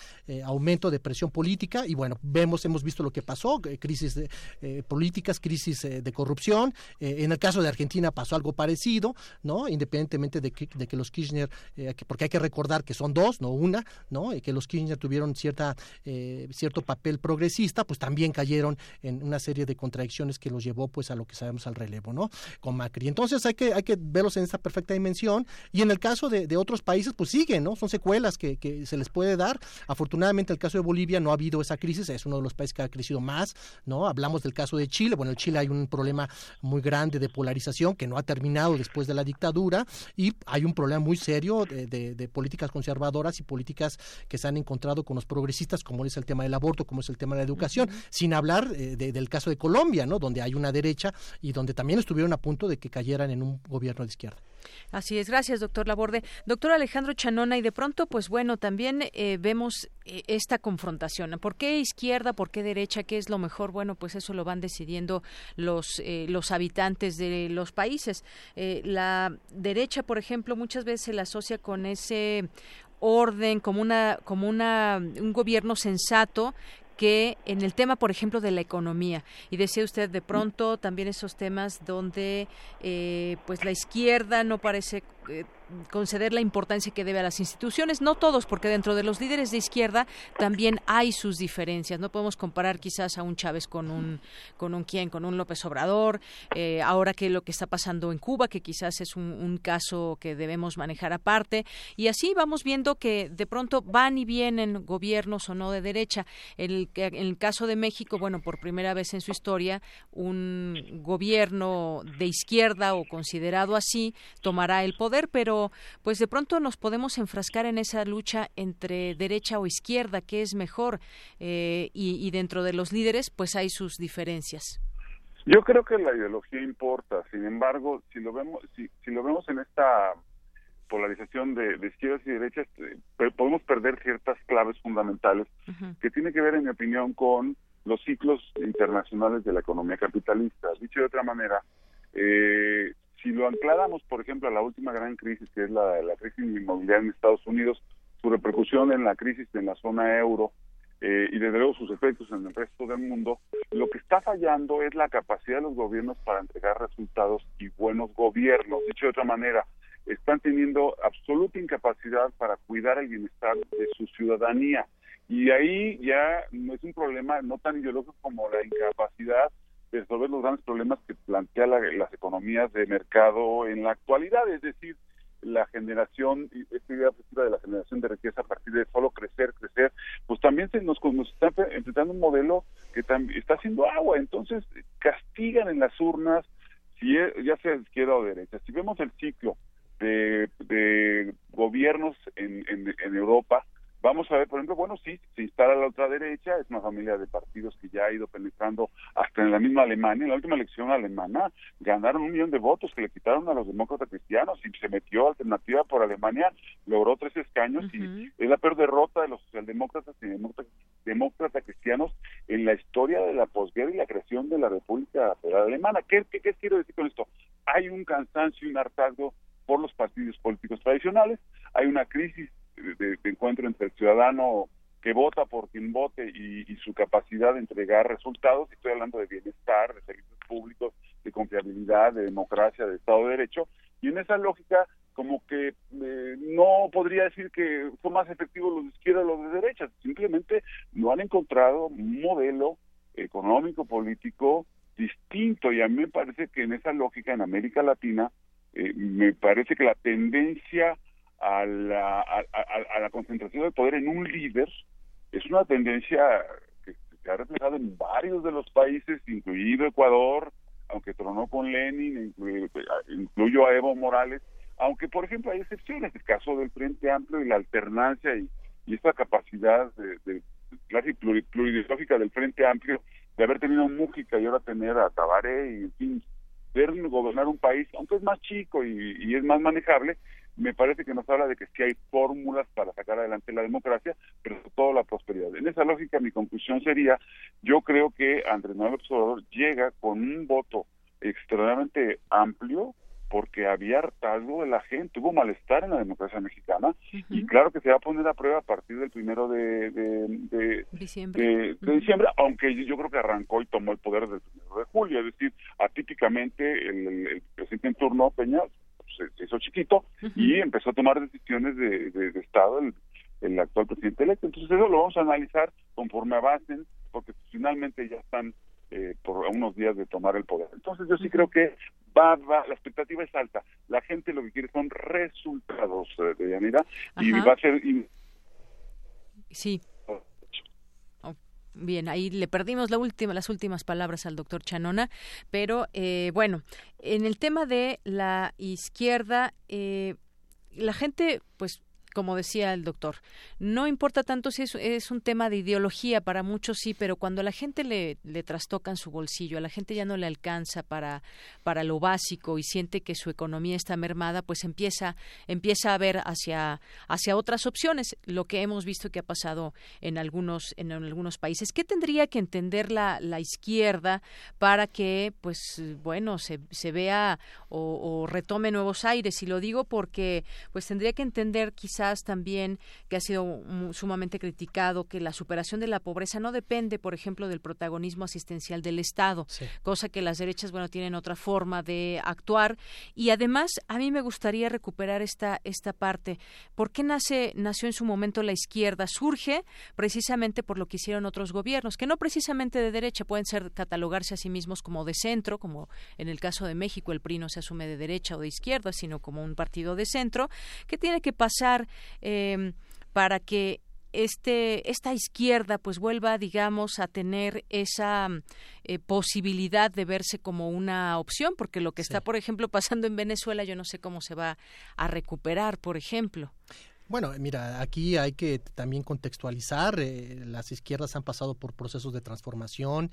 aumento de presión política y bueno, vemos, hemos visto lo que pasó, crisis de, políticas, crisis de, corrupción. Eh, en el caso de Argentina pasó algo parecido, ¿no? Independientemente de que, de que los Kirchner, eh, porque hay que recordar que son dos, no una, ¿no? Y que los Kirchner tuvieron cierta, eh, cierto papel progresista, pues también cayeron en una serie de contradicciones que los llevó pues a lo que sabemos al relevo, ¿no? Con Macri. Entonces hay que, hay que verlos en esta perfecta dimensión. Y en el caso de, otros países, pues siguen, ¿no? Son secuelas que, que se les puede dar. Afortunadamente, el caso de Bolivia no ha habido esa crisis, es uno de los países que ha crecido más, ¿no? Hablamos del caso de Chile, bueno, en Chile hay un problema muy grande de polarización que no ha terminado después de la dictadura y hay un problema muy serio de, políticas conservadoras y políticas que se han encontrado con los progresistas, como es el tema del aborto, como es el tema de la educación, sin hablar eh, del caso de Colombia, ¿no? donde hay una derecha y donde también estuvieron a punto de que cayeran en un gobierno de izquierda. Así es, gracias, doctor Laborde. Doctor Alejandro Chanona, y de pronto, pues bueno, también eh, vemos eh, esta confrontación. ¿Por qué izquierda, por qué derecha? ¿Qué es lo mejor? Bueno, pues eso lo van decidiendo los, eh, los habitantes de los países. la derecha, por ejemplo, muchas veces se la asocia con ese orden, como una, como una, un gobierno sensato que en el tema, por ejemplo, de la economía. Y decía usted de pronto también esos temas donde eh, pues la izquierda no parece eh, conceder la importancia que debe a las instituciones, no todos, porque dentro de los líderes de izquierda también hay sus diferencias. No podemos comparar quizás a un Chávez con un con un quién, con un López Obrador. Eh, ahora que lo que está pasando en Cuba, que quizás es un, un, caso que debemos manejar aparte, y así vamos viendo que de pronto van y vienen gobiernos o no de derecha. El, en el caso de México, bueno, por primera vez en su historia, un gobierno de izquierda o considerado así tomará el poder, pero pues de pronto nos podemos enfrascar en esa lucha entre derecha o izquierda, qué es mejor, eh, y, dentro de los líderes pues hay sus diferencias. Yo creo que la ideología importa, sin embargo, si lo vemos, si, lo vemos en esta polarización de, izquierdas y derechas, eh, podemos perder ciertas claves fundamentales que tiene que ver, en mi opinión, con los ciclos internacionales de la economía capitalista. Dicho de otra manera, eh, si lo ancláramos, por ejemplo, a la última gran crisis, que es la, la crisis inmobiliaria en Estados Unidos, su repercusión en la crisis en la zona euro eh, y desde luego sus efectos en el resto del mundo, lo que está fallando es la capacidad de los gobiernos para entregar resultados y buenos gobiernos. Dicho de otra manera, están teniendo absoluta incapacidad para cuidar el bienestar de su ciudadanía. Y ahí ya no es un problema no tan ideológico como la incapacidad resolver los grandes problemas que plantea las economías de mercado en la actualidad, es decir, la generación, esta idea de la generación de riqueza a partir de solo crecer, crecer, pues también se nos, nos está enfrentando un modelo que está haciendo agua, entonces castigan en las urnas, si ya sea izquierda o derecha. Si vemos el ciclo de, de gobiernos en, en Europa, Vamos a ver, por ejemplo, bueno, sí, se instala la otra derecha, es una familia de partidos que ya ha ido penetrando hasta en la misma Alemania. En la última elección alemana ganaron un millón de votos que le quitaron a los demócratas cristianos y se metió alternativa por Alemania, logró tres escaños y es la peor derrota de los socialdemócratas y demócratas, cristianos en la historia de la posguerra y la creación de la República Federal Alemana. ¿Qué, qué, qué quiero decir con esto? Hay un cansancio y un hartazgo por los partidos políticos tradicionales, hay una crisis de, encuentro entre el ciudadano que vota por quien vote y, su capacidad de entregar resultados, estoy hablando de bienestar, de servicios públicos, de confiabilidad, de democracia, de Estado de Derecho, y en esa lógica como que eh, no podría decir que fue más efectivo los de izquierda o los de derecha, simplemente no han encontrado un modelo económico, político distinto, y a mí me parece que en esa lógica en América Latina, eh, me parece que la tendencia a la, a, la concentración de poder en un líder es una tendencia que se ha reflejado en varios de los países, incluido Ecuador, aunque tronó con Lenin, incluyó a Evo Morales, aunque por ejemplo hay excepciones, el caso del Frente Amplio y la alternancia y, y esta capacidad de, de clase plurideológica del Frente Amplio de haber tenido a Mújica y ahora tener a Tabaré y en fin, ver gobernar un país, aunque es más chico y es más manejable, me parece que nos habla de que sí hay fórmulas para sacar adelante la democracia, pero sobre todo la prosperidad. En esa lógica, mi conclusión sería, yo creo que Andrés Manuel Observador llega con un voto extremadamente amplio, porque había hartazgo de la gente, hubo malestar en la democracia mexicana y claro que se va a poner a prueba a partir del primero de, de, diciembre. De, diciembre, aunque yo creo que arrancó y tomó el poder desde el primero de julio, es decir, atípicamente el, el presidente en turno Peña se, hizo chiquito y empezó a tomar decisiones de, de, Estado el, el, actual presidente electo. Entonces eso lo vamos a analizar conforme avancen, porque finalmente ya están eh, por unos días de tomar el poder. Entonces yo sí creo que va, va, la expectativa es alta. La gente lo que quiere son resultados eh, de Yanira y va a ser... Sí. Bien, ahí le perdimos la última, las últimas palabras al doctor Chanona, pero eh, bueno, en el tema de la izquierda, eh, la gente, pues como decía el doctor. No importa tanto si es, un tema de ideología, para muchos sí, pero cuando a la gente le, le trastocan su bolsillo, a la gente ya no le alcanza para, para lo básico y siente que su economía está mermada, pues empieza, empieza a ver hacia, hacia otras opciones, lo que hemos visto que ha pasado en algunos, en algunos países. ¿Qué tendría que entender la, la izquierda para que, pues, bueno, se, se vea o, o retome nuevos aires? Y lo digo porque, pues, tendría que entender quizás también que ha sido sumamente criticado que la superación de la pobreza no depende, por ejemplo, del protagonismo asistencial del Estado, cosa que las derechas, bueno, tienen otra forma de actuar. Y además, a mí me gustaría recuperar esta, esta parte. ¿Por qué nace, nació en su momento la izquierda? Surge precisamente por lo que hicieron otros gobiernos, que no precisamente de derecha, pueden ser catalogarse a sí mismos como de centro, como en el caso de México el PRI no se asume de derecha o de izquierda, sino como un partido de centro, que tiene que pasar eh, para que este, esta izquierda pues vuelva, digamos, a tener esa eh, posibilidad de verse como una opción, porque lo que está, por ejemplo, pasando en Venezuela, yo no sé cómo se va a recuperar, por ejemplo. Bueno, mira, aquí hay que también contextualizar. Eh, las izquierdas han pasado por procesos de transformación.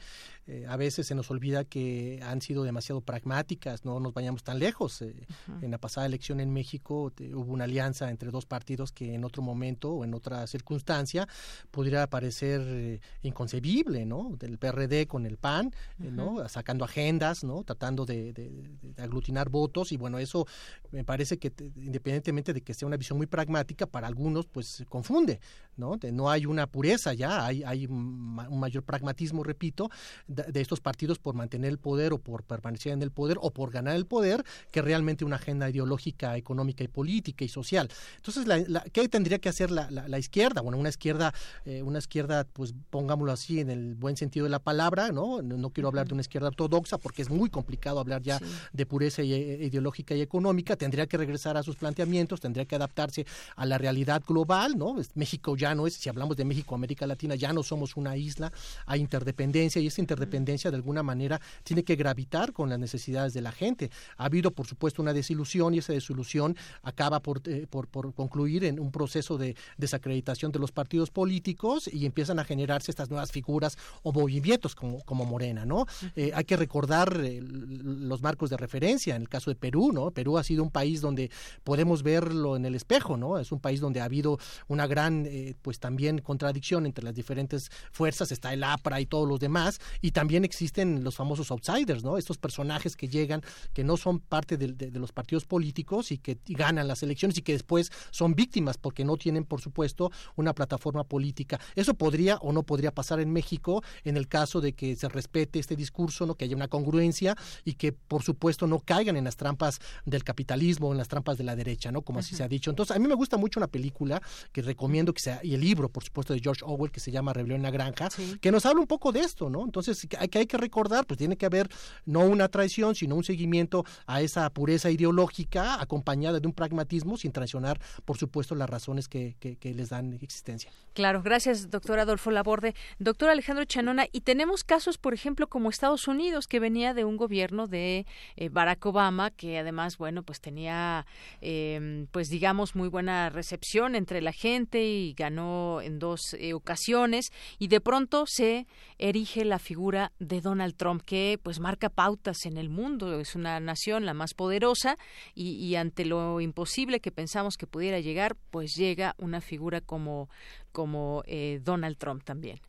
Eh, a veces se nos olvida que han sido demasiado pragmáticas. No nos vayamos tan lejos. Eh, en la pasada elección en México hubo una alianza entre dos partidos que en otro momento o en otra circunstancia pudiera parecer inconcebible, ¿no? Del PRD con el PAN, ¿no? Sacando agendas, ¿no? Tratando de, de, aglutinar votos y bueno, eso me parece que independientemente de que sea una visión muy pragmática para algunos pues confunde, ¿no? no hay una pureza ya, hay, hay un mayor pragmatismo, repito, de, estos partidos por mantener el poder o por permanecer en el poder o por ganar el poder que realmente una agenda ideológica, económica y política y social. Entonces, ¿qué tendría que hacer la, izquierda? Bueno, una izquierda, eh, una izquierda, pues pongámoslo así en el buen sentido de la palabra, ¿no? No, quiero hablar de una izquierda ortodoxa porque es muy complicado hablar ya de pureza e, ideológica y económica, tendría que regresar a sus planteamientos, tendría que adaptarse a la realidad global, ¿no? México ya no es, si hablamos de México, América Latina, ya no somos una isla, hay interdependencia y esa interdependencia de alguna manera tiene que gravitar con las necesidades de la gente. Ha habido, por supuesto, una desilusión y esa desilusión acaba por, eh, por, concluir en un proceso de desacreditación de los partidos políticos y empiezan a generarse estas nuevas figuras o movimientos como, como Morena, ¿no? Eh, hay que recordar eh, los marcos de referencia en el caso de Perú, ¿no? Perú ha sido un país donde podemos verlo en el espejo, ¿no? Es un país donde ha habido una gran, eh, pues también contradicción entre las diferentes fuerzas, está el APRA y todos los demás, y también existen los famosos outsiders, ¿no? Estos personajes que llegan, que no son parte de, los partidos políticos y que ganan las elecciones y que después son víctimas porque no tienen, por supuesto, una plataforma política. Eso podría o no podría pasar en México en el caso de que se respete este discurso, ¿no? Que haya una congruencia y que, por supuesto, no caigan en las trampas del capitalismo, en las trampas de la derecha, ¿no? Como así se ha dicho. Entonces, a mí me gusta mucho una película que recomiendo que sea, y el libro, por supuesto, de George Orwell, que se llama Rebelión en la Granja, que nos habla un poco de esto, ¿no? Entonces, que hay, que hay que recordar, pues tiene que haber no una traición, sino un seguimiento a esa pureza ideológica acompañada de un pragmatismo sin traicionar, por supuesto, las razones que, que, les dan existencia. Claro, gracias, doctor Adolfo Laborde. Doctor Alejandro Chanona, y tenemos casos, por ejemplo, como Estados Unidos, que venía de un gobierno de eh, Barack Obama, que además, bueno, pues tenía, eh, pues digamos, muy buena recepción entre la gente y ganó en dos eh, ocasiones y de pronto se erige la figura de Donald Trump que pues marca pautas en el mundo. Es una nación la más poderosa y, ante lo imposible que pensamos que pudiera llegar pues llega una figura como como eh, Donald Trump también.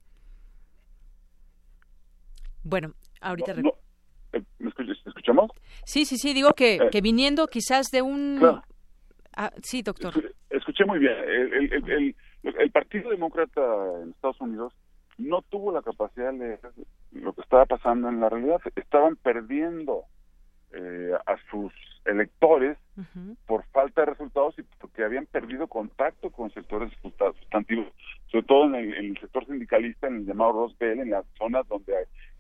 Bueno ahorita eh, ¿Me escuchamos? Sí, sí, sí, digo que, que viniendo quizás de un Ah, sí, doctor. Escuché muy bien. El, el, Partido Demócrata en Estados Unidos no tuvo la capacidad de leer lo que estaba pasando en la realidad. Estaban perdiendo eh, a sus electores por falta de resultados y porque habían perdido contacto con sectores sustantivos, sobre todo en el, sector sindicalista, en el llamado Rose en las zonas donde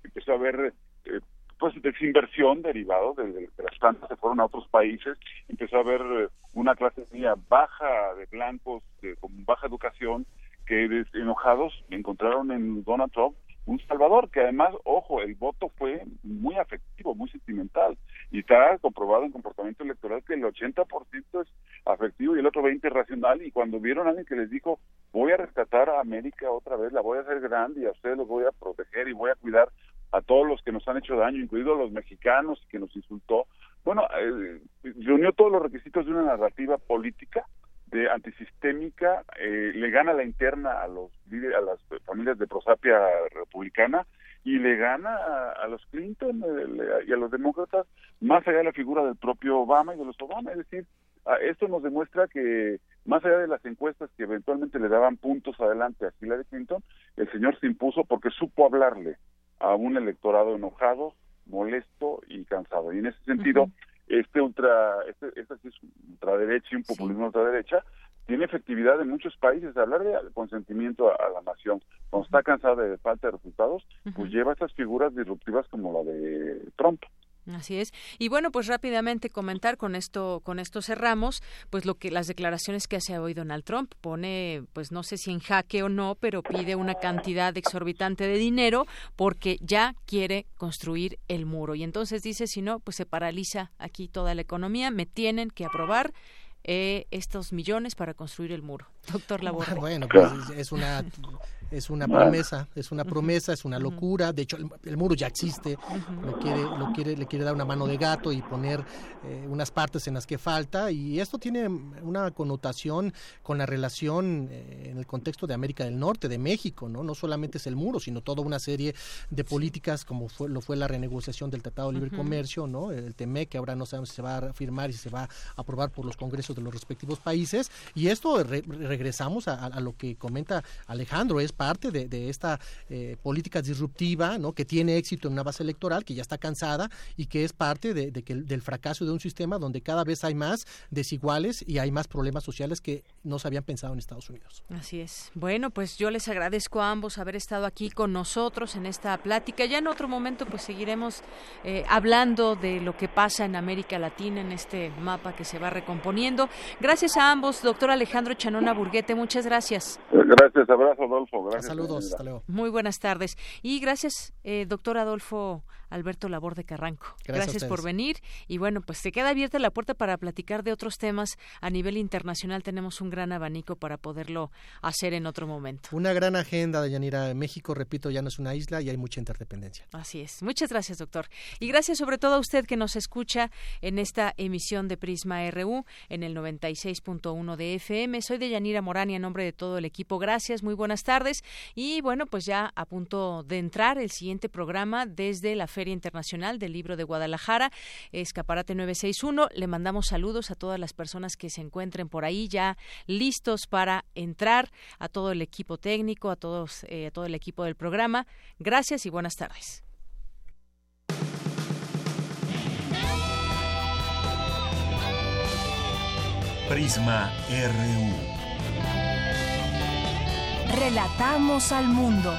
empezó a haber eh, pues desinversión derivado de, las plantas se fueron a otros países, empezó a haber eh, una clase media baja de blancos con baja educación que enojados encontraron en Donald Trump un salvador que además, ojo, el voto fue muy afectivo, muy sentimental y está comprobado en comportamiento electoral que el 80% es afectivo y el otro 20% racional y cuando vieron a alguien que les dijo voy a rescatar a América otra vez, la voy a hacer grande y a ustedes los voy a proteger y voy a cuidar todos los que nos han hecho daño, incluidos los mexicanos que nos insultó. Bueno, eh, reunió todos los requisitos de una narrativa política de antisistémica, eh, le gana la interna a los a las familias de prosapia republicana y le gana a, los Clinton eh, y a los demócratas más allá de la figura del propio Obama y de los Obama, es decir, esto nos demuestra que más allá de las encuestas que eventualmente le daban puntos adelante a Hillary Clinton, el señor se impuso porque supo hablarle a un electorado enojado, molesto y cansado. Y en ese sentido, este ultra, este, esta es ultraderecha y un populismo ultraderecha, tiene efectividad en muchos países. Hablar de consentimiento a, la nación, cuando está cansada de falta de resultados, pues lleva estas figuras disruptivas como la de Trump. Así es. Y bueno, pues rápidamente comentar con esto, con esto cerramos, pues lo que las declaraciones que hace hoy Donald Trump pone, pues no sé si en jaque o no, pero pide una cantidad exorbitante de dinero porque ya quiere construir el muro. Y entonces dice, si no, pues se paraliza aquí toda la economía, me tienen que aprobar eh, estos millones para construir el muro. Doctor Laborde. Bueno, pues es una es una promesa, es una promesa, es una locura. De hecho, el, muro ya existe. Lo quiere, lo quiere, le quiere dar una mano de gato y poner eh, unas partes en las que falta. Y esto tiene una connotación con la relación eh, en el contexto de América del Norte, de México, ¿no? No solamente es el muro, sino toda una serie de políticas como fue, lo fue la renegociación del Tratado de Libre Comercio, ¿no? El TME, que ahora no sabemos si se va a firmar y si se va a aprobar por los congresos de los respectivos países. Y esto regresamos a, a, lo que comenta Alejandro, es parte de, de esta eh, política disruptiva, ¿no? Que tiene éxito en una base electoral, que ya está cansada y que es parte de, que, del fracaso de un sistema donde cada vez hay más desiguales y hay más problemas sociales que no se habían pensado en Estados Unidos. Así es. Bueno, pues yo les agradezco a ambos haber estado aquí con nosotros en esta plática. Ya en otro momento pues seguiremos eh, hablando de lo que pasa en América Latina en este mapa que se va recomponiendo. Gracias a ambos, doctor Alejandro Chanona Burguete, muchas gracias. Gracias, abrazo Adolfo. Saludos, hasta luego. Muy buenas tardes. Y gracias, eh, doctor Adolfo Alberto Labor de Carranco. Gracias, por venir. Y bueno, pues se queda abierta la puerta para platicar de otros temas a nivel internacional. Tenemos un gran abanico para poderlo hacer en otro momento. Una gran agenda de Yanira. México, repito, ya no es una isla y hay mucha interdependencia. Así es. Muchas gracias, doctor. Y gracias sobre todo a usted que nos escucha en esta emisión de Prisma RU en el 96.1 de FM. Soy de Yanira Morán en nombre de todo el equipo. Gracias, muy buenas tardes. Y bueno, pues ya a punto de entrar el siguiente programa desde la Feria Internacional del Libro de Guadalajara, Escaparate 961. Le mandamos saludos a todas las personas que se encuentren por ahí ya listos para entrar, a todo el equipo técnico, a todos, eh, a todo el equipo del programa. Gracias y buenas tardes. Prisma RU. Relatamos al mundo.